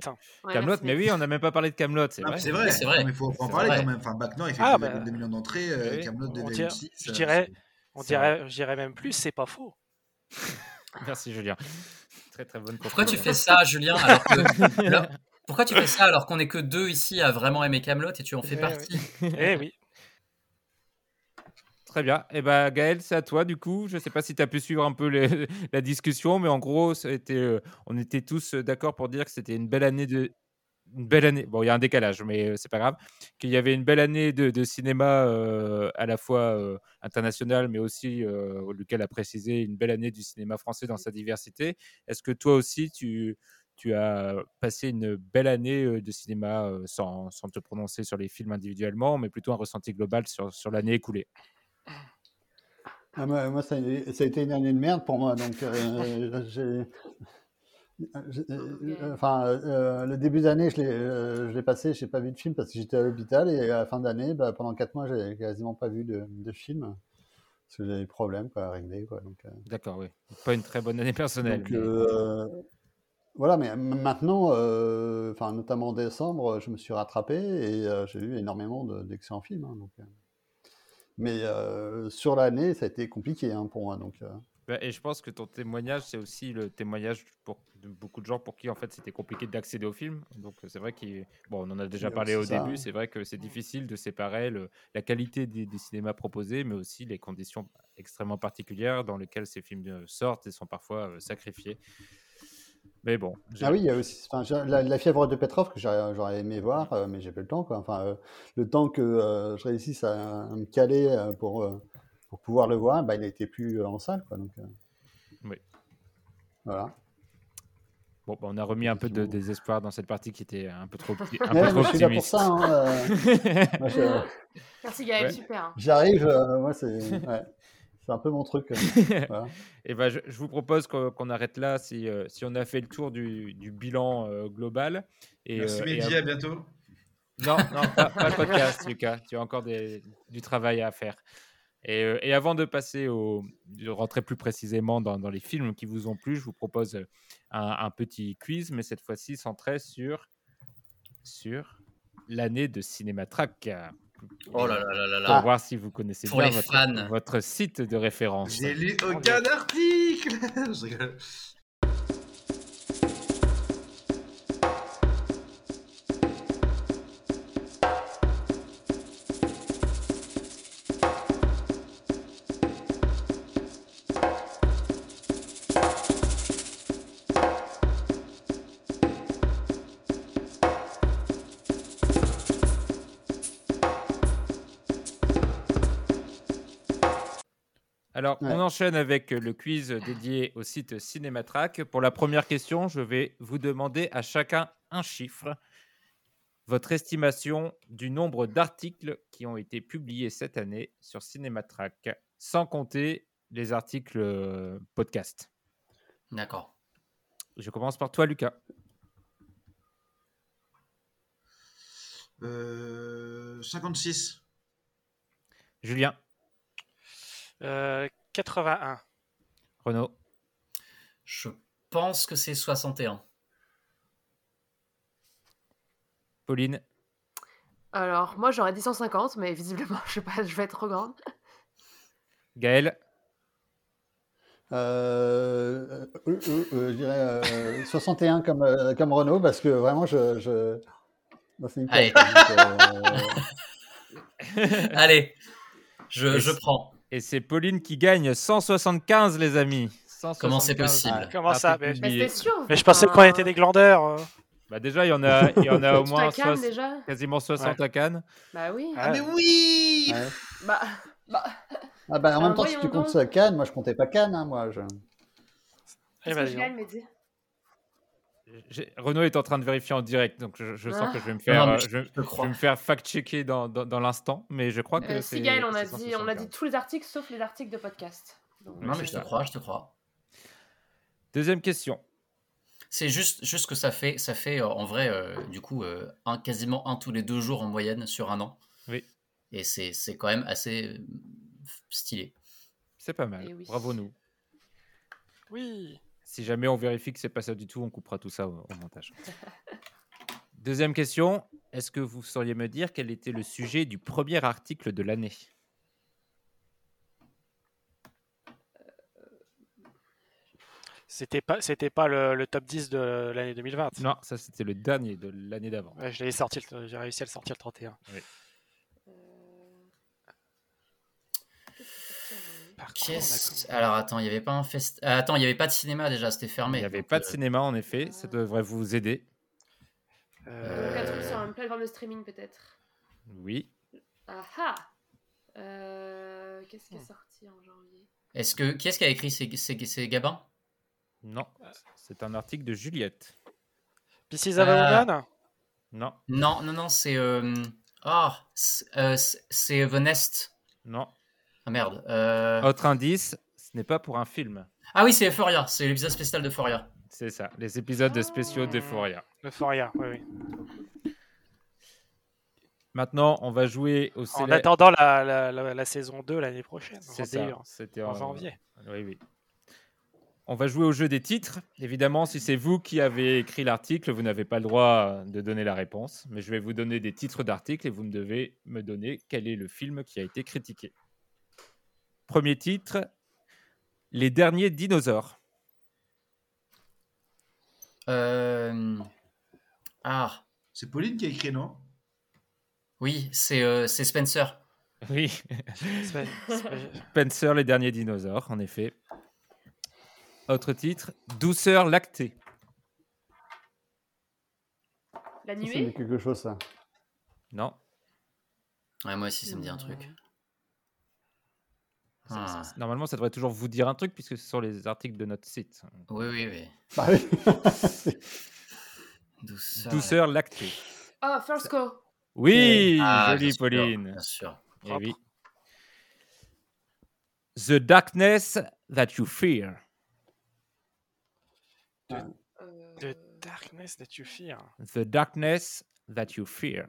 Ouais, Camelot, mais oui, on n'a même pas parlé de Camelot, c'est Ah, vrai. C'est vrai, c'est vrai. mais il faut, faut en parler vrai. quand même. Enfin, Bac Nord, il fait Ah, 2 bah. millions d'entrées, euh. Camelot On 2,6. dirait- euh, je dirais, on dirait, je dirais même plus, c'est pas faux. Merci Julien. Très très bonne Pourquoi tu fais ça, Julien alors que- Pourquoi tu fais ça alors qu'on est que deux ici à vraiment aimer Camelot et tu en fais Eh partie Eh oui. Très bien. Et ben Gaël, c'est à toi du coup. Je ne sais pas si tu as pu suivre un peu les- la discussion, mais en gros, ça a été, euh, on était tous euh, d'accord pour dire que c'était une belle année de une belle année. Bon, il y a un décalage, mais euh, c'est pas grave. Qu'il y avait une belle année de, de cinéma euh, à la fois euh, international, mais aussi, euh, lequel a précisé, une belle année du cinéma français dans sa diversité. Est-ce que toi aussi, tu, tu as passé une belle année euh, de cinéma euh, sans, sans te prononcer sur les films individuellement, mais plutôt un ressenti global sur, sur l'année écoulée? Ah, moi, moi, ça, a ça a été une année de merde pour moi. Donc, euh, j'ai- euh, enfin, euh, le début d'année, je l'ai euh, je l'ai passé, je n'ai pas vu de film parce que j'étais à l'hôpital. Et à la fin d'année, bah, pendant 4 mois, j'ai quasiment pas vu de, de film parce que j'avais des problèmes quoi, à régler. Quoi, donc, euh, D'accord, oui. Pas une très bonne année personnelle. donc, mais- euh, voilà, mais maintenant, euh, enfin, notamment en décembre, je me suis rattrapé et euh, j'ai vu énormément de- d'excellents films. hein, donc, euh. Mais sur l'année, ça a été compliqué hein, pour moi. Donc. Bah, Et je pense que ton témoignage, c'est aussi le témoignage pour, de beaucoup de gens pour qui en fait c'était compliqué d'accéder au film. Donc c'est vrai qu'il bon, on en a déjà parlé au ça, début. hein. C'est vrai que c'est difficile de séparer le- la qualité des, des cinémas proposés, mais aussi les conditions extrêmement particulières dans lesquelles ces films sortent et sont parfois sacrifiés. Mais bon. Ah oui, il y a aussi la, la fièvre de Petrov que j'aurais aimé voir, euh, mais j'ai pas le temps. Quoi. Enfin, euh, le temps que euh, je réussisse à, à me caler euh, pour, euh, pour pouvoir le voir, bah, il n'était plus euh, en salle. Quoi, donc, euh, Oui. voilà. Bon, bah, on a remis un peu de désespoir dans cette partie qui était un peu trop, un peu Ouais, trop mais je suis là pour optimiste. ça. hein, euh, moi, je- Merci Gaël, Ouais. super. J'arrive, euh, moi, c'est ouais, c'est un peu mon truc. voilà. Et ben, je, je vous propose qu'on arrête là si, euh, si on a fait le tour du, du bilan euh, global. Et, Merci euh, Mehdi, à bientôt. Non, non, pas, pas le podcast, Lucas. Tu as encore des- du travail à faire. Et, euh, et avant de passer au, de rentrer plus précisément dans, dans les films qui vous ont plu, je vous propose un, un petit quiz, mais cette fois-ci centré sur, sur l'année de Cinématrack. Oh là là là là là. Pour voir si vous connaissez Pour bien les votre, fans. votre site de référence. J'ai lu aucun article. Je rigole. Alors, Ouais. on enchaîne avec le quiz dédié au site Cinématrack. Pour la première question, je vais vous demander à chacun un chiffre. Votre estimation du nombre d'articles qui ont été publiés cette année sur Cinématrack, sans compter les articles euh, podcast. D'accord. Je commence par toi, Lucas. Euh, 56. Julien, Euh, 81. Renaud, Je pense que c'est 61. Pauline, Alors, moi j'aurais dit 150, mais visiblement, je sais pas, je vais être trop grande. Gaël, Euh, euh, euh, euh, je dirais euh, 61 comme, euh, comme Renault parce que vraiment, je, je, Allez. donc, euh, Allez, je, je prends. Et c'est Pauline qui gagne 175, les amis. Comment c'est 175 possible Comment ça mais, Mais sûr. mais je pensais qu'on était des glandeurs. euh. Bah déjà, il y en a, il y en a au moins Cannes, déjà quasiment 60 à Cannes. Bah oui. Ah, Mais oui ouais. Bah, bah, Ah bah, en même temps, si tu comptes ça Cannes, moi je comptais pas Cannes, hein, moi. Je... Eh qu'est-ce ben, que dis je donc. gagne, Mehdi J'ai- Renaud est en train de vérifier en direct, donc je, je sens Ah. que je vais me Non, faire, mais euh, je je, je vais me faire fact-checker dans, dans, dans l'instant, mais je crois que Euh, c'est. Si Gaël, on a c'est dit, on a 175. dit tous les articles sauf les articles de podcast. Donc, Non, mais je te crois, je te crois. Deuxième question. C'est juste, juste que ça fait, ça fait euh, en vrai, euh, du coup, euh, un, quasiment un tous les deux jours en moyenne sur un an. Oui. Et c'est c'est quand même assez stylé. C'est pas mal. Eh oui. Bravo nous. Oui. Si jamais on vérifie que c'est pas ça du tout, on coupera tout ça au, au montage. Deuxième question. Est-ce que vous sauriez me dire quel était le sujet du premier article de l'année? C'était pas, c'était pas le, le top 10 de l'année 2020. Non, ça c'était le dernier de l'année d'avant. Ouais, je l'ai sorti, j'ai réussi à le sortir le 31. euh, Par contre, on a Qu'est-ce- Alors attends, il n'y avait pas un fest... ah, attends, il n'y avait pas de cinéma déjà, c'était fermé. Il n'y avait donc, pas de euh, cinéma en effet. Ça devrait vous aider. Euh, Donc un truc sur une plateforme de streaming peut-être? Oui. Ah ah Euh, Qu'est-ce qui est sorti en janvier? Est-ce que qui est-ce qui a écrit C'est c'est- c'est Gabin Non. C'est un article de Juliette. Of a Ah. Non. Non, non, non, c'est euh, ah, euh, c'est The Nest. Non. Ah merde. euh, Autre indice, ce n'est pas pour un film. Ah oui, c'est Euphoria, c'est l'épisode spécial d'Euphoria. C'est ça, les épisodes spéciaux d'Euphoria. Euphoria, oui, oui. Maintenant, on va jouer au En célèbre- attendant la, la, la- la saison 2 l'année prochaine. C'est ça, début, c'était en en- janvier. Oui, oui. On va jouer au jeu des titres. Évidemment, si c'est vous qui avez écrit l'article, vous n'avez pas le droit de donner la réponse. Mais je vais vous donner des titres d'articles et vous me devez me donner quel est le film qui a été critiqué. Premier titre Les derniers dinosaures. Euh... Ah, C'est Pauline qui a écrit, non? Oui, c'est euh, c'est Spencer. Oui. Spen- Spen- Spencer, les derniers dinosaures, en effet. Autre titre Douceur lactée. La Ça me dit quelque chose, ça. Non. Ouais, moi aussi, ça me dit un truc. Ah. Normalement, ça devrait toujours vous dire un truc puisque ce sont les articles de notre site. Oui, oui, oui. Bah oui. Douceur. Douceur lactée. Ah, First Go Oui, Ah, jolie bien Pauline. Bien sûr. Eh oui. The darkness that you fear. The Darkness That You Fear. The darkness that you fear.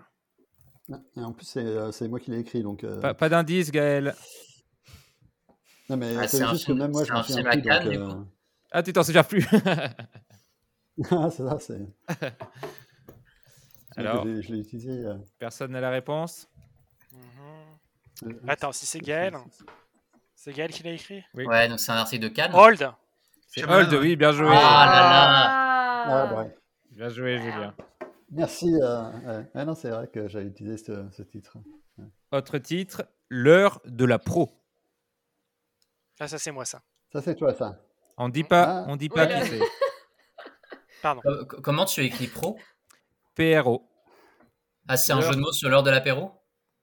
Et en plus, c'est euh, c'est moi qui l'ai écrit, donc. euh, Pas, pas d'indice, Gaël. Non, mais Ah, c'est juste film- que même moi, je m'en un souviens film à plus. Donc, euh. Ah, tu t'en souviens plus. Ah, c'est ça, c'est. Alors Je l'ai utilisé. euh, Personne n'a la réponse Mhm. euh, Attends, si c'est Gaël, c'est Gaël qui l'a écrit? Oui. Ouais, donc c'est un article de Cannes. Hold C'est ouais. oui, bien joué. Ah là là. Ah, bah ouais. Bien joué, Julien. Merci. euh, ouais. Ah non, c'est vrai que j'avais utilisé ce, ce titre. Autre titre L'heure de la pro. Ah, ça c'est moi ça. Ça, c'est toi, ça. On dit pas, Ah. on dit pas qui c'est. Pardon. Euh, comment tu écris pro? PRO. Ah, c'est un jeu de mots sur l'heure de l'apéro?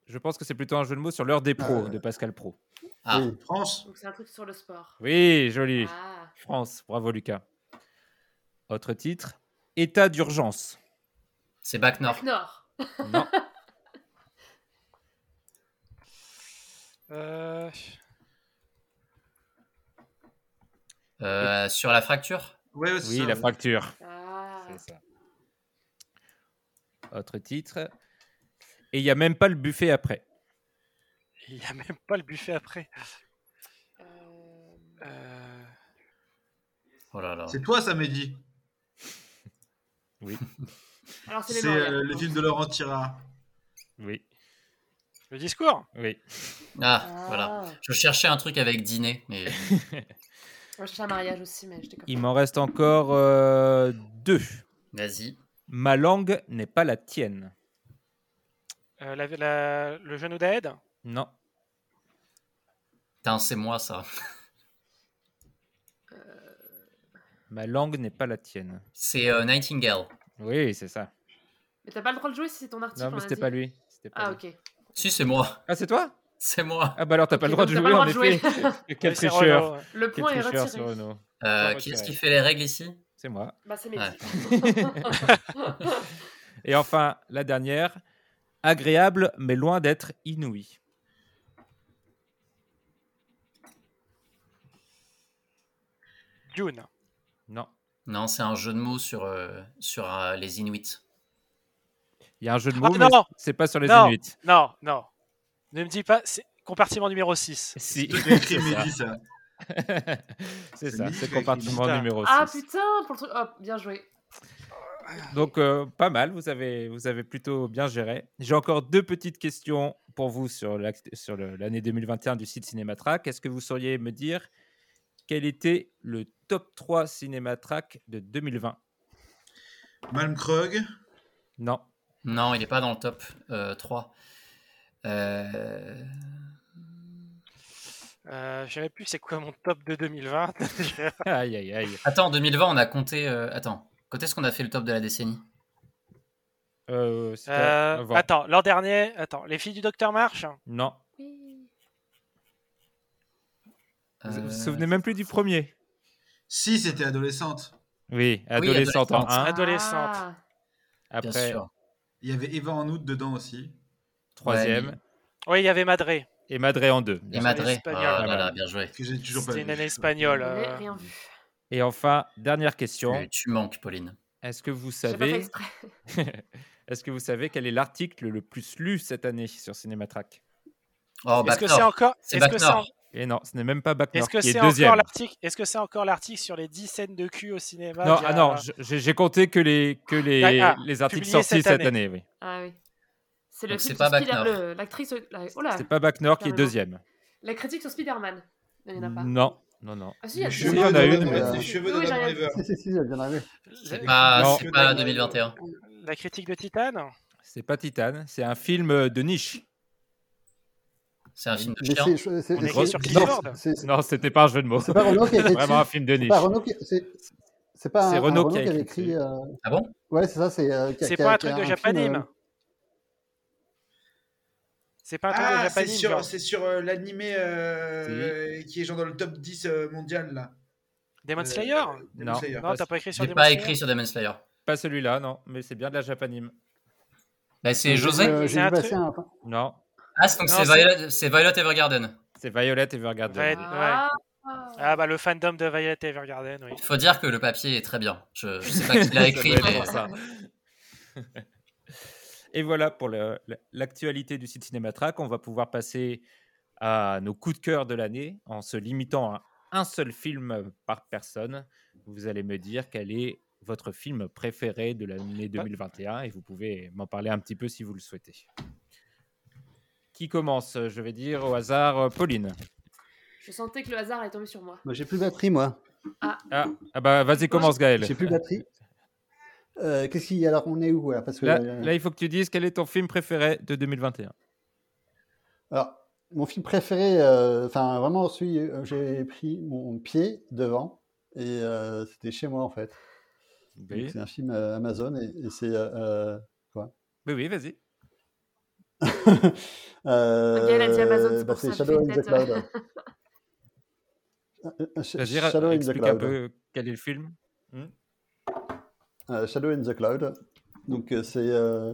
Je pense que c'est plutôt un jeu de mots sur l'heure des pros Euh. de Pascal Pro. Ah, Oui. France Donc c'est un truc sur le sport. Oui, joli. Ah, France, bravo Lucas. Autre titre État d'urgence. c'est Bac Nord. Nord. Non. Euh, Euh, sur la fracture? Ouais, ouais, c'est Oui, ça, la ouais. fracture. Ah. C'est ça. Autre titre. Et il n'y a même pas le buffet après. Il n'y a même pas le buffet après. Euh, Euh, Oh là là. C'est toi, ça m'a dit. Oui, Alors c'est euh, le film de Laurent Tira. oui, le discours? Oui. Ah, Ah. voilà. Je cherchais un truc avec dîner, mais Moi, je cherchais un mariage aussi, mais j'étais comme Il m'en reste encore euh, deux. vas-y. Ma langue n'est pas la tienne. Euh, la- la- le genou d'Aed? Non. Putain, c'est moi ça. Ma langue n'est pas la tienne. C'est euh, Nightingale. Oui, c'est ça. Mais t'as pas le droit de jouer si c'est ton article. Non, mais c'était pas lui. C'était pas Ah, lui. ok. Si, c'est moi. Ah, c'est toi? C'est moi. Ah, bah alors, t'as pas le droit de jouer, en effet. jouer. Quel tricheur. Le Quel point est retiré. Euh, Point qui est-ce qui fait les règles ici? C'est moi. Bah, c'est Ouais. Et enfin, la dernière. Agréable, mais loin d'être inouï. Dune. Non. Non, c'est un jeu de mots sur, euh, sur euh, les Inuits. Il y a un jeu de Ah, mots, mais non c'est pas sur les non, Inuits. Non, non. Ne me dis pas, c'est compartiment numéro 6. Si, c'est ça. ça. c'est ça, compartiment Putain. numéro 6. Ah putain, pour le truc. Oh, bien joué. Donc, euh, pas mal, vous avez, vous avez plutôt bien géré. J'ai encore deux petites questions pour vous sur l'année 2021 du site Cinématrack. Est-ce que vous sauriez me dire quel était le top 3 Cinématrack de 2020 Malmkrog. Non. Non, il n'est pas dans le top euh, 3. Euh, Euh, je savais plus c'est quoi mon top de 2020. Aïe, aïe, aïe. Attends, 2020, on a compté. euh, Attends, quand est-ce qu'on a fait le top de la décennie? Euh, Euh, attends, l'an dernier, attends, les filles du docteur March Non. Oui. Vous vous Euh, vous souvenez même plus du premier? Si, c'était adolescente. Oui, adolescente en adolescente. 1. Adolescente. Ah. Bien Après, sûr. Il y avait Eva en août dedans aussi. Troisième. Ouais, Oui, il y avait Madré. Et Madré en 2. Et Madré. espagnol. Ah là là, bien joué. C'était une année espagnole. Je n'ai euh, rien vu. Et enfin, dernière question. Tu, tu manques, Pauline. Est-ce que vous savez. Est-ce que vous savez quel est l'article le plus lu cette année sur Cinématrack Oh, Est-ce que c'est encore C'est en- Et non, ce n'est même pas Backnor est-ce que qui est c'est deuxième. encore l'article Est-ce que c'est encore l'article sur les 10 scènes de cul au cinéma Non, ah non, j'ai compté que les que les, Ah, ah, les articles sortis cette cette année. année. oui. Ah oui. C'est le film pas sur Spider- L'actrice. la- Oh là. C'est pas Backnor qui est deuxième. La critique sur Spider-Man. Il n'y en a pas. Non, non, non. Ah si, il y il y en a une, Les cheveux j'en ai- Driver. Si, si, si, elle vient d'arriver. C'est pas, Non. c'est pas 2021. La critique de Titan C'est pas Titan, c'est un film de niche. C'est un film de chien. On est c'est- sur non, Clifford Non, c'était pas un jeu de mots. C'est pas Renaud qui a écrit Vraiment un film de C'est niche. pas c'est, pas C'est un, Renaud qui a avait écrit euh, Ah bon? Ouais, c'est ça. C'est, euh, pas un truc de euh, C'est pas un truc de Ah, c'est sur, genre. c'est sur euh, l'animé euh, qui est genre dans le top 10 euh, mondial là. Demon Euh, Slayer? Demon Non. Slayer. Non, t'as pas écrit sur J'ai Demon pas Slayer? écrit sur Demon Slayer. Pas celui-là, non, mais c'est bien de la japanime. Bah, c'est José euh, C'est J'ai un? Non, Ah, c'est- donc Non, c'est c'est- Violet, c'est Violet Evergarden. c'est Violet Evergarden. Ouais. Ah. Ah bah le fandom de Violet Evergarden, oui. Il faut dire que le papier est très bien. Je, je sais pas qui l'a écrit, mais ça. Et voilà pour l'actualité du site Cinématrack. On va pouvoir passer à nos coups de cœur de l'année en se limitant à un seul film par personne. Vous allez me dire quel est votre film préféré de l'année 2021 et vous pouvez m'en parler un petit peu si vous le souhaitez. Qui commence Je vais dire au hasard euh, Pauline. Je sentais que le hasard est tombé sur moi. Moi, j'ai plus de batterie, moi. Ah, ah bah vas-y, commence Gaël. J'ai plus de batterie. Euh, qu'est-ce qu'il y a alors On est où là Parce que Là, euh, là, il faut que tu dises quel est ton film préféré de 2021. alors, mon film préféré, euh, enfin vraiment celui où j'ai pris mon pied devant et euh, c'était chez moi en fait. Oui, C'est un film euh, Amazon et, et c'est quoi? Oui, oui, vas-y. Euh, Gaël a dit Amazon, c'est bah, pour ça c'est que j'ai Shadow in the. Cloud. Shadow in the explique un Cloud. peu quel est le film. Hmm Shadow in the Cloud. Donc euh, c'est euh,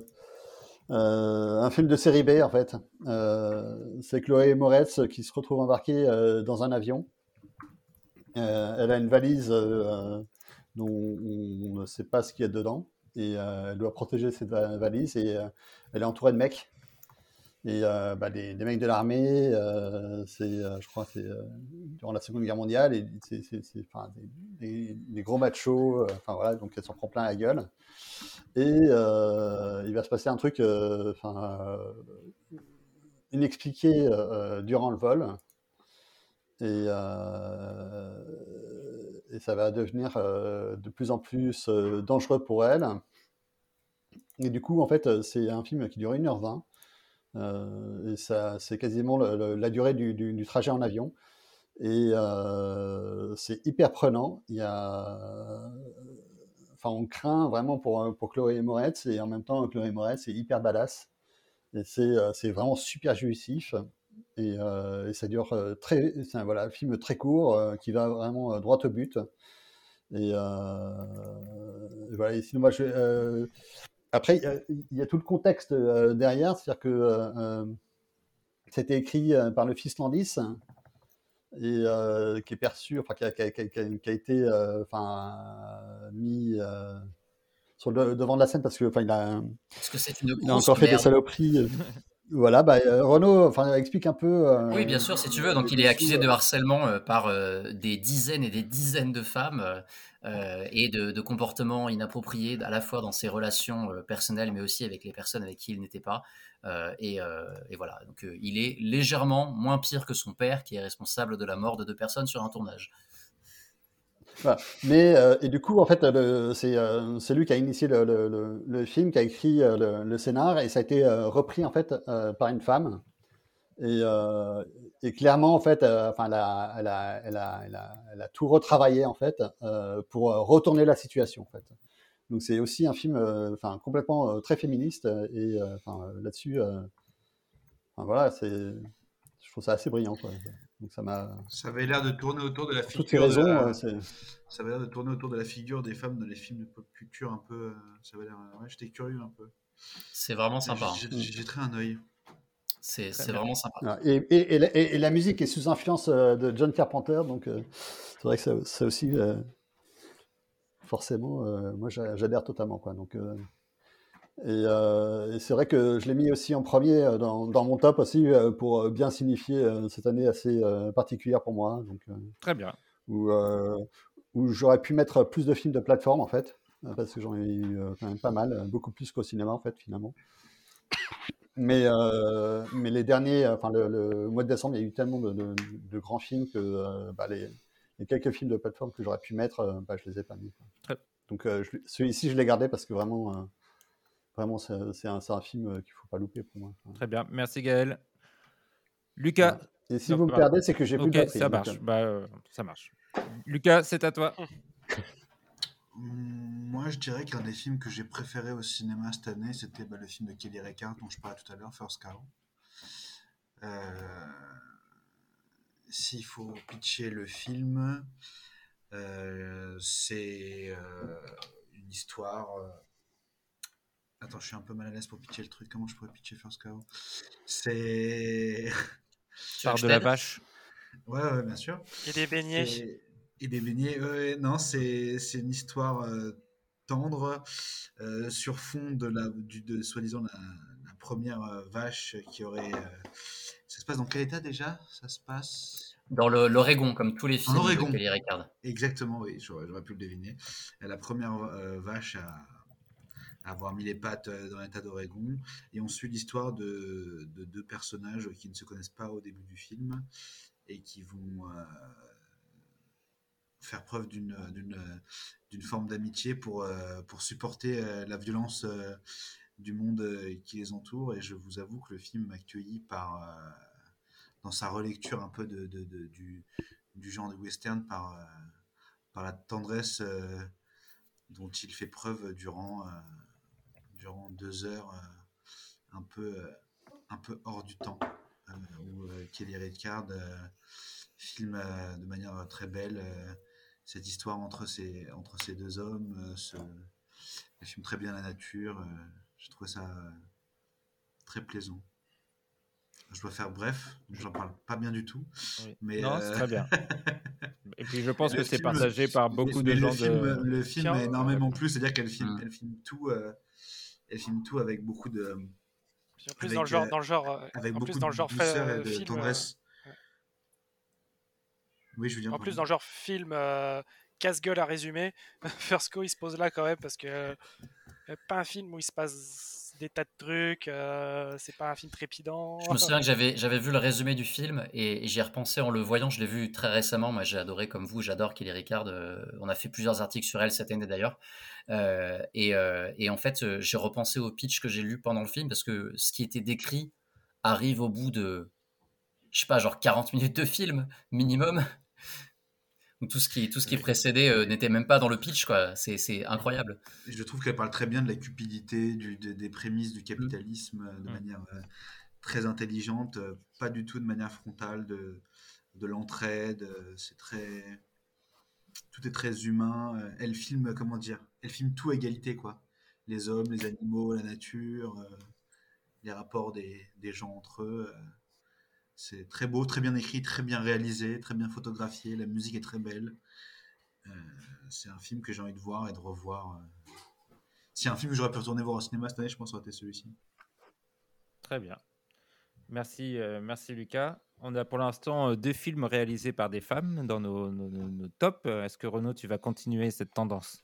euh, un film de série B en fait. Euh, c'est Chloé Moretz qui se retrouve embarquée euh, dans un avion. Euh, elle a une valise euh, dont on ne sait pas ce qu'il y a dedans et euh, elle doit protéger cette va- valise et euh, elle est entourée de mecs. Et euh, bah, des, mecs de l'armée, euh, c'est, euh, je crois, c'est durant la Seconde Guerre mondiale, et c'est, des, gros machos, enfin voilà, donc elle s'en prend plein la gueule. Et il va se passer un truc, enfin, inexpliqué durant le vol, et, et ça va devenir de plus en plus dangereux pour elle. Et du coup, en fait, c'est un film qui dure 1h20. Euh, et ça, c'est quasiment la durée du, trajet en avion. Et euh, c'est hyper prenant. Il y a, enfin, on craint vraiment pour, pour Chloé Moretz et en même temps, Chloé Moretz est hyper badass. Et c'est euh, vraiment super jouissif. Et, euh, et ça dure euh, très. C'est un voilà, un film très court euh, qui va vraiment euh, droit au but. Et, euh, et voilà. Et sinon, moi, je, euh, après, il y a- il y, a tout le contexte euh, derrière, c'est-à-dire que euh, c'était écrit euh, par le fils Landis et euh, qui est perçu, enfin qui a, qui a- qui a- qui a- qui a été euh, enfin, mis euh, sur le devant de la scène parce que enfin il a, Parce que c'est une il a encore fait des saloperies. voilà, bah, euh, Renaud, enfin explique un peu. euh, Oui, bien sûr, si tu veux. Donc, il est accusé de euh, harcèlement euh, par des dizaines et des dizaines de femmes et de, de comportements inappropriés à la fois dans ses relations personnelles, mais aussi avec les personnes avec qui il n'était pas. Et, et voilà. Donc, il est légèrement moins pire que son père, qui est responsable de la mort de deux personnes sur un tournage. Mais euh, et du coup, en fait, le- c'est euh, c'est lui qui a initié le, le- film, qui a écrit euh, le, le scénar, et ça a été euh, repris en fait euh, par une femme. Et, euh, et clairement, en fait, euh, enfin, elle a, elle a, elle a, tout retravaillé en fait euh, pour euh, retourner la situation. En fait. Donc c'est aussi un film, euh, enfin, complètement euh, très féministe. euh, Et euh, euh, là-dessus, euh, voilà, c'est, je trouve ça assez brillant. Donc ça m'a. Ça avait l'air de tourner autour de la figure. toutes ces raisons, de la- c'est- Ça avait l'air de tourner autour de la figure des femmes dans les films de pop culture un peu. euh, Ça avait l'air. Ouais, j'étais curieux un peu. C'est vraiment sympa. J'ai- J'ai jetterai un œil. C'est vraiment sympa. Voilà. Et, et- et la, et- et la musique est sous influence euh, de John Carpenter, donc euh, c'est vrai que ça, ça aussi, euh, forcément, euh, moi j'a- j'adhère totalement. Quoi, donc, euh, et euh, et c'est vrai que je l'ai mis aussi en premier euh, dans, dans mon top aussi euh, pour bien signifier cette année assez particulière pour moi. Donc, euh, Très bien. où, où j'aurais pu mettre plus de films de plateforme en fait, parce que j'en ai eu quand même pas mal, beaucoup plus qu'au cinéma en fait finalement. Mais, euh, mais les derniers, enfin le, le mois de décembre, il y a eu tellement de, de- de grands films que bah, les, les quelques films de plateforme que j'aurais pu mettre, bah, je les ai pas mis. quoi. Donc euh, celui-ci, je l'ai gardé parce que vraiment, vraiment c'est un, film euh, qu'il faut pas louper pour moi. Très bien. Merci Gaël. Lucas. Et si Non, vous me perdez, c'est que j'ai plus Ok, de batterie, ça marche. euh. Bah, euh, ça marche. Lucas, c'est à toi. Moi, je dirais qu'un des films que j'ai préféré au cinéma cette année, c'était bah, le film de Kelly Reichardt dont je parlais tout à l'heure, First Cow. Euh, S'il faut pitcher le film, euh, c'est euh, une histoire. Attends, je suis un peu mal à l'aise pour pitcher le truc. Comment je pourrais pitcher First Cow C'est. Part de la vache. Ouais, ouais, bien sûr. Et des beignets. Et des beignets, non, c'est c'est une histoire euh, tendre euh, sur fond de la, du, de soi-disant la, la première euh, vache qui aurait. euh, Ça se passe dans quel état déjà? Ça se passe. Dans l'Oregon, comme tous les films Oregon. de Kelly Reichardt. Exactement, oui, j'aurais pu le deviner. La première euh, vache à avoir mis les pattes euh, dans l'état d'Oregon. Et on suit l'histoire de, de deux personnages qui ne se connaissent pas au début du film et qui vont euh, faire preuve d'une forme d'amitié pour, euh, supporter la violence du monde qui les entoure. Et je vous avoue que le film m'a dans sa relecture un peu de, du, genre de western par, par la tendresse dont il fait preuve durant, durant deux heures euh, un, peu, euh, un peu hors du temps, euh, où euh, Kelly Reichardt euh, filme euh, de manière euh, très belle euh, cette histoire entre ces, entre ces deux hommes. euh, ce, elle filme très bien la nature. euh, je trouve ça euh, très plaisant. Je dois faire bref, j'en parle pas bien du tout. Oui. Mais Non, c'est euh, très bien. Et puis je pense le que c'est partagé par beaucoup mais de le gens film, de. Le film Tiens, énormément plu, c'est-à-dire qu'elle filme, elle filme tout, euh, elle filme tout avec beaucoup de. Puis en plus, avec, dans le genre, euh, dans le genre, euh, avec en beaucoup plus, dans le de genre douceur fa- et de film, euh, tendresse. ouais. Oui, Julien. En plus, dans le genre film euh, casse-gueule à résumer, First Go il se pose là quand même parce que euh, pas un film où il se passe des tas de trucs, euh, c'est pas un film trépidant. Je me souviens que j'avais vu le résumé du film et, et j'y ai repensé en le voyant. Je l'ai vu très récemment. Moi, j'ai adoré comme vous. J'adore Kelly Ricard. euh, on a fait plusieurs articles sur elle cette année d'ailleurs. Euh, et, et en fait, j'ai repensé au pitch que j'ai lu pendant le film parce que ce qui était décrit arrive au bout de, je sais pas, genre 40 minutes de film minimum. Tout ce qui, tout ce qui précédait euh, n'était même pas dans le pitch, quoi. C'est, c'est incroyable. Je trouve qu'elle parle très bien de la cupidité, du, de- des prémices du capitalisme euh, de Mm. manière euh, très intelligente, pas du tout de manière frontale, de, de l'entraide. C'est très. Tout est très humain. Elle filme, comment dire Elle filme tout à égalité, quoi. Les hommes, les animaux, la nature, euh, les rapports des, des gens entre eux. C'est très beau, très bien écrit, très bien réalisé, très bien photographié. La musique est très belle. Euh, c'est un film que j'ai envie de voir et de revoir. euh. A un film que j'aurais pu retourner voir au cinéma cette année, je pense que ça aurait été celui-ci. Très bien. Merci, euh, merci Lucas. On a pour l'instant deux films réalisés par des femmes dans nos, nos, nos- nos tops. Est-ce que Renaud, tu vas continuer cette tendance?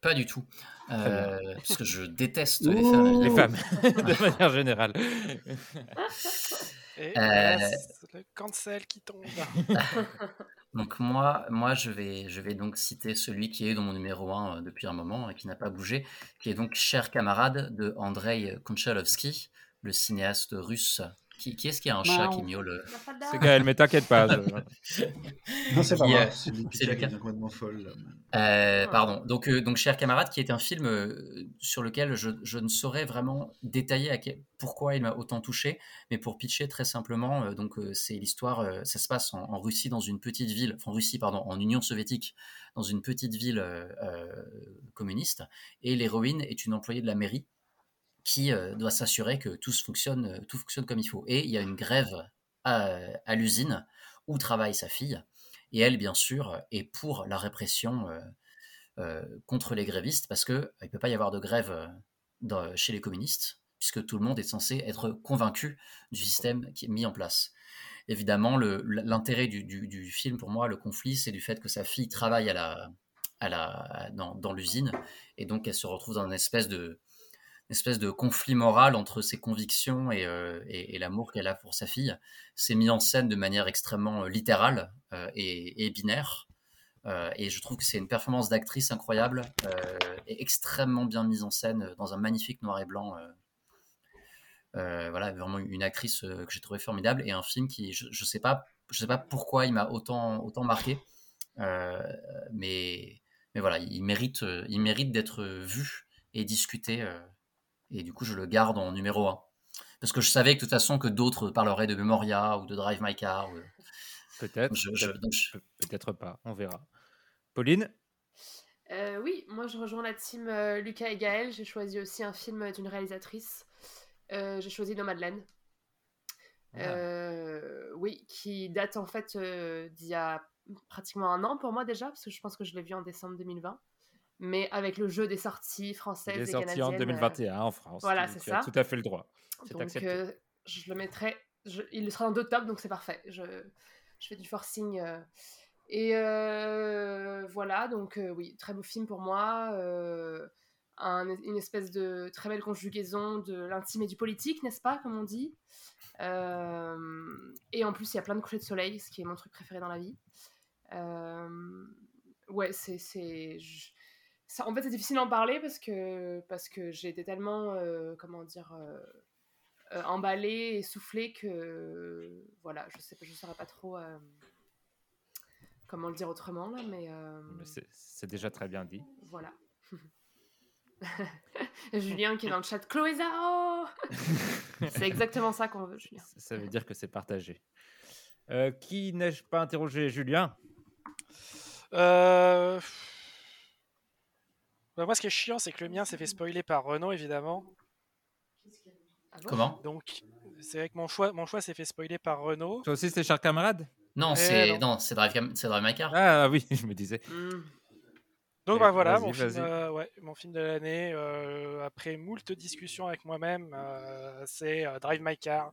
Pas du tout. Euh, parce que je déteste les femmes. Les femmes, de manière générale. Et Euh, voilà, le cancel qui tombe. Donc moi, moi je, vais, je vais donc citer celui qui est dans mon numéro 1 depuis un moment et qui n'a pas bougé, qui est donc Cher camarade de Andrei Konchalovsky, le cinéaste russe. Qui, qui est-ce qui a un chat qui miaule C'est Gaël, mais t'inquiète pas. je- Non, c'est pas moi. euh, C'est Lucas. devient complètement folle. Euh, pardon. Donc, euh, donc, Cher camarade, qui est un film euh, sur lequel je, je ne saurais vraiment détailler à quel- pourquoi il m'a autant touché, mais pour pitcher très simplement, euh, donc euh, c'est l'histoire, euh, ça se passe en, en Russie dans une petite ville, enfin en Russie pardon, en Union soviétique, dans une petite ville euh, euh, communiste, et l'héroïne est une employée de la mairie qui euh, doit s'assurer que tout fonctionne, euh, tout fonctionne comme il faut. Et il y a une grève à, l'usine où travaille sa fille. Et elle, bien sûr, est pour la répression euh, contre les grévistes parce qu'il ne peut pas y avoir de grève chez les communistes puisque tout le monde est censé être convaincu du système qui est mis en place. Évidemment, l'intérêt du, du- du film, pour moi, le conflit, c'est du fait que sa fille travaille à la, à la, dans, dans l'usine et donc elle se retrouve dans une espèce de, espèce de conflit moral entre ses convictions et, euh, l'amour qu'elle a pour sa fille. C'est mis en scène de manière extrêmement euh, littérale euh, et, binaire. Et je trouve que c'est une performance d'actrice incroyable et extrêmement bien mise en scène dans un magnifique noir et blanc. voilà, vraiment une actrice que j'ai trouvé formidable et un film qui, je, je sais pas, sais pas pourquoi il m'a autant, autant marqué, mais, mais voilà, il mérite, il mérite d'être vu et discuté. Euh, et du coup, je le garde en numéro 1. Parce que je savais que de toute façon que d'autres parleraient de Memoria ou de Drive My Car. ou- Peut-être, Je- je- peut-être- je- pas, on verra. Pauline? Euh, oui, moi je rejoins la team euh, Lucas et Gaël. J'ai choisi aussi un film d'une réalisatrice. Euh, J'ai choisi Nomadland. Euh, oui, qui date en fait euh, d'il y a pratiquement un an pour moi déjà, parce que je pense que je l'ai vu en décembre 2020. Mais avec le jeu des sorties françaises Il est et sorti canadiennes. en euh, 2021 en France. Voilà, c'est tu ça. as tout à fait le droit. Donc euh, je le mettrai. je- il sera dans deux tops, donc c'est parfait. Je, je fais du forcing. euh. Et euh, voilà, donc euh, oui, très beau film pour moi. euh, un- une espèce de très belle conjugaison de l'intime et du politique, n'est-ce pas, comme on dit? Euh, et en plus, il y a plein de couchers de soleil, ce qui est mon truc préféré dans la vie. Euh, ouais, c'est. c'est je- ça- en fait, c'est difficile d'en parler parce que, parce que j'ai été tellement. euh, comment dire. euh, euh, emballée et soufflée que. Voilà, je sais pas, je saurais pas trop. euh, comment le dire autrement, là, mais. euh, Mais c'est- déjà très bien dit. voilà. Julien qui est dans le chat. Chloé Zhao C'est exactement ça qu'on veut, Julien. Ça veut dire que c'est partagé. Euh, qui n'ai-je pas interrogé? Julien? Euh, bah, moi, ce qui est chiant, c'est que le mien s'est fait spoiler par Renault, évidemment. Ah Comment? Donc, c'est vrai que mon choix, mon choix s'est fait spoiler par Renault. Toi aussi, c'est cher camarade Non, Eh c'est non. c'est Drive, Cam- Drive My Car. Ah oui, je me disais. Donc bah voilà, mon film, euh, ouais, mon film de l'année, euh, après moult discussions avec moi-même, euh, c'est euh, Drive My Car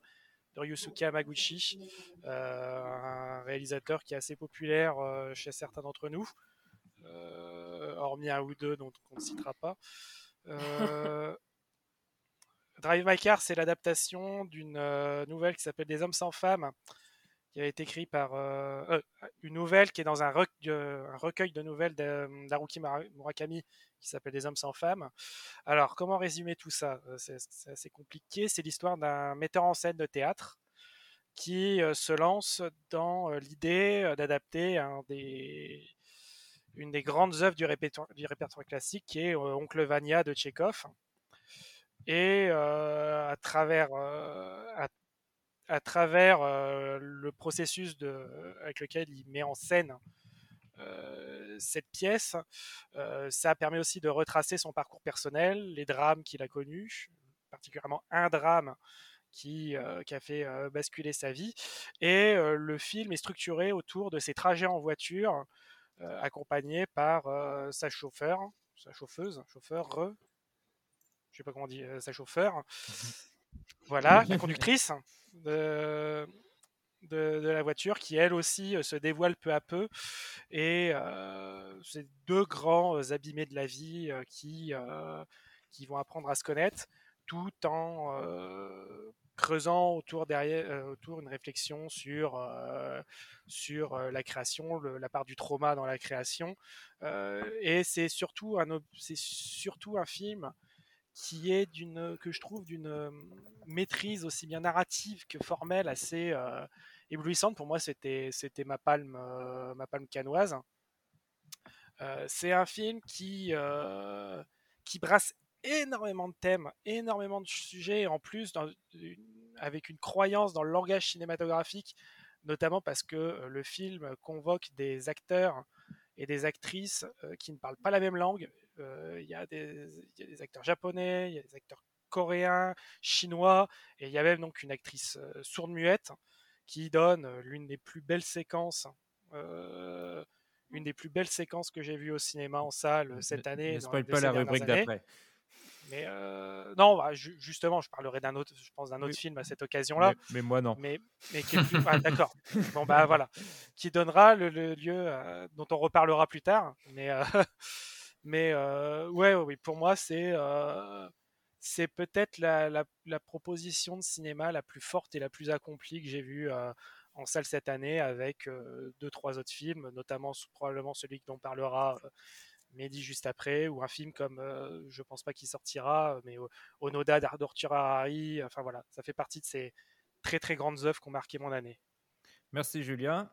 de Ryusuke Hamaguchi, euh, un réalisateur qui est assez populaire euh, chez certains d'entre nous, euh, hormis un ou deux dont on ne citera pas. Euh, Drive My Car, c'est l'adaptation d'une euh, nouvelle qui s'appelle Des hommes sans femmes, qui a été écrit par euh, euh, une nouvelle qui est dans un, un recueil de nouvelles d'Haruki Murakami qui s'appelle Des hommes sans femmes. Alors, comment résumer tout ça? C'est assez compliqué. C'est l'histoire d'un metteur en scène de théâtre qui se lance dans l'idée d'adapter des, une des grandes œuvres du répertoire, classique qui est Oncle Vania de Tchekhov. Et à travers, à, travers le processus avec lequel il met en scène cette pièce, ça permet aussi de retracer son parcours personnel, les drames qu'il a connus, particulièrement un drame qui a fait basculer sa vie. Et le film est structuré autour de ses trajets en voiture, accompagné par sa chauffeur, sa chauffeuse, chauffeur, je sais pas comment on dit, sa chauffeur. Voilà, la conductrice de, de, la voiture qui, elle aussi, se dévoile peu à peu. Et euh, c'est deux grands abîmés de la vie qui, qui vont apprendre à se connaître tout en creusant autour derrière autour une réflexion sur sur la création la part du trauma dans la création et c'est surtout un c'est surtout un film qui est d'une que je trouve d'une maîtrise aussi bien narrative que formelle assez éblouissante. Pour moi, c'était c'était ma palme ma palme canoise. c'est un film qui qui brasse énormément de thèmes, énormément de sujets, en plus dans, avec une croyance dans le langage cinématographique, notamment parce que le film convoque des acteurs et des actrices qui ne parlent pas la même langue, euh, il y, a des acteurs japonais, il y a des acteurs coréens, chinois, et il y a même donc une actrice euh, sourde-muette qui donne euh, l'une des plus belles séquences une des plus belles séquences que j'ai vues au cinéma en salle cette année. Ne spoil pas la rubrique d'après. Mais non, bah, justement, je parlerai d'un autre, je pense d'un autre film à cette occasion-là. Mais, moi non. Mais, mais qui ah, d'accord. bon bah voilà, qui donnera le, lieu dont on reparlera plus tard. Mais mais ouais, oui, pour moi, c'est c'est peut-être la, la, proposition de cinéma la plus forte et la plus accomplie que j'ai vue en salle cette année avec deux, trois autres films, notamment probablement celui dont on parlera Mehdi juste après, ou un film comme, je pense pas qu'il sortira, mais Onoda d'Arthur Harari, enfin voilà, ça fait partie de ces très très grandes œuvres qui ont marqué mon année. Merci Julien.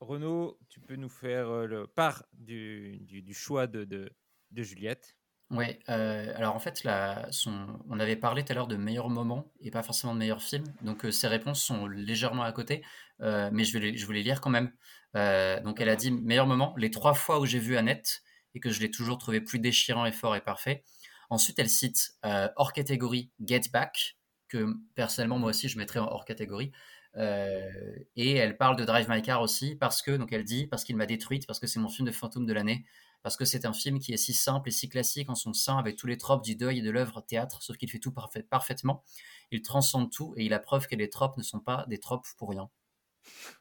Renaud, tu peux nous faire le part du, du, choix de, Juliette Oui, alors en fait, on avait parlé tout à l'heure de meilleurs moments et pas forcément de meilleurs films, donc ces réponses sont légèrement à côté, mais je vais, les, lire quand même. donc elle a dit meilleur moment, les trois fois où j'ai vu Annette et que je l'ai toujours trouvé plus déchirant et fort et parfait. Ensuite, elle cite hors catégorie Get Back, que personnellement moi aussi je mettrais en hors catégorie. Euh, et elle parle de Drive My Car aussi parce que, donc elle dit, parce qu'il m'a détruite, parce que c'est mon film de fantôme de l'année, parce que c'est un film qui est si simple et si classique en son sein avec tous les tropes du deuil et de l'œuvre théâtre, sauf qu'il fait tout parfait, parfaitement. Il transcende tout et il a preuve que les tropes ne sont pas des tropes pour rien.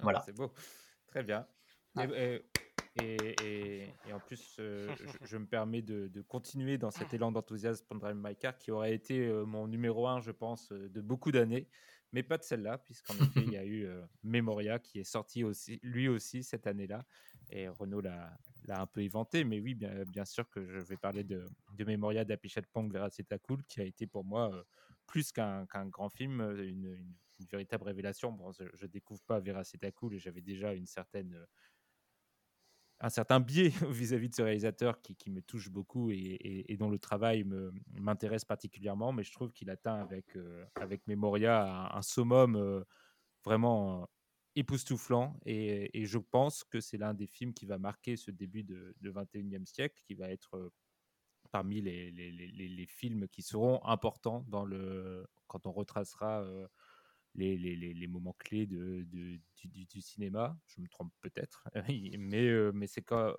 Voilà. c'est beau. Très bien. Et, et, en plus, euh, je, me permets de, continuer dans cet élan d'enthousiasme pour Drive My Car qui aurait été euh, mon numéro un, je pense, de beaucoup d'années mais pas de celle-là, puisqu'en effet, il y a eu Memoria qui est sorti aussi, lui aussi cette année-là. Et Renault l'a un peu éventé, mais oui, bien, sûr que je vais parler de, de Memoria d'Apichat Pong Cool, qui a été pour moi plus qu'un grand film, une, une, véritable révélation. Bon, je, ne découvre pas Cool et j'avais déjà une certaine un certain biais vis-à-vis de ce réalisateur qui, me touche beaucoup et, dont le travail m'intéresse particulièrement, mais je trouve qu'il atteint avec, euh, avec Memoria un, summum euh, vraiment époustouflant et, je pense que c'est l'un des films qui va marquer ce début de, de 21e siècle, qui va être parmi les, films qui seront importants dans le, quand on retracera les, moments clés de, du, cinéma. Je me trompe peut-être, mais, mais c'est quand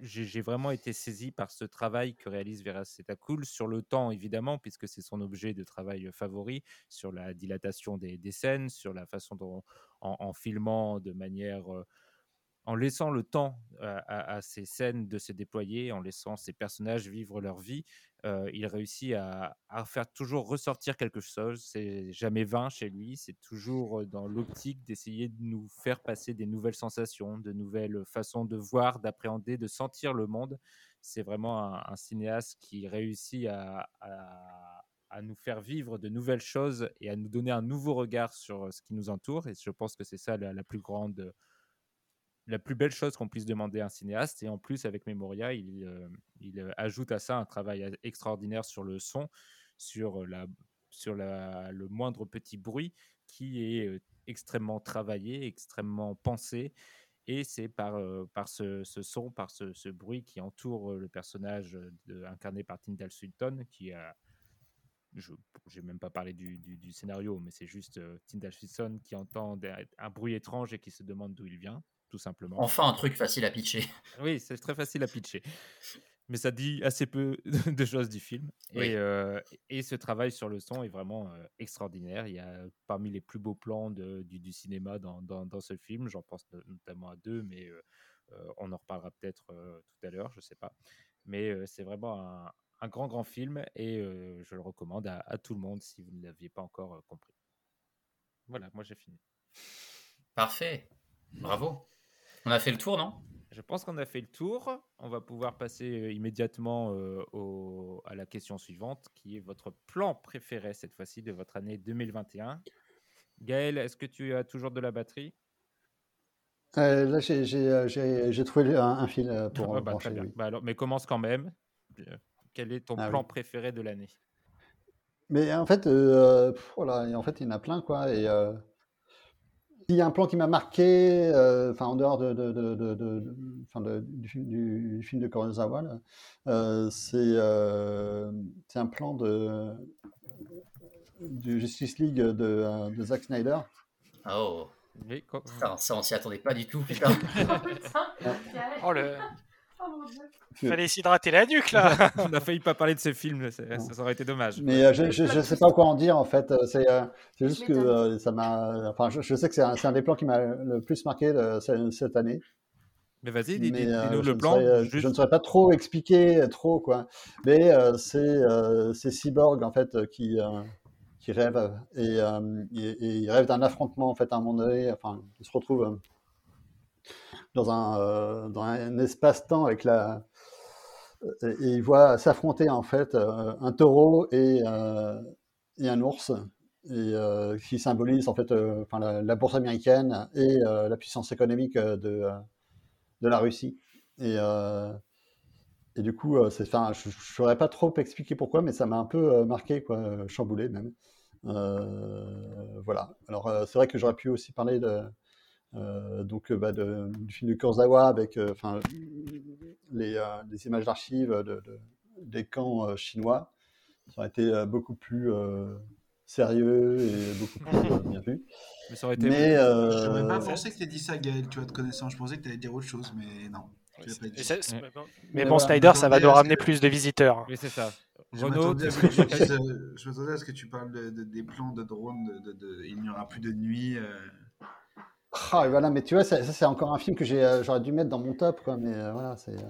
j'ai vraiment été saisi par ce travail que réalise Vera Cool sur le temps évidemment puisque c'est son objet de travail favori sur la dilatation des, scènes sur la façon dont en, filmant de manière euh, en laissant le temps à- à ces scènes de se déployer, en laissant ces personnages vivre leur vie, il réussit à, faire toujours ressortir quelque chose. C'est jamais vain chez lui, c'est toujours dans l'optique d'essayer de nous faire passer des nouvelles sensations, de nouvelles façons de voir, d'appréhender, de sentir le monde. C'est vraiment un, cinéaste qui réussit à, nous faire vivre de nouvelles choses et à nous donner un nouveau regard sur ce qui nous entoure. Et je pense que c'est ça la plus grande la plus belle chose qu'on puisse demander à un cinéaste. Et en plus, avec Memoria, il, euh, euh, ajoute à ça un travail a- extraordinaire sur le son, sur, le moindre petit bruit qui est euh, extrêmement travaillé, extrêmement pensé. Et c'est par, euh, ce, son, par ce, bruit qui entoure euh, le personnage euh, incarné par Tyndall Swinton, qui a. Je n'ai même pas parlé du, scénario, mais c'est juste euh, Tyndall Swinton qui entend un bruit étrange et qui se demande d'où il vient, tout simplement. Enfin, un truc facile à pitcher. Oui, c'est très facile à pitcher. Mais ça dit assez peu de choses du film. Oui. Et, euh, et ce travail sur le son est vraiment euh, extraordinaire. Il y a parmi les plus beaux plans de- du, du cinéma dans, dans- dans ce film. J'en pense no- notamment à deux, mais euh, on en reparlera peut-être euh, tout à l'heure, je ne sais pas. Mais c'est vraiment un, un grand, grand film et je le recommande à, à tout le monde si vous ne l'aviez pas encore compris. Voilà, moi j'ai fini. Parfait. Bravo. On a fait le tour, non? Je pense qu'on a fait le tour. On va pouvoir passer euh, immédiatement euh, au- à la question suivante, qui est votre plan préféré cette fois-ci de votre année 2021. Gaël, est-ce que tu as toujours de la batterie? Euh, là, j'ai- trouvé un, un fil pour Ah bah, brancher, Très bien. oui. Bah alors, mais commence quand même. Quel est ton Ah plan oui. préféré de l'année? Mais en fait, euh, pff, voilà, et en fait, il y en a plein, quoi. Et euh, il y a un plan qui m'a marqué, euh, enfin, en dehors de, de, de, de- du, film, du, du film de Kurosawa, euh, c'est euh, c'est un plan de, du Justice League de, de Zack Snyder. Oh. Oui, Putain, ça, on s'y attendait pas du tout, putain. Oh le. Oh mon dieu. Fallait s'hydrater la nuque là. On a failli pas parler de ce film, ça aurait été dommage. Mais euh, je, je, je sais pas quoi en dire en fait. Euh, C'est euh, juste que euh, ça m'a. Enfin, je, je sais que c'est un, des plans qui m'a le plus marqué cette année. Mais vas-y, dis- Mais, dis- euh, dis-nous le plan. saurais, euh, juste- Je ne saurais pas trop expliquer euh, trop quoi. Mais euh, c'est euh, c'est Cyborg en fait euh, qui euh, qui rêve et, euh, et- et il rêve d'un affrontement en fait à un moment donné. Enfin, il se retrouve euh, dans un euh, dans un espace-temps avec la et il voit s'affronter en fait euh, un taureau et, euh, et un ours et euh, qui symbolise en fait enfin, la, bourse américaine et la puissance économique de, de la Russie. Et, et du coup enfin je ne saurais pas trop expliquer pourquoi mais ça m'a un peu marqué quoi chamboulé même. Voilà. Alors c'est vrai que j'aurais pu aussi parler de euh, donc euh, bah, de- du film de Kurosawa avec euh, enfin les, euh, les images d'archives de, de- des camps euh, chinois. Ça aurait été euh, beaucoup plus euh, sérieux et beaucoup plus euh, bien vu. Mais ça aurait été- Mais, euh, Je n'aurais pas pensé que tu dit ça, Gaël, tu vois, de connaissance. Je pensais que tu allais dire autre chose, mais non. tu pas dit. Mais bon- Mais Mais. Snyder, ça va nous ramener que- plus de visiteurs. Oui, c'est ça. Je Renaud, m'attendais à à ce que tu parles de- de- des plans de drone, de, de- de- il n'y aura plus de nuit. euh. Ah, et voilà, mais tu vois, ça, ça, c'est encore un film que j'ai, euh, j'aurais dû mettre dans mon top, quoi. Mais euh, voilà, c'est. euh,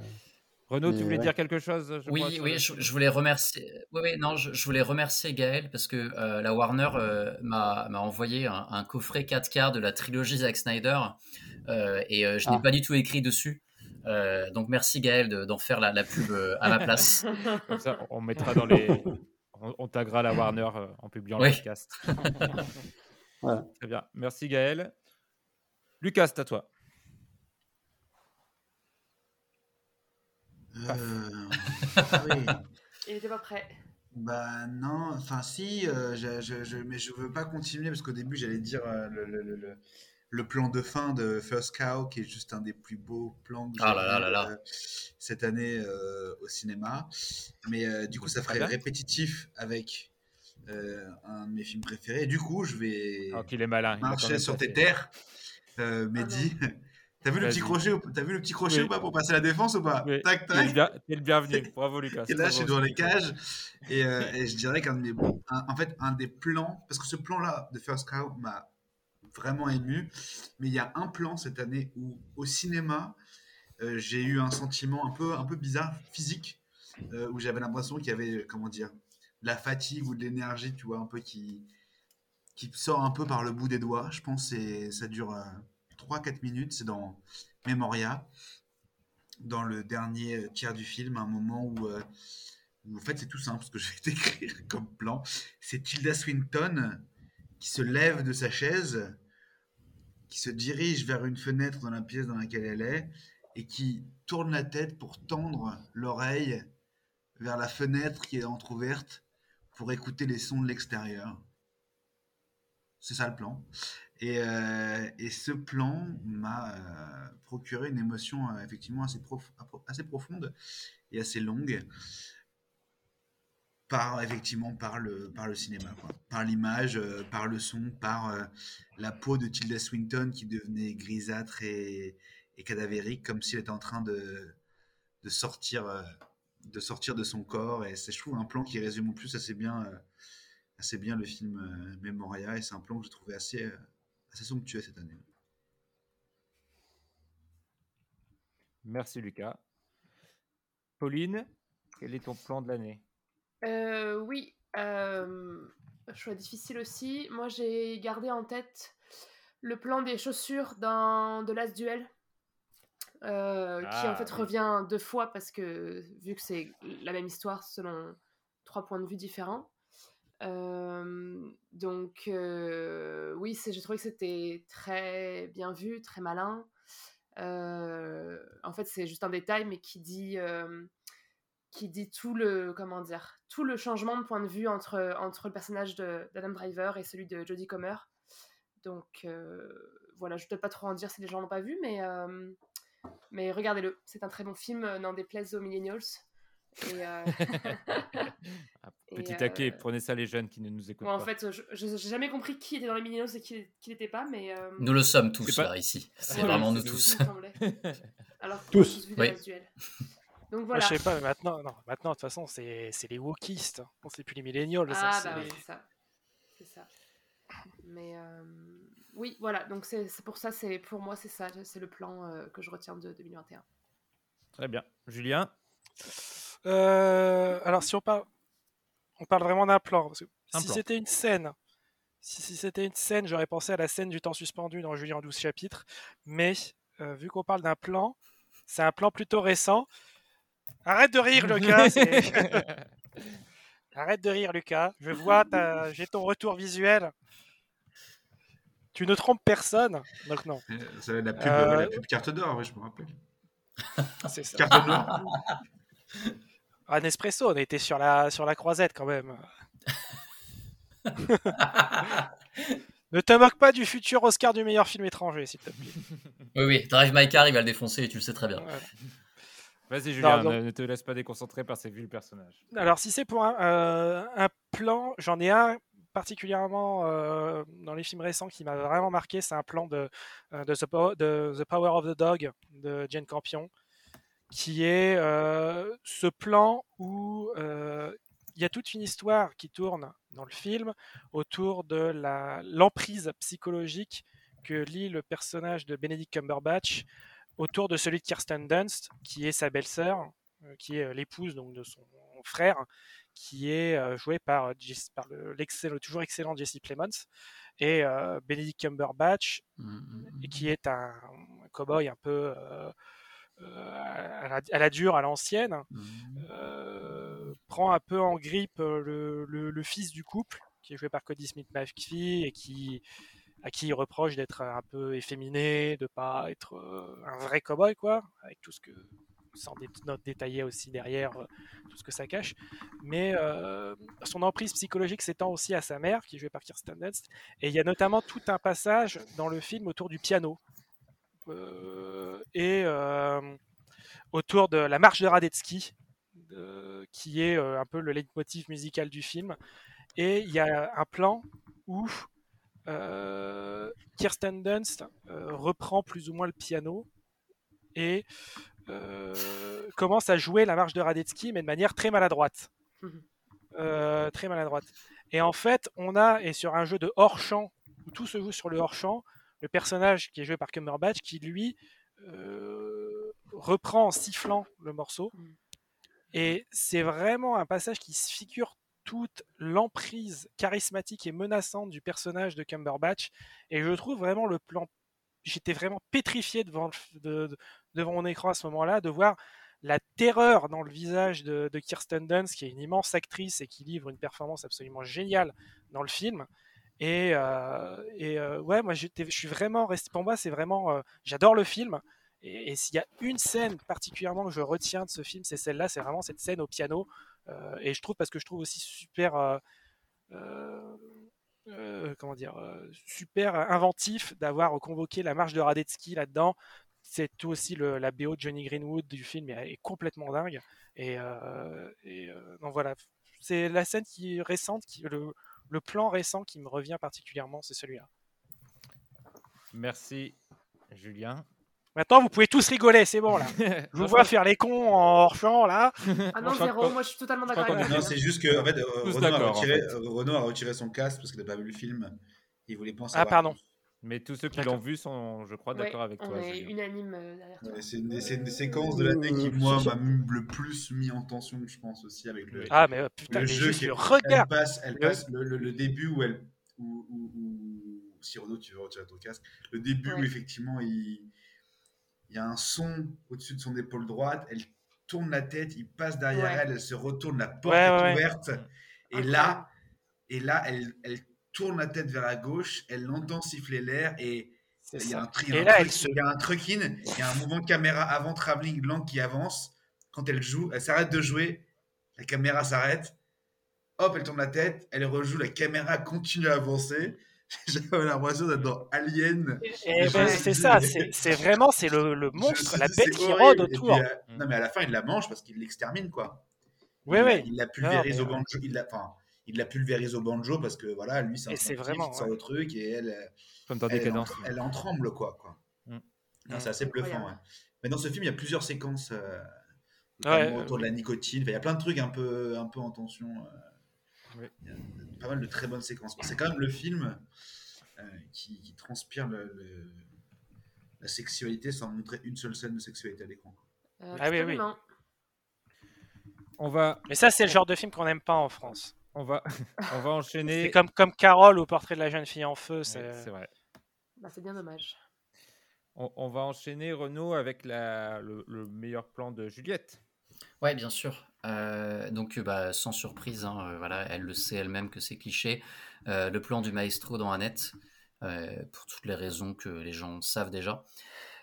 Renaud, tu mais voulais ouais. dire quelque chose je crois, Oui, sur oui, le- je, je voulais remercier. Oui, oui, non, je, je voulais remercier Gaël parce que euh, la Warner euh, m'a m'a envoyé un, un coffret 4K de la trilogie Zack Snyder euh, et euh, je n'ai Ah. pas du tout écrit dessus. Euh, donc merci Gaël de- d'en faire la, la pub euh, à ma place. Comme ça, on mettra dans les. On, on taguera la Warner euh, en publiant Oui. le podcast. Voilà. Très bien. Merci Gaël. Lucas, c'est à toi. Euh, ah oui. Il était pas prêt. Bah non, enfin si, euh, je, je- je- mais je veux pas continuer parce qu'au début j'allais dire euh, le, le- le- le- le plan de fin de First Cow qui est juste un des plus beaux plans que j'ai Ah là là vu, là là. euh, cette année euh, au cinéma. Mais euh, du coup ça ferait répétitif avec euh, un de mes films préférés. Du coup je vais Oh, qu'il est malin. il va quand marcher sur tes terres, euh, Mehdi. T'as vu le petit crochet vu le petit crochet Oui. ou pas pour passer la défense ou pas Oui, Tac tac. t'es le bienvenu. Bravo Lucas. Et là, je suis dans les cages. Et, euh, et je dirais qu'un de mes. un- en fait, un des plans. Parce que ce plan-là de First Cow m'a vraiment ému. Mais il y a un plan cette année où, au cinéma, euh, j'ai eu un sentiment un peu, un peu bizarre, physique, euh, où j'avais l'impression qu'il y avait, comment dire, de la fatigue ou de l'énergie, tu vois, un peu qui, qui sort un peu par le bout des doigts. Je pense que ça dure 3-4 minutes. C'est dans Memoria, dans le dernier tiers du film, un moment où, euh, où en fait, c'est tout simple ce que je vais décrire comme plan. C'est Tilda Swinton qui se lève de sa chaise, qui se dirige vers une fenêtre dans la pièce dans laquelle elle est, et qui tourne la tête pour tendre l'oreille vers la fenêtre qui est entr'ouverte pour écouter les sons de l'extérieur. C'est ça le plan. Et, euh, et ce plan m'a euh, procuré une émotion euh, effectivement assez, prof assez profonde et assez longue par effectivement par le par le cinéma par l'image par le son par la peau de Tilda Swinton qui devenait grisâtre et, et cadavérique comme si elle était en train de, de sortir de sortir de son corps et c'est je trouve un plan qui résume en plus assez bien assez bien le film Memoria et c'est un plan que je trouvais assez assez somptueux cette année. Merci Lucas. Pauline, quel est ton plan de l'année? Euh, Oui, euh, choix difficile aussi. Moi, j'ai gardé en tête le plan des chaussures dans The Last Duel, euh, qui en Ah, fait oui. revient deux fois parce que vu que c'est la même histoire selon trois points de vue différents. Donc oui, j'ai trouvé que c'était très bien vu, très malin. En fait, c'est juste un détail, mais qui dit, qui dit tout le, comment dire, tout le changement de point de vue entre, entre le personnage d'Adam Driver et celui de Jodie Comer. Donc voilà, je ne peux pas trop en dire si les gens l'ont pas vu, mais, mais regardez-le. C'est un très bon film, euh, n'en déplaise aux millennials. Et, euh, Ah, et, Petit euh, taquet, prenez ça les jeunes qui ne nous écoutent Bon, en pas. fait, je n'ai jamais compris qui était dans les millennials et qui n'était pas, mais... euh, Nous le sommes tous pas- là, ici. C'est Voilà, vraiment nous tous. Alors Tous. Oui. Donc Moi, voilà. je sais pas, mais maintenant, non, maintenant, de toute façon, c'est c'est les wokistes. On sait plus les millennials. ça, Ah c'est bah oui, c'est ça. C'est ça. Mais euh, oui, voilà. Donc c'est pour ça, c'est pour moi, c'est ça. C'est le plan euh, que je retiens de 2021. Très bien. Julien? Euh, alors, si on parle, on parle vraiment d'un plan. parce que Un si c'était une scène, si, si c'était une scène, j'aurais pensé à la scène du temps suspendu dans Julien en 12 chapitres. Mais euh, vu qu'on parle d'un plan, c'est un plan plutôt récent. Arrête de rire, Lucas. Arrête de rire, Lucas. Je vois, ta- j'ai ton retour visuel. Tu ne trompes personne. Donc non. Ça va être la pub, Euh, la pub carte d'or, oui, je me rappelle. C'est ça. Carte noire. Un espresso, on a été sur la, sur la croisette quand même. ne te moque pas du futur Oscar du meilleur film étranger, s'il te plaît. Oui, oui, Drive My Car, il va le défoncer et tu le sais très bien. Vas-y Julien, donc- ne, ne te laisse pas déconcentrer par ces vieux personnages. Alors, si c'est pour un, euh, un plan, j'en ai un particulièrement euh, dans les films récents qui m'a vraiment marqué. C'est un plan de, euh, de, The Power, de The Power of the Dog de Jane Campion, qui est euh, ce plan où euh, il y a toute une histoire qui tourne dans le film autour de l'emprise psychologique que lit le personnage de Benedict Cumberbatch autour de celui de Kirsten Dunst, qui est sa belle-sœur, euh, qui est l'épouse donc de son frère, qui est joué par, le, toujours excellent Jesse Plemons, et euh, Benedict Cumberbatch, et qui est un, un cow-boy un peu euh, à, la, à la dure, à l'ancienne, euh, prend un peu en grippe euh, le, le- le fils du couple, qui est joué par Cody Smith McPhee, et qui, à qui il reproche d'être un peu efféminé, de pas être euh, un vrai cow-boy, quoi, avec tout ce que sans dé- note détailler aussi derrière euh, tout ce que ça cache. Mais euh, son emprise psychologique s'étend aussi à sa mère, qui est jouée par Kirsten Dunst. Et il y a notamment tout un passage dans le film autour du piano. Euh, et euh, autour de la marche de Radetzky, qui est euh, un peu le leitmotiv musical du film. Et il y a un plan où euh, Kirsten Dunst euh, reprend plus ou moins le piano et euh, commence à jouer la marche de Radetzky, mais de manière très maladroite. Euh, très maladroite. Et en fait, on a, et sur un jeu de hors-champ où tout se joue sur le hors-champ. Le personnage qui est joué par Cumberbatch, qui lui euh, reprend en sifflant le morceau. Et c'est vraiment un passage qui figure toute l'emprise charismatique et menaçante du personnage de Cumberbatch. Et je trouve vraiment le plan. J'étais vraiment pétrifié devant, de, devant mon écran à ce moment-là, de voir la terreur dans le visage de, Kirsten Dunst, qui est une immense actrice et qui livre une performance absolument géniale dans le film. Et, euh, euh, ouais, moi je suis vraiment resté. Pour moi, c'est vraiment. Euh, j'adore le film. Et, s'il y a une scène particulièrement que je retiens de ce film, c'est celle-là. C'est vraiment cette scène au piano. et je trouve, parce que je trouve aussi super. comment dire, super inventif d'avoir convoqué la marche de Radetzky là-dedans, c'est tout aussi la BO de Johnny Greenwood du film est, est complètement dingue. Et, donc voilà, c'est la scène qui récente, qui, le, le plan récent qui me revient particulièrement, c'est celui-là. Merci, Julien. Maintenant, vous pouvez tous rigoler, c'est bon là. Je vous vois faire les cons en hors champ là. Ah non, zéro, moi je suis totalement d'accord avec Non, c'est juste que en fait, Renaud, a retiré, Renaud a retiré son casque parce qu'il n'a pas vu le film. Il voulait penser. Ah, pardon. Mais tous ceux qui l'ont vu sont, je crois, d'accord avec on toi. est unanime euh, derrière toi. c'est une, des- une séquences de l'année qui, moi, m'a le plus mis en tension, je pense, aussi, avec le, Ah, mais, euh, putain, le mais jeu. qui- le elle passe, elle Le- passe le, le- le début où elle. Où, où- où- si Renaud, tu veux retirer ton casque. Le début où, Ouais. effectivement, il, il y a un son au-dessus de son épaule droite, elle tourne la tête, il passe derrière Ouais. elle, elle se retourne, la porte Ouais, est ouais, ouais. ouverte. Et Incroyable. là, et là elle, elle tourne la tête vers la gauche, elle l'entend siffler l'air et C'est il y a un, tri- il y a Et un là, truc- elle se. il y a un truc-in, il y a un mouvement de caméra avant travelling lent qui avance. Quand elle joue, elle s'arrête de jouer, la caméra s'arrête. Hop, elle tourne la tête, elle rejoue, la caméra continue à avancer. J'avais l'impression d'être dans Alien. Et Je- ben, c'est ça, c'est vraiment c'est le, monstre, la bête qui horrible. rôde autour. puis, euh, non, mais à la fin, il la mange parce qu'il l'extermine, quoi. Oui, il, oui. il la Non, pulvérise mais, au euh, banjo. Il la, enfin, il la pulvérise au banjo parce que voilà, lui, c'est un c'est vraiment, ouais. le truc et elle, euh, Comme dans elle, en, Décadence. elle en tremble, quoi. quoi. Mm. Mm. c'est assez bluffant. Incroyable. ouais. Mais dans ce film, il y a plusieurs séquences euh, Ouais, notamment autour de la nicotine. Enfin, il y a plein de trucs un peu, un peu en tension. euh, Oui. Il y a pas mal de très bonnes séquences. C'est quand même le film euh, qui, qui transpire le- le- la sexualité sans montrer une seule scène de sexualité à l'écran. Euh, Ah oui, oui. On va, Mais ça, c'est le genre de film qu'on n'aime pas en France. On va, on va enchaîner. C'est comme, comme Carole au portrait de la jeune fille en feu. Ouais, C'est c'est vrai. Bah, c'est bien dommage. On, on va enchaîner Renaud avec la, le, le meilleur plan de Juliette. Ouais, bien sûr. Euh, donc, euh, bah, sans surprise, hein, euh, voilà, elle le sait elle-même que c'est cliché. Euh, le plan du maestro dans Annette, euh, pour toutes les raisons que les gens savent déjà.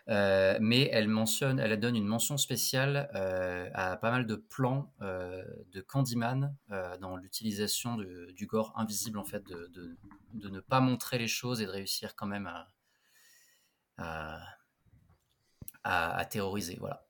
Euh, mais elle mentionne, elle donne une mention spéciale euh, à pas mal de plans euh, de Candyman dans l'utilisation du gore invisible, en fait, de, de- ne pas montrer les choses et de réussir quand même à, à, terroriser. Voilà.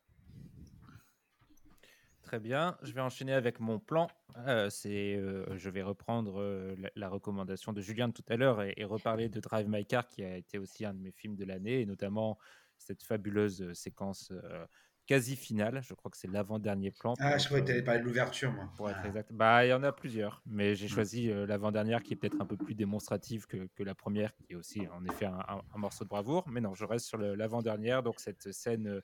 Très bien, je vais enchaîner avec mon plan. Je vais reprendre la, la recommandation de Julien de tout à l'heure et, et reparler de Drive My Car, qui a été aussi un de mes films de l'année, et notamment cette fabuleuse euh, séquence euh, quasi finale. Je crois que c'est l'avant-dernier plan. Ah, je croyais que tu allais parler de l'ouverture, moi. pour être Ah. exact. Bah, il y en a plusieurs, mais Mm. j'ai choisi euh, l'avant-dernière qui est peut-être un peu plus démonstrative que, que la première, qui est aussi en effet un, un- un morceau de bravoure. Mais non, je reste sur l'avant-dernière, donc cette scène, euh,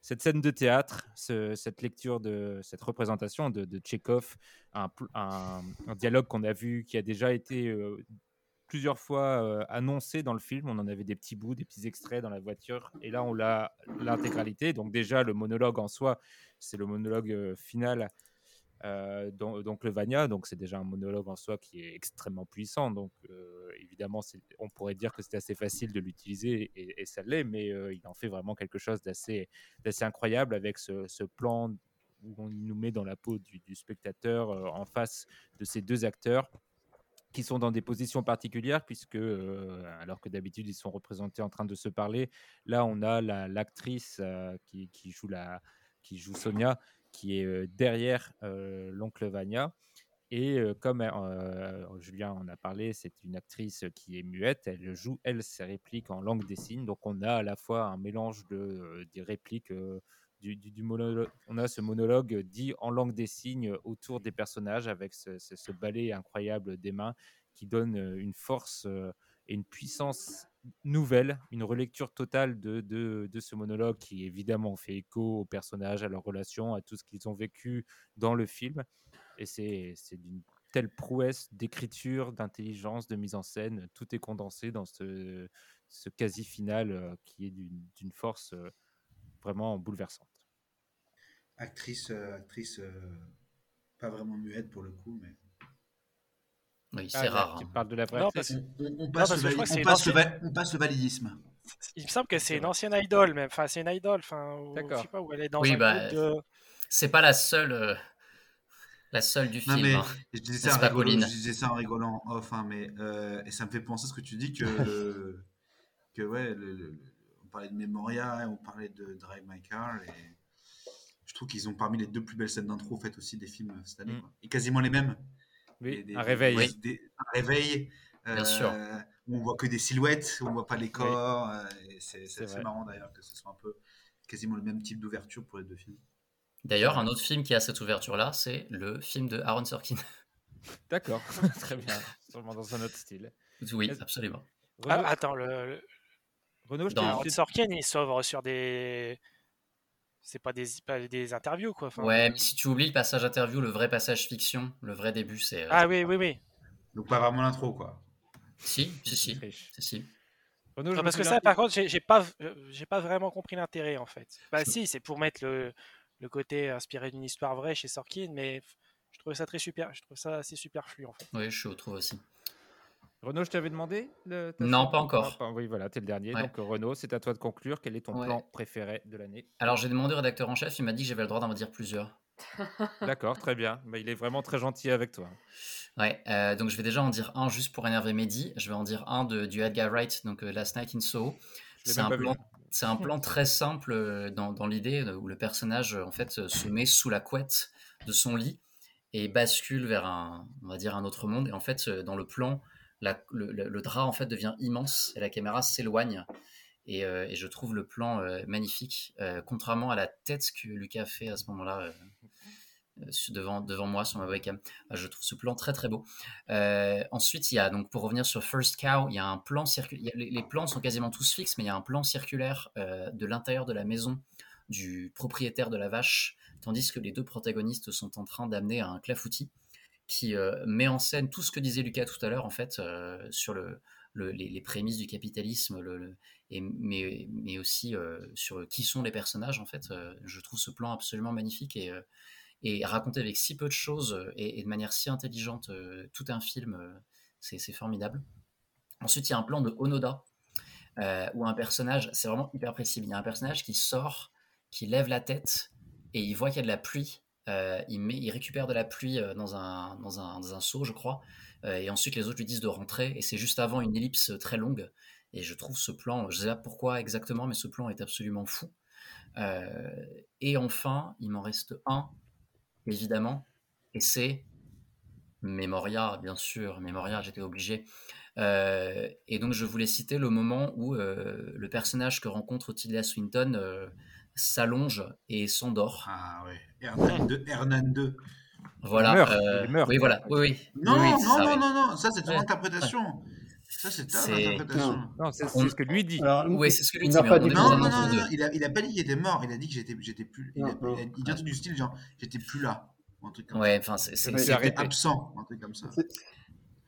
cette scène de théâtre, ce- cette lecture de cette représentation de, de Tchekhov, un, pl- un- un dialogue qu'on a vu qui a déjà été euh, plusieurs fois annoncé dans le film. On en avait des petits bouts, des petits extraits dans la voiture, et là on l'a l'intégralité. Donc déjà le monologue en soi, c'est le monologue final euh, dans- donc le Vania, donc c'est déjà un monologue en soi qui est extrêmement puissant. Donc évidemment, c'est- on pourrait dire que c'était assez facile de l'utiliser et, ça l'est, mais il en fait vraiment quelque chose d'assez incroyable avec ce, plan où on nous met dans la peau du, spectateur en face de ces deux acteurs qui sont dans des positions particulières puisque euh, alors que d'habitude ils sont représentés en train de se parler, là on a la- l'actrice euh, qui, joue Sonia qui est euh, derrière l'oncle Vania. Et comme Julien en a parlé, c'est une actrice qui est muette. Elle joue, elle, ses répliques en langue des signes. Donc on a à la fois un mélange de, des répliques, On a ce monologue dit en langue des signes autour des personnages avec ce, ce- ballet incroyable des mains qui donne euh, une force euh, et une puissance nouvelle, une relecture totale de, ce monologue qui évidemment fait écho aux personnages, à leurs relations, à tout ce qu'ils ont vécu dans le film. Et c'est d'une telle prouesse d'écriture, d'intelligence, de mise en scène. Tout est condensé dans ce, ce quasi-final euh, qui est d'une force vraiment bouleversante. Actrice, euh, actrice pas vraiment muette pour le coup, mais. Oui, c'est rare. Tu hein. parles de la vraie Non, actrice On, Non, passe, parce le on passe ancienne- on passe validisme. Il me semble que c'est une ancienne idole, même. Enfin, c'est une idole. Enfin, ou- je D'accord. sais pas où elle est dans Oui, un bah, groupe de. C'est pas la seule, euh, la seule du Non, film. mais hein. je disais, ça je disais ça en rigolant off, hein, mais, euh, et ça me fait penser à ce que tu dis que, que ouais, le- on parlait de Memoria, et on parlait de Drive My Car, et je trouve qu'ils ont parmi les deux plus belles scènes d'intro faites aussi des films euh, cette année, Mm. quoi. et quasiment les mêmes. Oui, Des- un réveil. des- Oui. des- un réveil. Bien sûr. euh, où on voit que des silhouettes, où on voit pas les corps, euh, et c'est marrant d'ailleurs que ce soit un peu quasiment le même type d'ouverture pour les deux films. D'ailleurs, un autre film qui a cette ouverture-là, c'est le film de Aaron Sorkin. D'accord, très bien. Sûrement dans un autre style. oui, absolument. Ah, attends, le- Renaud, je dans- Sorkin, il s'ouvre sur des. C'est pas des, pas des interviews, quoi. Enfin, Ouais, mais si tu oublies le passage interview, le vrai passage fiction, le vrai début, c'est. euh, Ah oui, oui, oui. Donc pas vraiment l'intro, quoi. Si, si, si. si, si. Renaud, Non, parce que ça, par contre, j'ai pas, euh, j'ai pas vraiment compris l'intérêt, en fait. Bah si, c'est pour mettre le, le côté inspiré d'une histoire vraie chez Sorkin, mais je trouvais ça très super, je trouve ça assez superflu, en fait. Oui, je trouve aussi. Renaud, je t'avais demandé le- Non, pas encore. Ah, Oui, voilà, t'es le dernier. Ouais. Donc, euh, Renaud, c'est à toi de conclure. Quel est ton Ouais. plan préféré de l'année? Alors, j'ai demandé au rédacteur en chef, il m'a dit que j'avais le droit d'en dire plusieurs. D'accord, très bien. Bah, il est vraiment très gentil avec toi. Ouais, euh, donc je vais déjà en dire un juste pour énerver Mehdi. Je vais en dire un de, du Edgar Wright, donc euh, Last Night in Soho. C'est un, plan, c'est un plan très simple dans, dans l'idée où le personnage en fait se met sous la couette de son lit et bascule vers un, on va dire un autre monde. Et en fait, dans le plan, le, drap en fait devient immense et la caméra s'éloigne. Et, euh, je trouve le plan euh, magnifique, euh, contrairement à la tête que Lucas a fait à ce moment-là devant, devant moi sur ma webcam. Euh, Je trouve ce plan très très beau. Ensuite, il y a donc pour revenir sur First Cow, il y a un plan. Les, les plans sont quasiment tous fixes, mais il y a un plan circulaire de l'intérieur de la maison du propriétaire de la vache, tandis que les deux protagonistes sont en train d'amener un clafoutis qui euh, met en scène tout ce que disait Lucas tout à l'heure en fait euh, sur le, le- les, les prémices du capitalisme, et, mais, mais aussi euh, sur qui sont les personnages en fait. Je trouve ce plan absolument magnifique et euh, et raconter avec si peu de choses et, et de manière si intelligente tout un film, c'est formidable. Ensuite, il y a un plan de Onoda où un personnage, c'est vraiment hyper précis, il y a un personnage qui sort, qui lève la tête et il voit qu'il y a de la pluie. Euh, il, met, récupère de la pluie euh, dans un, dans un, dans un seau, je crois. euh, et ensuite, les autres lui disent de rentrer. Et c'est juste avant une ellipse très longue. Et je trouve ce plan, je sais pas pourquoi exactement, mais ce plan est absolument fou. Et enfin, il m'en reste un évidemment, et c'est Memoria, bien sûr, Memoria, j'étais obligé. Et donc je voulais citer le moment où le personnage que rencontre Tilda Swinton s'allonge et s'endort. Ah ouais, Hernan 2. Hernan 2. Voilà. Il meurt, euh, il meurt, oui, voilà. Oui, oui. Non, Oui, oui, non, ça, non, oui. non, non, ça c'est ton Ouais. interprétation. Ça c'est ta interprétation. Non, c'est On- c'est ce que lui dit. Alors, Oui, c'est ce que lui il dit, Non, non, non, non, non, il a, il a pas dit qu'il était mort, il a dit que j'étais, j'étais plus. Il, a, Non, non. il a- il dit un truc du style genre j'étais plus là, un truc comme Ouais, enfin, c'est. C'est- absent, un truc comme ça.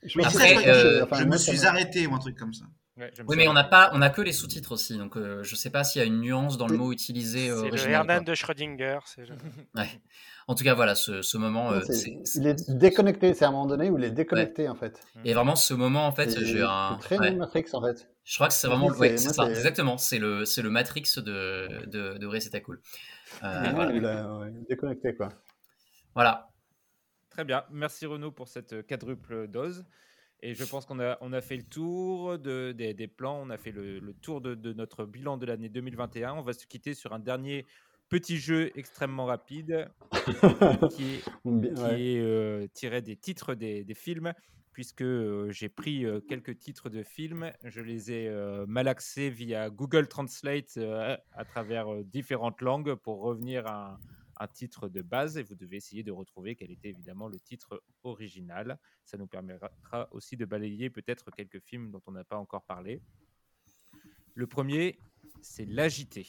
Je Après, je, euh, me suis arrêté, ou un truc comme ça. Ouais, Oui, mais on n'a pas, on a que les sous-titres aussi, donc euh, je sais pas s'il y a une nuance dans le mot utilisé euh, C'est le. Hernan de Schrödinger. c'est le- Ouais. En tout cas, voilà, ce, ce moment, euh, Il est déconnecté, c'est à un moment donné où il est déconnecté en fait. et vraiment ce moment, en fait, C'est j'ai un. très ouais. Matrix en fait. Je crois que c'est vraiment, ouais, c'est ça, exactement. C'est le, c'est le Matrix de, de, de Ray Cool. Euh, moment voilà. où il a- ouais, déconnecté quoi. Voilà. Très bien. Merci Renaud pour cette quadruple dose. Et je pense qu'on a, on a fait le tour de, des, des plans, on a fait le, le tour de, de notre bilan de l'année 2021. On va se quitter sur un dernier petit jeu extrêmement rapide qui est, qui ouais. est, euh, tiré des titres des, des films, puisque euh, j'ai pris euh, quelques titres de films, je les ai malaxés via Google Translate à travers différentes langues pour revenir à un, un titre de base et vous devez essayer de retrouver quel était évidemment le titre original. Ça nous permettra aussi de balayer peut-être quelques films dont on n'a pas encore parlé. Le premier, c'est L'Agité.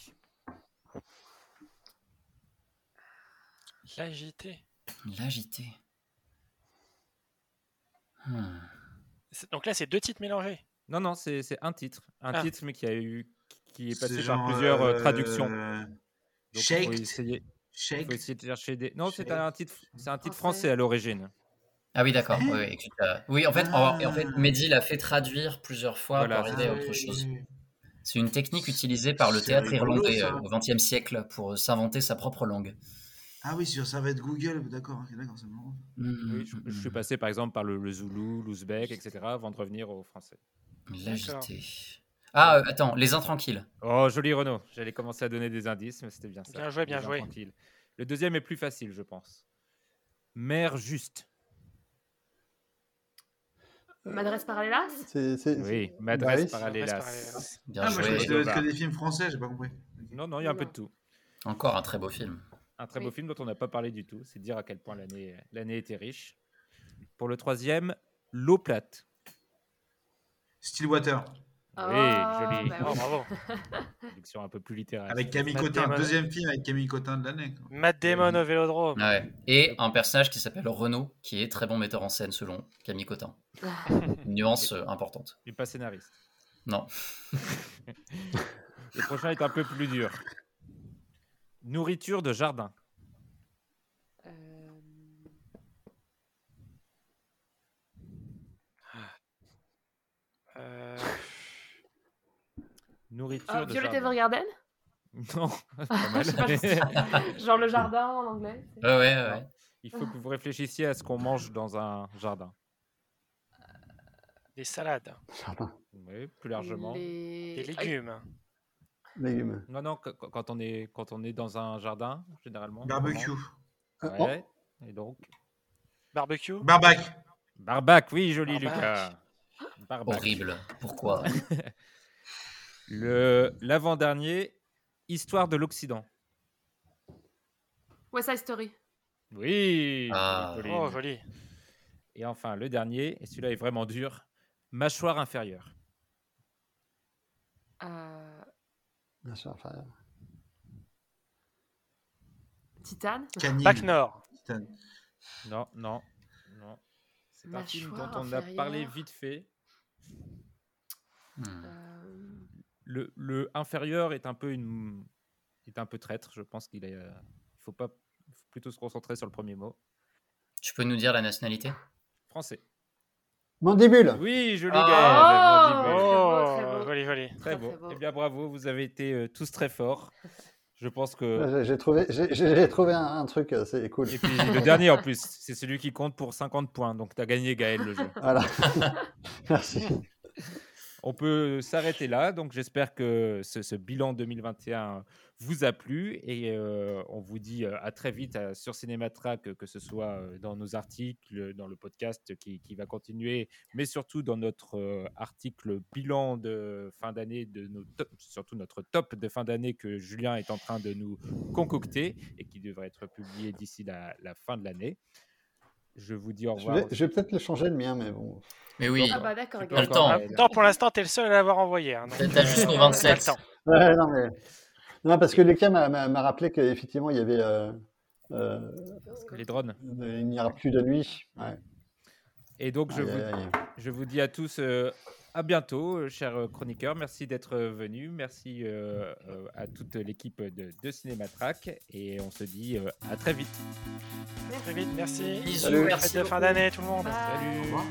L'agité. L'agité. Hmm. Donc là, c'est deux titres mélangés. Non, non, c'est c'est un titre. Un Ah. titre, mais qui, a eu, qui est passé genre, par plusieurs euh, euh, traductions. Donc, Shaked essayer, il faut Shaked essayer de chercher des. Non, c'est un titre, c'est un titre Français. à l'origine. Ah oui, d'accord. Oui, oui, écoute, euh, oui, en fait, en, et en fait, Ah. Mehdi l'a fait traduire plusieurs fois Voilà, pour arriver à Ah autre chose. C'est une technique utilisée par le théâtre irlandais euh, au XXe siècle pour euh, s'inventer sa propre langue. Ah oui, sur ça va être Google, d'accord. Hmm, Oui, je, je suis passé par exemple par le, le zoulou, l'ouzbek, etc. avant de revenir au français. L'agité. Ah, euh, attends, les intranquilles. Oh, joli Renaud. J'allais commencer à donner des indices, mais c'était bien ça. Bien joué, bien Les joué. Intranquilles. Le deuxième est plus facile, je pense. Mère juste. Madresse Oui, c'est- Madresse bah oui, Parallelas. Parallelas. Bien Ah, moi je joué. croyais que des films français, j'ai pas compris. Non, non, il y a un peu de tout. Encore un très beau film. Un très beau film dont on n'a pas parlé du tout. C'est dire à quel point l'année l'année était riche. Pour le troisième, L'eau plate. Stillwater, Oui, joli. bah Oh, oui. bravo. Traduction un peu plus littéraire. avec Camille Matt Cotin, Damon. deuxième film avec Camille Cotin de l'année. Matt Damon au Vélodrome. Ouais. Et un personnage qui s'appelle Renaud, qui est très bon metteur en scène selon Camille Cotin. Une nuance euh, importante. Et pas scénariste. Non. Le prochain est un peu plus dur. Nourriture de jardin. Euh, Euh, Nourriture ah, de Violet jardin. Evergarden Non, pas mal. Je sais. Genre le jardin en anglais. Ouais, ouais, ouais. Il faut que vous réfléchissiez à ce qu'on mange dans un jardin. des salades. Jardin. Oui, plus largement. Les... Des légumes. Légumes. Non, non, qu- quand on est, quand on est dans un jardin, généralement. Barbecue. Ah, on oh, Ouais. Et donc. Barbecue. Barbac. Barbac, oui, joli Barbac. Lucas. Barbac. Horrible. Pourquoi? Le l'avant-dernier, Histoire de l'Occident. West Side Story. Oui. Ah. Oh, joli. Et enfin, le dernier, et celui-là est vraiment dur, mâchoire inférieure. Euh... sûr, enfin, Titane? Bac Nord. Titan. Non, non, non. C'est un film dont Mâchoire on a parlé inférieure. vite fait. Hmm. Euh, Le, le inférieur est un peu une est un peu traître. Je pense qu'il est. euh, Il faut pas faut plutôt se concentrer sur le premier mot. Tu peux nous dire la nationalité? Français. Mandibule. Oui, joli Oh Gaël. Mandibule. Très beau, très Oh, beau. joli, joli. Très Très, beau. très beau. Eh bien, bravo. Vous avez été euh, tous très forts. Je pense que. J'ai trouvé, j'ai- trouvé un, un truc, euh, c'est cool. Et puis le dernier en plus, c'est celui qui compte pour 50 points. Donc tu as gagné Gaël le jeu. Voilà. Merci. On peut s'arrêter là. Donc j'espère que ce, bilan 2021 vous a plu et euh, on vous dit euh, à très vite euh, sur Cinématrack, que ce soit dans nos articles, dans le podcast qui, va continuer, mais surtout dans notre article bilan de fin d'année, de surtout notre top de fin d'année que Julien est en train de nous concocter et qui devrait être publié d'ici la fin de l'année. Je vous dis au revoir. je vais peut-être le changer le mien, mais bon. Mais oui. Ah bah d'accord, le temps. temps, pour l'instant, t'es le seul à l'avoir envoyé. hein, T'as- jusqu'au euh, 27. t'as le temps. Ouais, non, mais... non, parce que Lucas m'a- rappelé qu'effectivement, il y avait. euh, euh, Les drones. il n'y aura plus de nuit. Ouais. Et donc, je vous. Je vous dis à tous euh, à bientôt, euh, chers euh, chroniqueurs. Merci d'être euh, venus. Merci euh, euh, à toute l'équipe de, de Cinématrack. Et on se dit euh, à très vite. Très vite, merci. Bisous, Salut. merci Fête de fin d'année, tout le monde. Bye. Salut. Au revoir.